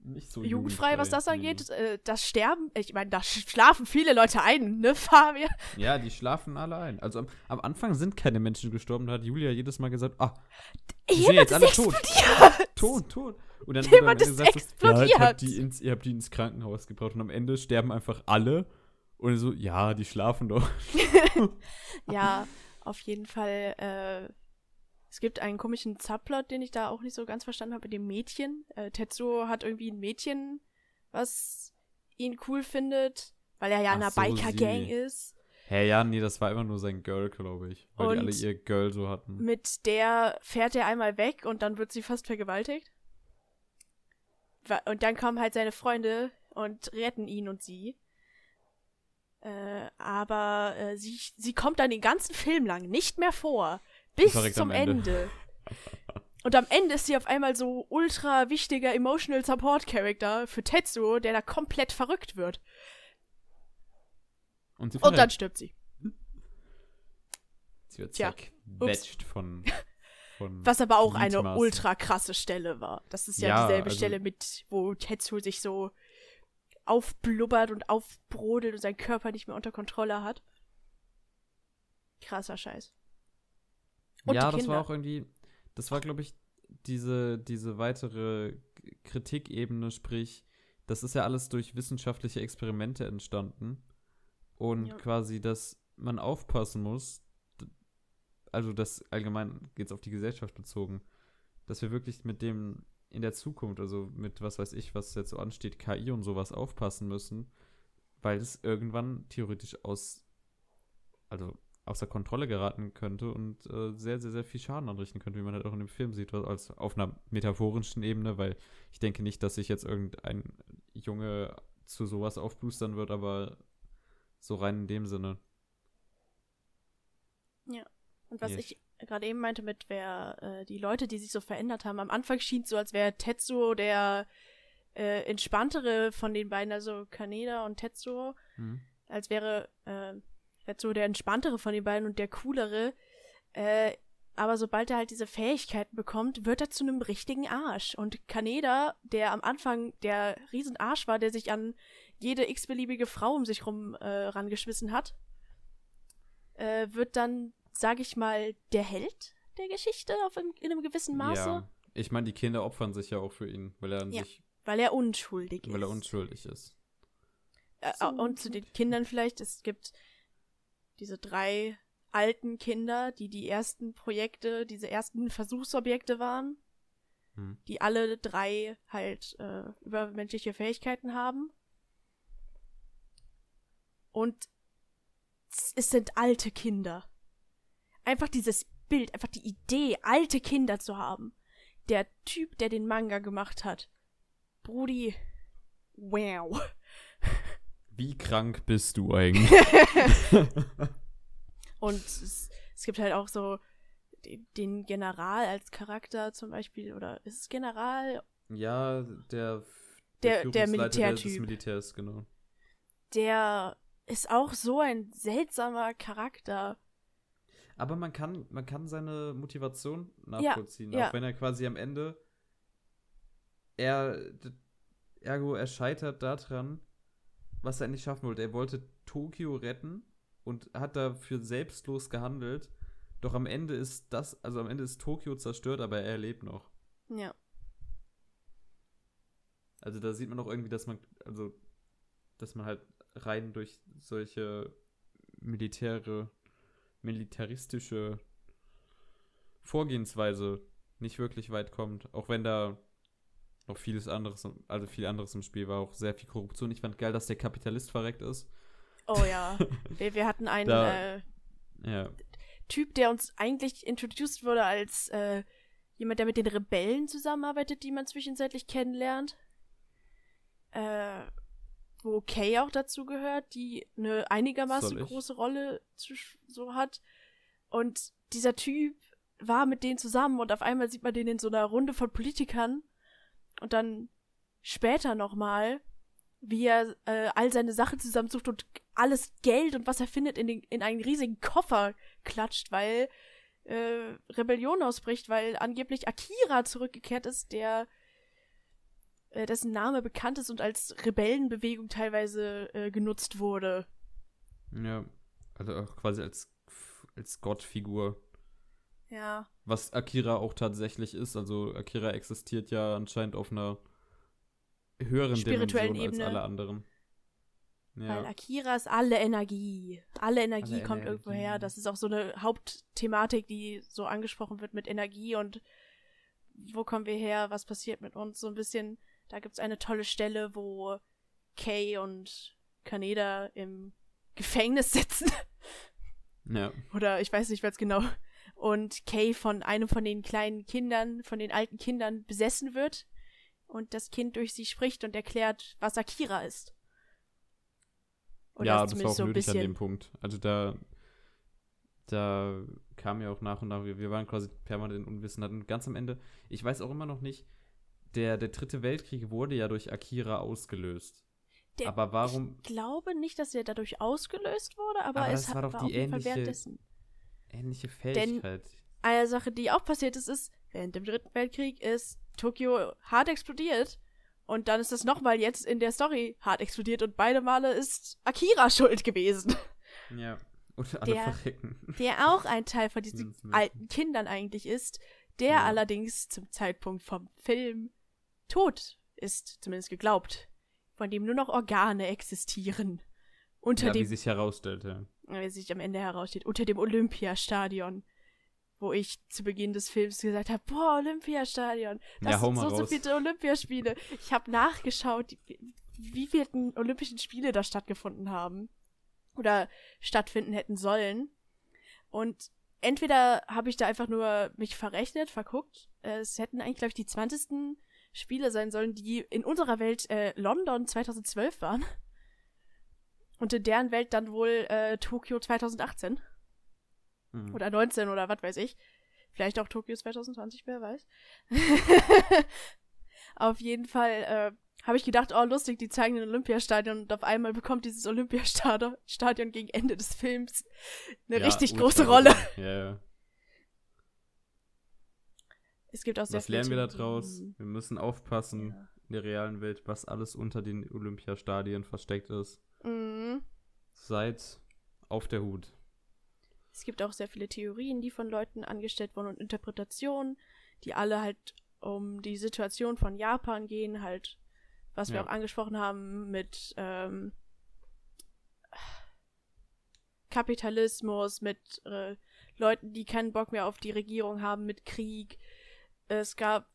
Nicht so jugendfrei, was das angeht. Äh, das Sterben, ich meine, da sch- schlafen viele Leute ein, ne, Fabian? Ja, die schlafen alle ein. Also am, am Anfang sind keine Menschen gestorben. Da hat Julia jedes Mal gesagt, ah, die sind Jemand jetzt ist alle tot. explodiert! Tot, tot. Und dann Jemand wurde gesagt, ja, ich explodiert. hab die ins, ihr habt die ins Krankenhaus gebracht. Und am Ende sterben einfach alle. Und so, ja, die schlafen doch. Ja, auf jeden Fall. Äh, es gibt einen komischen Subplot, den ich da auch nicht so ganz verstanden habe mit dem Mädchen. Äh, Tetsuo hat irgendwie ein Mädchen, was ihn cool findet, weil er ja in einer so, Biker-Gang ist. Hä, ja, nee, das war immer nur sein Girl, glaube ich. Weil die Und- alle ihr Girl so hatten. Mit der fährt er einmal weg und dann wird sie fast vergewaltigt. Wa- Und dann kommen halt seine Freunde und retten ihn und sie. Äh, aber äh, sie, sie kommt dann den ganzen Film lang nicht mehr vor. Bis zum Ende. Ende. Und am Ende ist sie auf einmal so ultra wichtiger Emotional Support Character für Tetsuo, der da komplett verrückt wird. Und sie Und dann stirbt sie. Sie wird zerquetscht von, von. Was aber auch eine ultra krasse Stelle war. Das ist ja, Ja, dieselbe also- Stelle mit, wo Tetsuo sich so aufblubbert und aufbrodelt und seinen Körper nicht mehr unter Kontrolle hat. Krasser Scheiß. Und ja, das war auch irgendwie, das war, glaube ich, diese, diese weitere Kritikebene, sprich, das ist ja alles durch wissenschaftliche Experimente entstanden. Und Ja. quasi, dass man aufpassen muss, also das allgemein geht es auf die Gesellschaft bezogen, dass wir wirklich mit dem in der Zukunft, also mit was weiß ich, was jetzt so ansteht, KI und sowas aufpassen müssen, weil es irgendwann theoretisch aus, also außer Kontrolle geraten könnte und äh, sehr, sehr, sehr viel Schaden anrichten könnte, wie man halt auch in dem Film sieht, als auf einer metaphorischen Ebene, weil ich denke nicht, dass sich jetzt irgendein Junge zu sowas aufboostern wird, aber so rein in dem Sinne. Und was Yes. ich gerade eben meinte mit wer äh, die Leute, die sich so verändert haben, am Anfang schien es so, als wäre Tetsuo der äh, entspanntere von den beiden, also Kaneda und Tetsuo, Mhm. als wäre äh, Tetsuo der entspanntere von den beiden und der coolere. Äh, aber sobald er halt diese Fähigkeiten bekommt, wird er zu einem richtigen Arsch. Und Kaneda, der am Anfang der Riesenarsch war, der sich an jede x-beliebige Frau um sich rum äh, rangeschmissen hat, äh, wird dann, sag ich mal, der Held der Geschichte auf in, in einem gewissen Maße, Ja. Ich meine, die Kinder opfern sich ja auch für ihn, weil er an Ja. sich, weil er unschuldig ist. weil er unschuldig ist. Äh, So und zu den Kindern vielleicht, es gibt diese drei alten Kinder, die die ersten Projekte, diese ersten Versuchsobjekte waren, Hm. die alle drei halt äh, übermenschliche Fähigkeiten haben. Und es- es sind alte Kinder. Einfach dieses Bild, einfach die Idee, alte Kinder zu haben. Der Typ, der den Manga gemacht hat. Brudi, wow. Wie krank bist du eigentlich? Und es, es gibt halt auch so den, General als Charakter zum Beispiel, oder ist es General? ja, der, Der- der des Militärtyp. Militärs, genau. Der ist auch so ein seltsamer Charakter. Aber man kann, man kann seine Motivation nachvollziehen, ja. auch wenn er quasi am Ende er ergo er scheitert daran, was er eigentlich schaffen wollte. Er wollte Tokio retten und hat dafür selbstlos gehandelt. Doch am Ende ist das, also am Ende ist Tokio zerstört, aber er lebt noch. Ja. Also da sieht man auch irgendwie, dass man, also, dass man halt rein durch solche militäre, militaristische Vorgehensweise nicht wirklich weit kommt. Auch wenn da noch vieles anderes, also viel anderes im Spiel war, auch sehr viel Korruption. Ich fand geil, dass der Kapitalist verreckt ist. Oh ja. wir, wir hatten einen Da- äh, Ja. Typ, der uns eigentlich introduced wurde als äh, jemand, der mit den Rebellen zusammenarbeitet, die man zwischenzeitlich kennenlernt. Äh, wo Kay auch dazu gehört, die eine einigermaßen große Rolle zu, so hat. Und dieser Typ war mit denen zusammen und auf einmal sieht man den in so einer Runde von Politikern und dann später nochmal, wie er äh, all seine Sachen zusammensucht und alles Geld und was er findet in, den, in einen riesigen Koffer klatscht, weil äh, Rebellion ausbricht, weil angeblich Akira zurückgekehrt ist, der äh, dessen Name bekannt ist und als Rebellenbewegung teilweise äh, genutzt wurde. Ja. Also auch quasi als, als Gottfigur. Ja. Was Akira auch tatsächlich ist. Also Akira existiert ja anscheinend auf einer höheren Spirituellen Dimension als Ebene. alle anderen. Weil Ja. Akira ist alle Energie. Alle Energie Alle kommt irgendwo her. Das ist auch so eine Hauptthematik, die so angesprochen wird mit Energie und wo kommen wir her, was passiert mit uns. So ein bisschen, da gibt's eine tolle Stelle, wo Kay und Kaneda im Gefängnis sitzen. ja. Oder ich weiß nicht ganz genau. Und Kay von einem von den kleinen Kindern, von den alten Kindern besessen wird, und das Kind durch sie spricht und erklärt, was Akira ist. Oder ja, das war zumindest auch so ein nötig an dem Punkt. Also da, da kam ja auch nach und nach, wir, wir waren quasi permanent in Unwissenheit. Und ganz am Ende, ich weiß auch immer noch nicht, der, der dritte Weltkrieg wurde ja durch Akira ausgelöst. Der- aber warum Ich glaube nicht, dass er dadurch ausgelöst wurde, aber, Aber es das hat, war doch war die Fall ähnliche-. Ähnliche Fähigkeit? Eine Sache, die auch passiert ist, ist, während dem Dritten Weltkrieg ist Tokio hart explodiert. Und dann ist das nochmal jetzt in der Story hart explodiert und beide Male ist Akira schuld gewesen. Ja. Und alle Der- verrecken. Der auch ein Teil von diesen alten Kindern eigentlich ist, der Ja. allerdings zum Zeitpunkt vom Film tot ist, zumindest geglaubt. Von dem nur noch Organe existieren. Unter Ja, wie dem sich herausstellte. Wie sich am Ende heraussteht, unter dem Olympiastadion. Wo ich zu Beginn des Films gesagt habe, boah, Olympiastadion. Das Ja, sind so, so raus. viele Olympiaspiele. Ich habe nachgeschaut, wie, vielen Olympischen Spiele da stattgefunden haben. Oder stattfinden hätten sollen. Und entweder habe ich da einfach nur mich verrechnet, verguckt. Äh, Es hätten eigentlich, glaube ich, die 20. Spiele sein sollen, die in unserer Welt äh, London 2012 waren. Und in deren Welt dann wohl äh, Tokio 2018 Mhm. oder 19 oder was weiß ich. Vielleicht auch Tokio 2020, wer weiß. auf jeden Fall äh, habe ich gedacht, oh lustig, die zeigen den Olympiastadion und auf einmal bekommt dieses Olympiastadion Stadion gegen Ende des Films eine Ja, richtig große Rolle. Ja, ja. Es gibt auch sehr Was lernen wir da draus? Wir müssen aufpassen Ja. in der realen Welt, was alles unter den Olympiastadien versteckt ist. Mhm. Seid auf der Hut. Es gibt auch sehr viele Theorien, die von Leuten angestellt wurden und Interpretationen, die alle halt um die Situation von Japan gehen, halt, was wir Ja. auch angesprochen haben mit ähm, Kapitalismus, mit äh, Leuten, die keinen Bock mehr auf die Regierung haben, mit Krieg. Es gab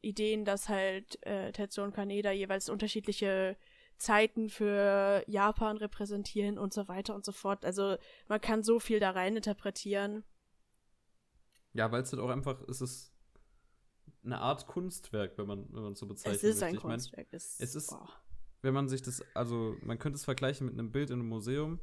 Ideen, dass halt äh, Tetsuo und Kaneda jeweils unterschiedliche Zeiten für Japan repräsentieren und so weiter und so fort. Also man kann so viel da rein interpretieren. Ja, weil es halt auch einfach, es ist eine Art Kunstwerk, wenn man wenn man so bezeichnet. es ist möchte. ein Ich mein, Kunstwerk. es, es ist- boah. wenn man sich das, also man könnte es vergleichen mit einem Bild in einem Museum.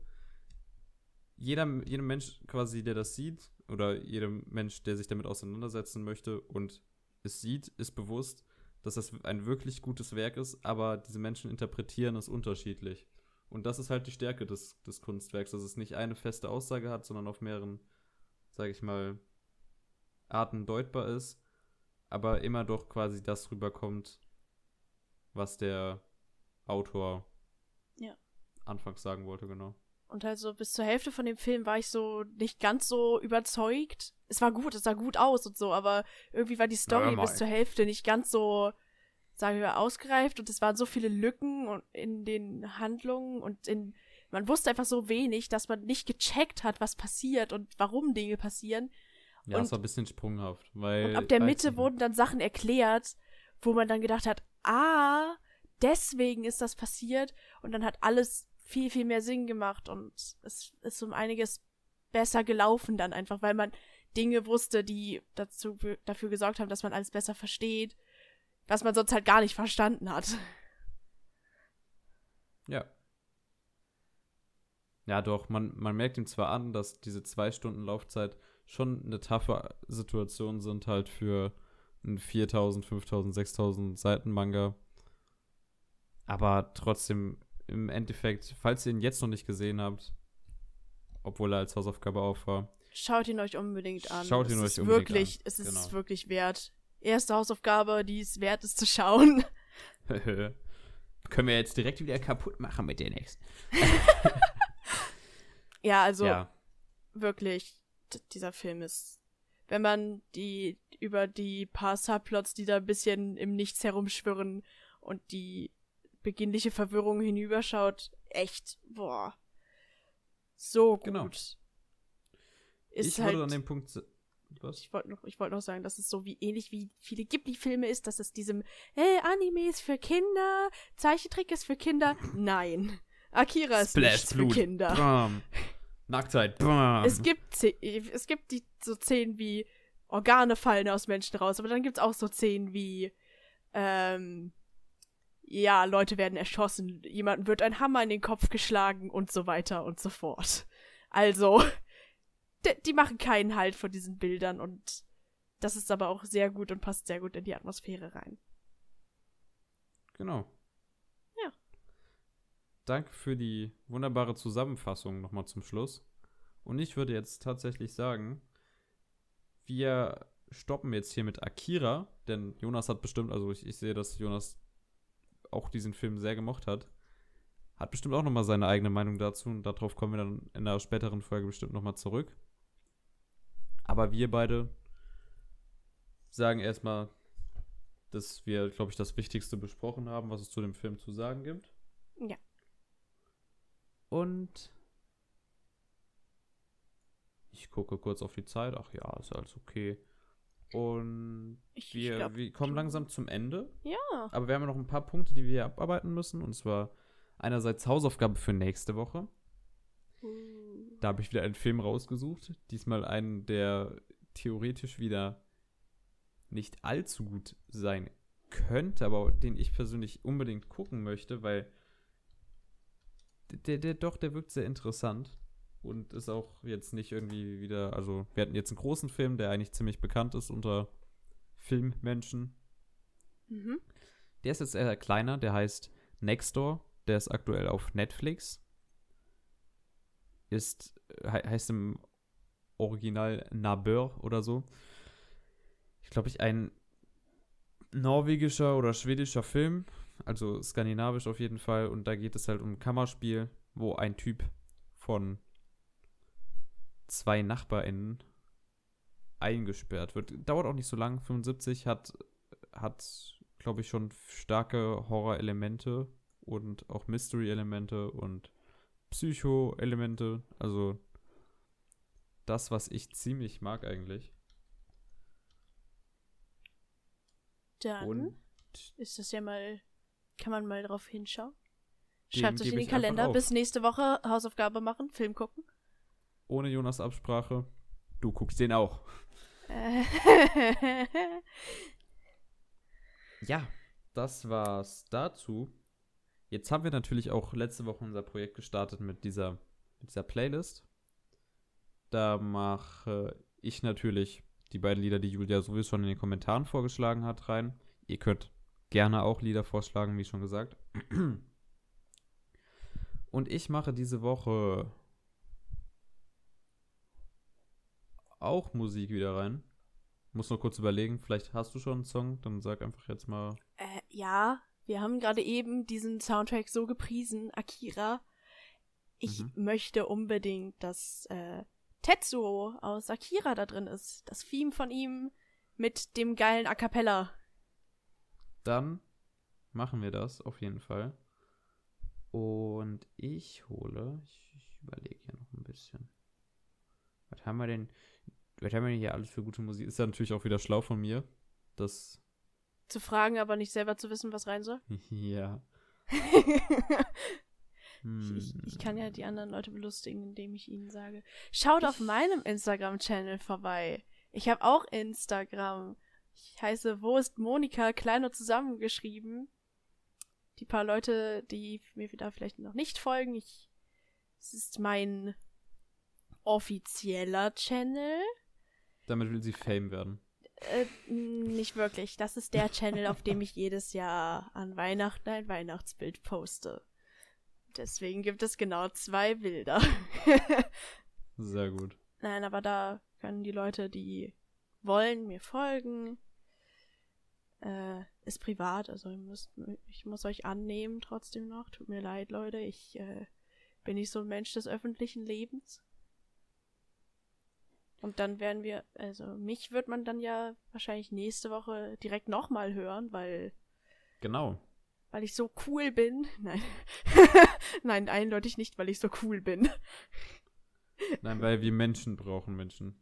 Jeder, jedem Mensch quasi, der das sieht, oder jedem Mensch, der sich damit auseinandersetzen möchte und es sieht, ist bewusst, dass das ein wirklich gutes Werk ist, aber diese Menschen interpretieren es unterschiedlich. Und das ist halt die Stärke des, des Kunstwerks, dass es nicht eine feste Aussage hat, sondern auf mehreren, sage ich mal, Arten deutbar ist, aber immer doch quasi das rüberkommt, was der Autor Ja. anfangs sagen wollte, genau. Und also bis zur Hälfte von dem Film war ich so nicht ganz so überzeugt. Es war gut, es sah gut aus und so, aber irgendwie war die Story bis mal. zur Hälfte nicht ganz so, sagen wir, ausgereift und es waren so viele Lücken in den Handlungen und in man wusste einfach so wenig, dass man nicht gecheckt hat, was passiert und warum Dinge passieren. Ja, Und- es war ein bisschen sprunghaft, weil. Und ab der Mitte nicht. wurden dann Sachen erklärt, wo man dann gedacht hat, ah, deswegen ist das passiert. Und dann hat alles viel, viel mehr Sinn gemacht und es ist um einiges besser gelaufen dann einfach, weil man Dinge wusste, die dazu, dafür gesorgt haben, dass man alles besser versteht, was man sonst halt gar nicht verstanden hat. Ja. Ja, doch, man, man merkt ihm zwar an, dass diese zwei Stunden Laufzeit schon eine taffe Situation sind, halt für einen 4000, 5000, 6000 Seiten Manga. Aber trotzdem, im Endeffekt, falls ihr ihn jetzt noch nicht gesehen habt, obwohl er als Hausaufgabe auf war, Schaut ihn euch unbedingt an. Schaut ihn es euch ist unbedingt wirklich, an. Es ist Genau. wirklich wert. Erste Hausaufgabe, die es wert ist zu schauen. können wir jetzt direkt wieder kaputt machen mit der nächsten. Ja, also ja, wirklich, dieser Film ist, wenn man die über die paar Subplots, die da ein bisschen im Nichts herumschwirren und die beginnliche Verwirrung hinüberschaut, echt, boah, so gut. Genau. Ist ich halt, an dem Punkt. Was? ich wollte noch, ich wollte noch sagen, dass es so wie ähnlich wie viele Ghibli-Filme ist, dass es diesem, hey, Anime ist für Kinder, Zeichentrick ist für Kinder. Nein. Akira ist nicht für Kinder. Bam. Nacktheit. Bam. Es gibt, es gibt die so Szenen wie Organe fallen aus Menschen raus, aber dann gibt's auch so Szenen wie ähm, ja, Leute werden erschossen, jemandem wird ein Hammer in den Kopf geschlagen und so weiter und so fort. Also, die, machen keinen Halt vor diesen Bildern und das ist aber auch sehr gut und passt sehr gut in die Atmosphäre rein. Genau. Ja. Danke für die wunderbare Zusammenfassung nochmal zum Schluss. Und ich würde jetzt tatsächlich sagen, wir stoppen jetzt hier mit Akira, denn Jonas hat bestimmt, also ich, ich sehe, dass Jonas auch diesen Film sehr gemocht hat. Hat bestimmt auch nochmal seine eigene Meinung dazu und darauf kommen wir dann in einer späteren Folge bestimmt nochmal zurück. Aber wir beide sagen erstmal, dass wir, glaube ich, das Wichtigste besprochen haben, was es zu dem Film zu sagen gibt. Ja. Und ich gucke kurz auf die Zeit. Ach ja, ist alles okay. Und wir, glaub, wir kommen langsam zum Ende. Ja. Aber wir haben ja noch ein paar Punkte, die wir abarbeiten müssen. Und zwar einerseits Hausaufgabe für nächste Woche. Uh. Da habe ich wieder einen Film rausgesucht. Diesmal einen, der theoretisch wieder nicht allzu gut sein könnte, aber den ich persönlich unbedingt gucken möchte, weil der, der doch, der wirkt sehr interessant und ist auch jetzt nicht irgendwie wieder, also wir hatten jetzt einen großen Film, der eigentlich ziemlich bekannt ist unter Filmmenschen. Mhm. Der ist jetzt eher kleiner, der heißt Nextdoor, der ist aktuell auf Netflix. Ist, he heißt im Original Nabør oder so. Ich glaube, ich ein norwegischer oder schwedischer Film, also skandinavisch auf jeden Fall. Und da geht es halt um ein Kammerspiel, wo ein Typ von zwei NachbarInnen eingesperrt wird. Dauert auch nicht so lang, 75, hat, hat glaube ich, schon starke Horror-Elemente und auch Mystery-Elemente und Psycho-Elemente. Also das, was ich ziemlich mag eigentlich. Dann Und ist das ja mal, kann man mal drauf hinschauen. Schreibt euch in den Kalender, bis nächste Woche Hausaufgabe machen, Film gucken. Ohne Jonas Absprache, du guckst den auch. Ja, das war's dazu. Jetzt haben wir natürlich auch letzte Woche unser Projekt gestartet mit dieser, mit dieser Playlist. Da mache ich natürlich die beiden Lieder, die Julia sowieso schon in den Kommentaren vorgeschlagen hat, rein. Ihr könnt gerne auch Lieder vorschlagen, wie schon gesagt. Und ich mache diese Woche auch Musik wieder rein. Muss noch kurz überlegen, vielleicht hast du schon einen Song, dann sag einfach jetzt mal. äh, ja, wir haben gerade eben diesen Soundtrack so gepriesen, Akira. Ich Mhm. möchte unbedingt, dass äh, Tetsuo aus Akira da drin ist. Das Theme von ihm mit dem geilen A Cappella. Dann machen wir das auf jeden Fall. Und ich hole, ich, ich überlege hier noch ein bisschen. Was haben wir denn, was haben wir hier alles für gute Musik? Ist ja natürlich auch wieder schlau von mir. Das, Zu fragen, aber nicht selber zu wissen, was rein soll. ja. Hm. Ich, ich kann ja die anderen Leute belustigen, indem ich ihnen sage, schaut auf meinem Instagram-Channel vorbei. Ich habe auch Instagram. Ich heiße Wo ist Monika, klein und zusammengeschrieben. Die paar Leute, die mir da vielleicht noch nicht folgen, ich, es ist mein offizieller Channel. Damit will sie Fame werden. Äh, nicht wirklich. Das ist der Channel, auf dem ich jedes Jahr an Weihnachten ein Weihnachtsbild poste. Deswegen gibt es genau zwei Bilder. Sehr gut. Nein, aber da können die Leute, die wollen, mir folgen. Äh, ist privat, also ihr müsst, ich muss euch annehmen trotzdem noch. Tut mir leid, Leute. Ich äh, bin nicht so ein Mensch des öffentlichen Lebens. Und dann werden wir, also mich wird man dann ja wahrscheinlich nächste Woche direkt nochmal hören, weil, Genau. weil ich so cool bin. Nein. Nein, eindeutig nicht, weil ich so cool bin. Nein, weil wir Menschen brauchen, Menschen.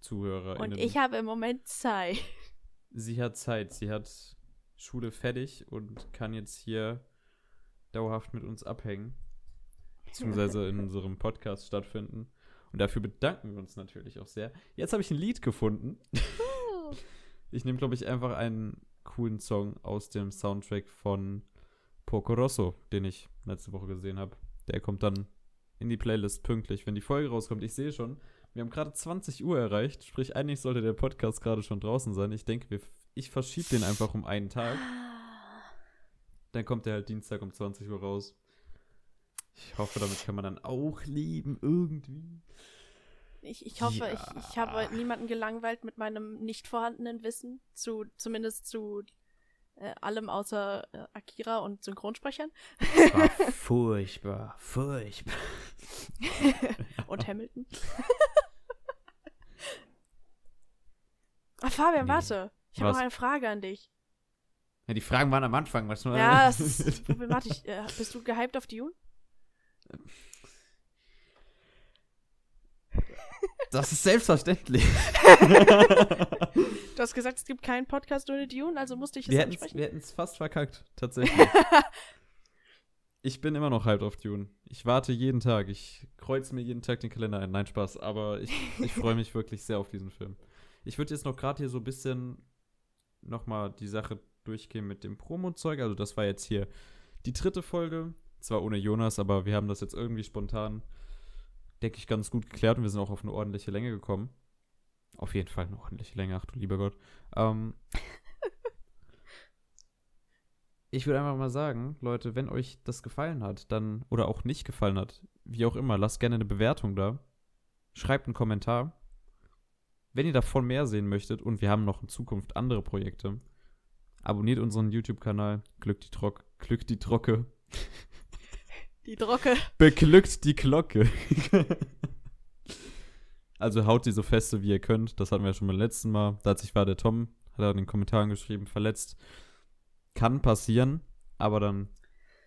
Zuhörer. Und ich habe im Moment Zeit. sie hat Zeit, sie hat Schule fertig und kann jetzt hier dauerhaft mit uns abhängen. Beziehungsweise in unserem Podcast stattfinden. Und dafür bedanken wir uns natürlich auch sehr. Jetzt habe ich ein Lied gefunden. Ich nehme, glaube ich, einfach ein coolen Song aus dem Soundtrack von Poco Rosso, den ich letzte Woche gesehen habe. Der kommt dann in die Playlist pünktlich, wenn die Folge rauskommt. Ich sehe schon, wir haben gerade 20 Uhr erreicht, sprich eigentlich sollte der Podcast gerade schon draußen sein. Ich denke, wir, ich verschiebe den einfach um einen Tag. Dann kommt der halt Dienstag um 20 Uhr raus. Ich hoffe, damit kann man dann auch leben, irgendwie. Ich, ich hoffe, Ja. ich, ich habe niemanden gelangweilt mit meinem nicht vorhandenen Wissen, zu, zumindest zu äh, allem außer äh, Akira und Synchronsprechern War furchtbar, furchtbar. und Hamilton. ah, Fabian, Nee. warte. Ich habe noch eine Frage an dich. Ja, die Fragen waren am Anfang. Was Ja, das ist problematisch. Äh, bist du gehypt auf Dune? Das ist selbstverständlich. Du hast gesagt, es gibt keinen Podcast ohne Dune, also musste ich es wir ansprechen. wir hätten es fast verkackt, tatsächlich. ich bin immer noch hyped auf Dune. Ich warte jeden Tag. Ich kreuze mir jeden Tag den Kalender ein. Nein, Spaß. Aber ich, ich freue mich wirklich sehr auf diesen Film. Ich würde jetzt noch gerade hier so ein bisschen nochmal die Sache durchgehen mit dem Promo-Zeug. Also das war jetzt hier die dritte Folge. Zwar ohne Jonas, aber wir haben das jetzt irgendwie spontan, denke ich, ganz gut geklärt und wir sind auch auf eine ordentliche Länge gekommen. Auf jeden Fall eine ordentliche Länge, ach du lieber Gott. Ähm, ich würde einfach mal sagen, Leute, wenn euch das gefallen hat, dann, oder auch nicht gefallen hat, wie auch immer, lasst gerne eine Bewertung da. Schreibt einen Kommentar. Wenn ihr davon mehr sehen möchtet und wir haben noch in Zukunft andere Projekte, abonniert unseren YouTube-Kanal, glückt die Trock, glückt die Trocke, Die Drocke. beglückt die Glocke. also haut sie so feste, wie ihr könnt. Das hatten wir ja schon beim letzten Mal. Da hat sich war der Tom, hat er in den Kommentaren geschrieben, verletzt. Kann passieren, aber dann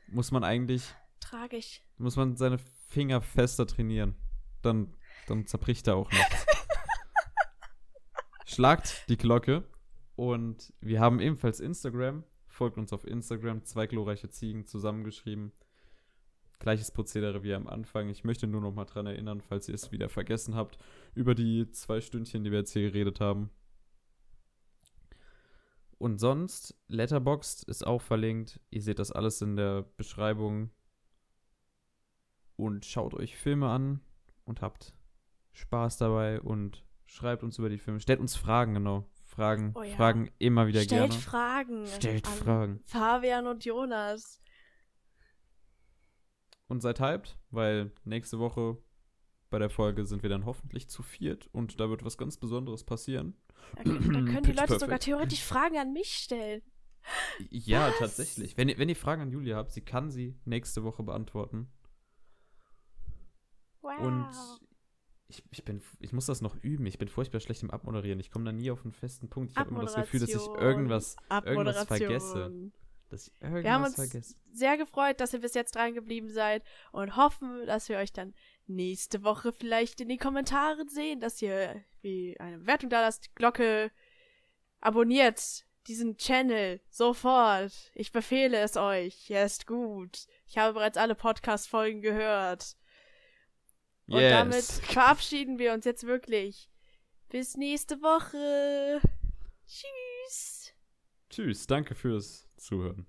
muss man eigentlich, Tragisch. muss man seine Finger fester trainieren. Dann, dann zerbricht er auch nichts. Schlagt die Glocke und wir haben ebenfalls Instagram. Folgt uns auf Instagram, zwei glorreiche Ziegen zusammengeschrieben. Gleiches Prozedere wie am Anfang. Ich möchte nur noch mal dran erinnern, falls ihr es wieder vergessen habt, über die zwei Stündchen, die wir jetzt hier geredet haben. Und sonst, Letterboxd ist auch verlinkt. Ihr seht das alles in der Beschreibung. Und schaut euch Filme an und habt Spaß dabei und schreibt uns über die Filme. Stellt uns Fragen, genau. Fragen, Oh ja. Fragen immer wieder Stellt gerne. Fragen. Stellt Fragen. Fabian und Jonas. Und seid hyped, weil nächste Woche bei der Folge sind wir dann hoffentlich zu viert und da wird was ganz Besonderes passieren. Da, da können die Leute sogar perfect. theoretisch Fragen an mich stellen. Ja, Was? tatsächlich. Wenn ihr, wenn ihr Fragen an Julia habt, sie kann sie nächste Woche beantworten. Wow. Und ich, ich, bin, ich muss das noch üben. Ich bin furchtbar schlecht im Abmoderieren. Ich komme da nie auf einen festen Punkt. Ich habe immer das Gefühl, dass ich irgendwas, irgendwas vergesse. Dass ich haben irgendwas uns- vergesse. Sehr gefreut, dass ihr bis jetzt dran geblieben seid und hoffen, dass wir euch dann nächste Woche vielleicht in die Kommentare sehen, dass ihr wie eine Bewertung da lasst, Glocke abonniert diesen Channel sofort. Ich befehle es euch. Er ist gut. Ich habe bereits alle Podcast-Folgen gehört. Und damit verabschieden wir uns jetzt wirklich. Bis nächste Woche. Tschüss. Tschüss, danke fürs Zuhören.